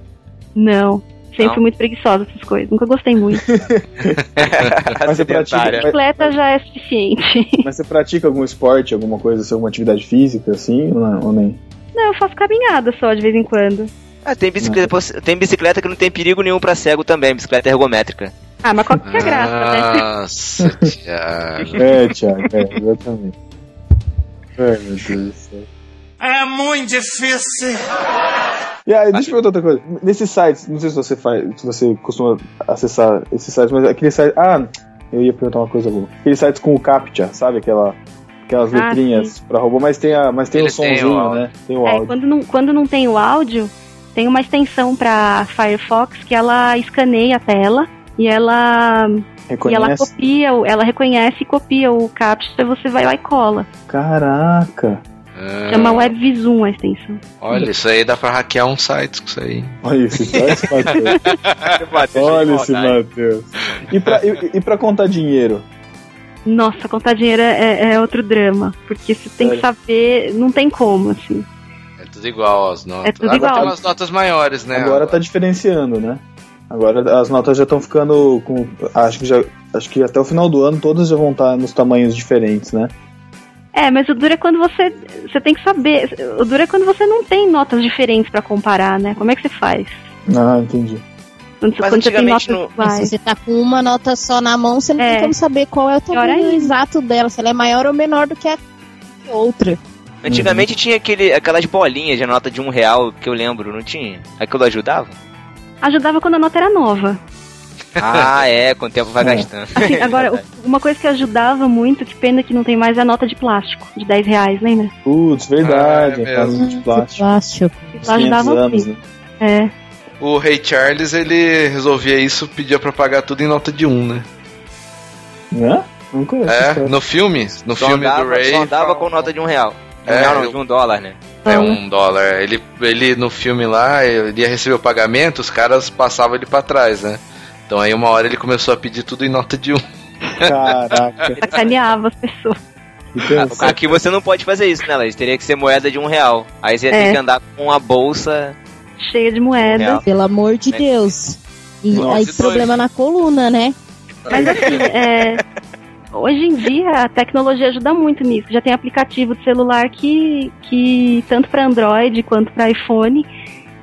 Não. Sempre Não? muito preguiçosa essas coisas. Nunca gostei muito. <laughs> Mas você pratica. Bicicleta já é suficiente. <laughs> mas você pratica algum esporte, alguma coisa, assim, alguma atividade física, assim, ou, não, ou nem? Não, eu faço caminhada só de vez em quando. Ah, tem bicicleta, tem bicicleta que não tem perigo nenhum pra cego também, bicicleta ergométrica. Ah, mas qual que é a graça, né? Nossa, <laughs> Thiago. É, Thiago, é, exatamente. Ai, meu Deus do céu. É muito difícil. E aí, deixa eu perguntar outra coisa. Nesses sites, não sei se você faz, se você costuma acessar esses sites, mas aquele site. Ah, eu ia perguntar uma coisa boa. Aqueles sites com o CAPTCHA, sabe? Aquela, aquelas Ah, letrinhas pra robô, mas tem, a, mas tem o Ele tem o somzinho, áudio. né? Tem o É, áudio. quando não, quando não tem o áudio, tem uma extensão pra Firefox que ela escaneia a tela e ela, e ela Reconhece? copia, ela reconhece e copia o captcha, você vai lá e cola. Caraca! Ah, Chama WebVisum a extensão. Olha, isso aí dá pra hackear um site com isso aí. Olha esse <laughs> Matheus. Olha esse Matheus. E pra, e, e pra contar dinheiro? Nossa, contar dinheiro é, é outro drama, porque você tem que Sério? saber, não tem como, assim. É tudo igual as notas. É tudo Agora igual. tem umas notas maiores, né? Agora tá diferenciando, né? Agora as notas já estão ficando com. Acho que já. Acho que até o final do ano todas já vão estar nos tamanhos diferentes, né? É, mas o duro é quando você. Você tem que saber. O duro é quando você não tem notas diferentes pra comparar, né? Como é que você faz? Ah, entendi. Quando, você- Mas quando você tem antigamente notas no- se você tá com uma nota só na mão, você não É. tem como saber qual é o tamanho exato dela, se ela é maior ou menor do que a outra. Antigamente tinha aquele, aquelas bolinhas de nota de um real que eu lembro, não tinha? Aquilo ajudava? Ajudava quando a nota era nova. Ah, é, com o tempo vai É. gastando. Assim, <laughs> agora, o- uma coisa que ajudava muito, que pena que não tem mais, é a nota de plástico, de 10 reais, lembra? Putz, verdade. Ah, é a casa mesmo. de plástico. Plástico. 500 ajudava anos, muito. né? É. O Rei Charles, ele resolvia isso, pedia pra pagar tudo em nota de um, né? Hã? Não conheço. É, no filme, no Só filme andava, do Ray. só andava com nota de um real. De um É, real não, de um dólar, né? É um dólar. Ele, ele no filme lá, ele ia receber o pagamento, os caras passavam ele pra trás, né? Então aí uma hora ele começou a pedir tudo em nota de um. Caraca. <laughs> Sacaneava as pessoas. que pensar. Aqui você não pode fazer isso, né, Laís? Teria que ser moeda de um real. Aí você ia ter É. que andar com uma bolsa. Cheia de moeda. Real. Pelo amor de Né? Deus. E Nossa, aí dois. problema na coluna, né? Mas assim, é, hoje em dia a tecnologia ajuda muito nisso. Já tem aplicativo de celular que, que tanto para Android quanto para iPhone,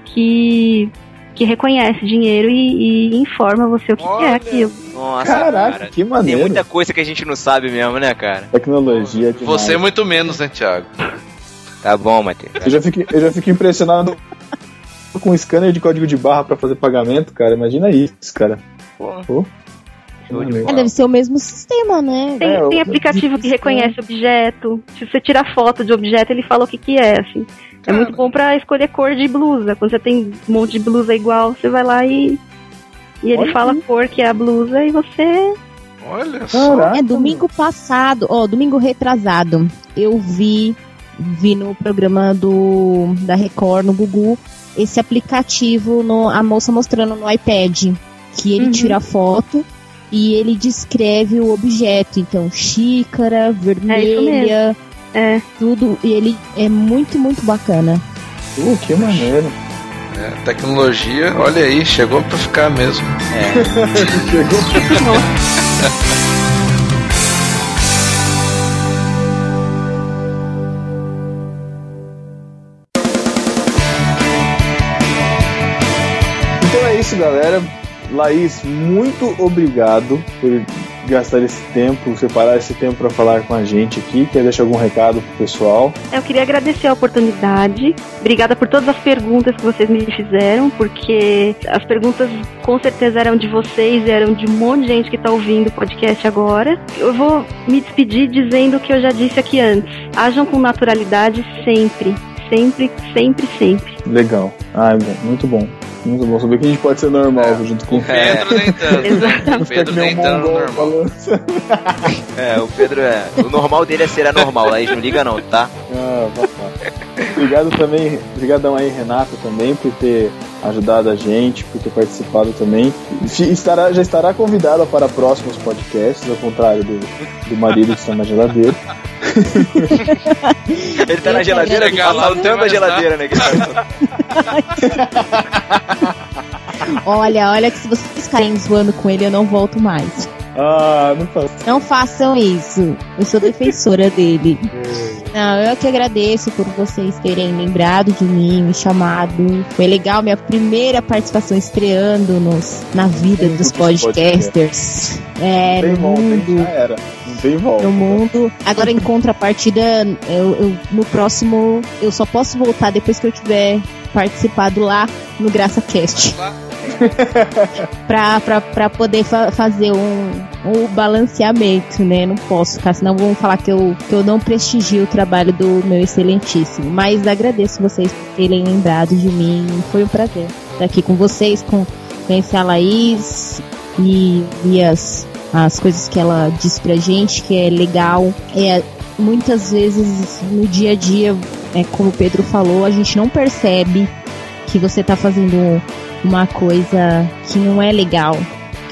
que, que reconhece dinheiro e, e informa você o que, que é aquilo. Nossa, Caraca, cara. que Tem maneiro. muita coisa que a gente não sabe mesmo, né, cara? Tecnologia demais. Você muito menos, né, Thiago? Tá bom, Matheus. Eu já fico, eu já fico impressionado com scanner de código de barra pra fazer pagamento, cara. Imagina isso, cara. Pô. De É, deve ser o mesmo sistema, né? Tem, É, tem aplicativo que reconhece objeto. Se você tirar foto de objeto, ele fala o que, que é, assim. É muito bom pra escolher cor de blusa. Quando você tem um monte de blusa igual, você vai lá e. E ele Olha fala a cor que é a blusa e você. Olha só. Caraca. É domingo passado, ó, domingo retrasado, eu vi, vi no programa do da Record no Gugu esse aplicativo, no, a moça mostrando no iPad que ele Uhum. tira foto e ele descreve o objeto, então xícara, vermelha, É. tudo, e ele é muito muito bacana. Uh, que maneiro. É, tecnologia, olha aí, chegou pra ficar mesmo. <laughs> Chegou. <laughs> Então é isso, galera. Laís, muito obrigado por gastar esse tempo, separar esse tempo para falar com a gente aqui. Quer deixar algum recado pro pessoal? Eu queria agradecer a oportunidade. Obrigada por todas as perguntas que vocês me fizeram, porque as perguntas com certeza eram de vocês, eram de um monte de gente que está ouvindo o podcast agora. Eu vou me despedir dizendo o que eu já disse aqui antes. Ajam com naturalidade sempre. Sempre, sempre, sempre. Legal. Ah, muito bom. Muito bom saber que a gente pode ser normal junto com o Pedro nem tanto. <laughs> Exatamente. O Pedro nem tanto normal. <laughs> É, o Pedro é. O normal dele é ser anormal, Laís, não liga não, tá? Ah, papai. Obrigado também, obrigadão aí, Renata, também, por ter ajudado a gente, por ter participado também. Estará, já estará convidada para próximos podcasts, ao contrário do, do marido que está na geladeira. <laughs> Ele tá na geladeira, tá saltando a geladeira, né? Olha, olha que se vocês ficarem zoando com ele, eu não volto mais. Ah, não faço. Não façam isso. Eu sou defensora <laughs> dele. Não, eu que agradeço por vocês terem lembrado de mim, me chamado. Foi legal minha primeira participação estreando nos, na vida dos podcasters. É, no mundo. Já era. Tem volta. No mundo. Agora, em contrapartida, eu, eu- no próximo, eu só posso voltar depois que eu tiver participado lá no Graça Cast. <laughs> pra, pra, pra poder fa- fazer um, um balanceamento, né? Não posso ficar, senão vão falar que eu, que eu não prestigio o trabalho do meu excelentíssimo. Mas agradeço vocês por terem lembrado de mim. Foi um prazer estar aqui com vocês, com conhecer a Laís e, e as, as coisas que ela disse pra gente, que é legal. É, muitas vezes no dia a dia, é, como o Pedro falou, a gente não percebe que você tá fazendo uma coisa que não é legal,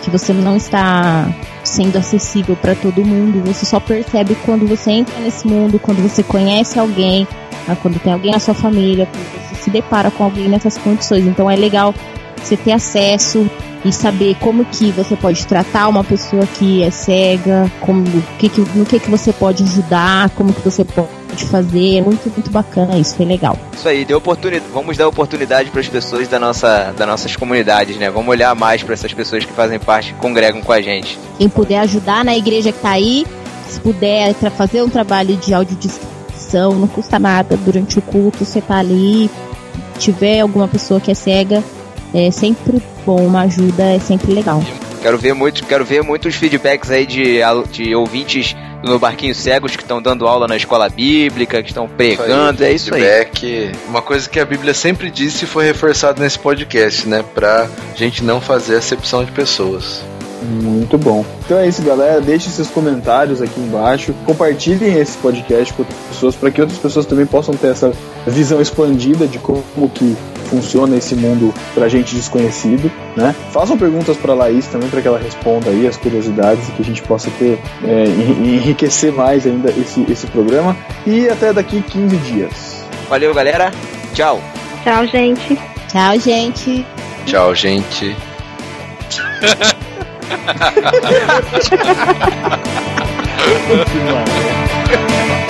que você não está sendo acessível para todo mundo. Você só percebe quando você entra nesse mundo, quando você conhece alguém, ah, quando tem alguém na sua família, quando você se depara com alguém nessas condições. Então é legal você ter acesso e saber como que você pode tratar uma pessoa que é cega, como que, que, no que que você pode ajudar, como que você pode fazer. É muito, muito bacana isso, foi legal. Isso aí, deu oportunidade. Vamos dar oportunidade para as pessoas da nossa, das nossas comunidades, né? Vamos olhar mais para essas pessoas que fazem parte, que congregam com a gente. Quem puder ajudar na igreja que tá aí, se puder tra- fazer um trabalho de audiodescrição, não custa nada. Durante o culto, você tá ali, tiver alguma pessoa que é cega, é sempre bom, uma ajuda é sempre legal. Quero ver muitos, quero ver muitos feedbacks aí de, de ouvintes no Barquinho Cegos que estão dando aula na escola bíblica, que estão pregando, é isso aí. Feedback. Uma coisa que a Bíblia sempre disse e foi reforçado nesse podcast, né? Pra gente não fazer acepção de pessoas. Muito bom. Então é isso, galera. Deixe seus comentários aqui embaixo. Compartilhem esse podcast com outras pessoas para que outras pessoas também possam ter essa visão expandida de como que funciona esse mundo pra gente desconhecido, né? Façam perguntas para Laís também para que ela responda aí as curiosidades e que a gente possa ter é, en- enriquecer mais ainda esse, esse programa. E até daqui 15 dias. Valeu, galera. Tchau. Tchau, gente. Tchau, gente. Tchau, gente. <laughs> Oi,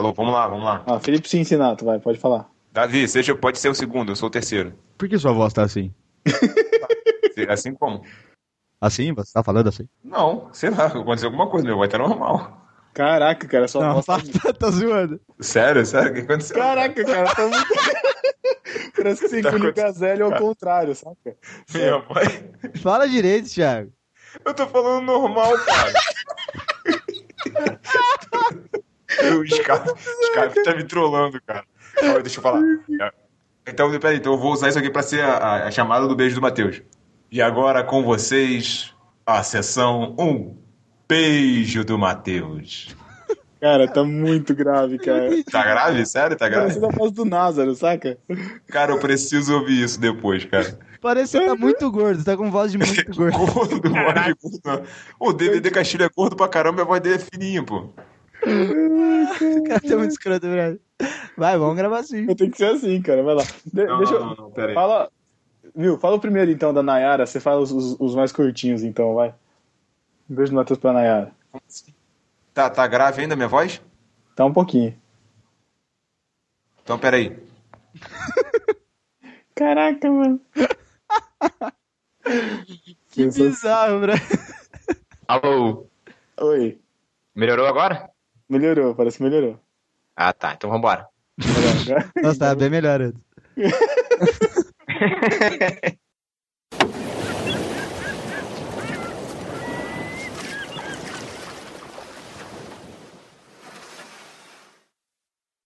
Alô, vamos lá, vamos lá. Ah, Felipe Cincinato, vai, pode falar. Davi, seja, pode ser o segundo, eu sou o terceiro. Por que sua voz tá assim? Assim como? Assim? Você tá falando assim? Não, sei lá, aconteceu alguma coisa, meu, vai estar normal. Caraca, cara, só Não, voz tá- <laughs> tá, tá zoando. Sério, sério, o que aconteceu? Caraca, cara, tá muito. <laughs> Parece que você Tá engoliu acontecendo, gazelha ao contrário, saca? Meu pai. Fala direito, Thiago. Eu tô falando normal, cara. <laughs> <laughs> o Skype, Skype tá me trollando, cara. Ó, deixa eu falar. Então, peraí, então eu vou usar isso aqui pra ser a, a- chamada do beijo do Matheus. E agora com vocês, a sessão 1. Beijo do Matheus. Cara, tá muito grave, cara. Tá grave? Sério? Tá grave? Parece a voz do Názaro, saca? Cara, eu preciso ouvir isso depois, cara. Parece que você tá muito gordo, tá com voz de muito <laughs> gordo. Gordo, voz de gordo. não. O DVD Castilho é gordo pra caramba e a voz dele é fininha, pô. O cara tá muito escroto, velho. Vai, vamos gravar assim. Tem que ser assim, cara. Vai lá. De- Não, deixa não, eu. não, não, pera aí. Fala. Viu? Fala o primeiro então da Nayara. Você fala os, os- os mais curtinhos então, vai. Um beijo do Matheus pra Nayara. Tá, tá grave ainda a minha voz? Tá um pouquinho. Então, peraí. <laughs> Caraca, mano. Que bizarro, bro. Alô. Oi. Melhorou agora? Melhorou, parece que melhorou. Ah, tá. Então vambora. Nossa, tá bem melhor antes. <laughs> <laughs>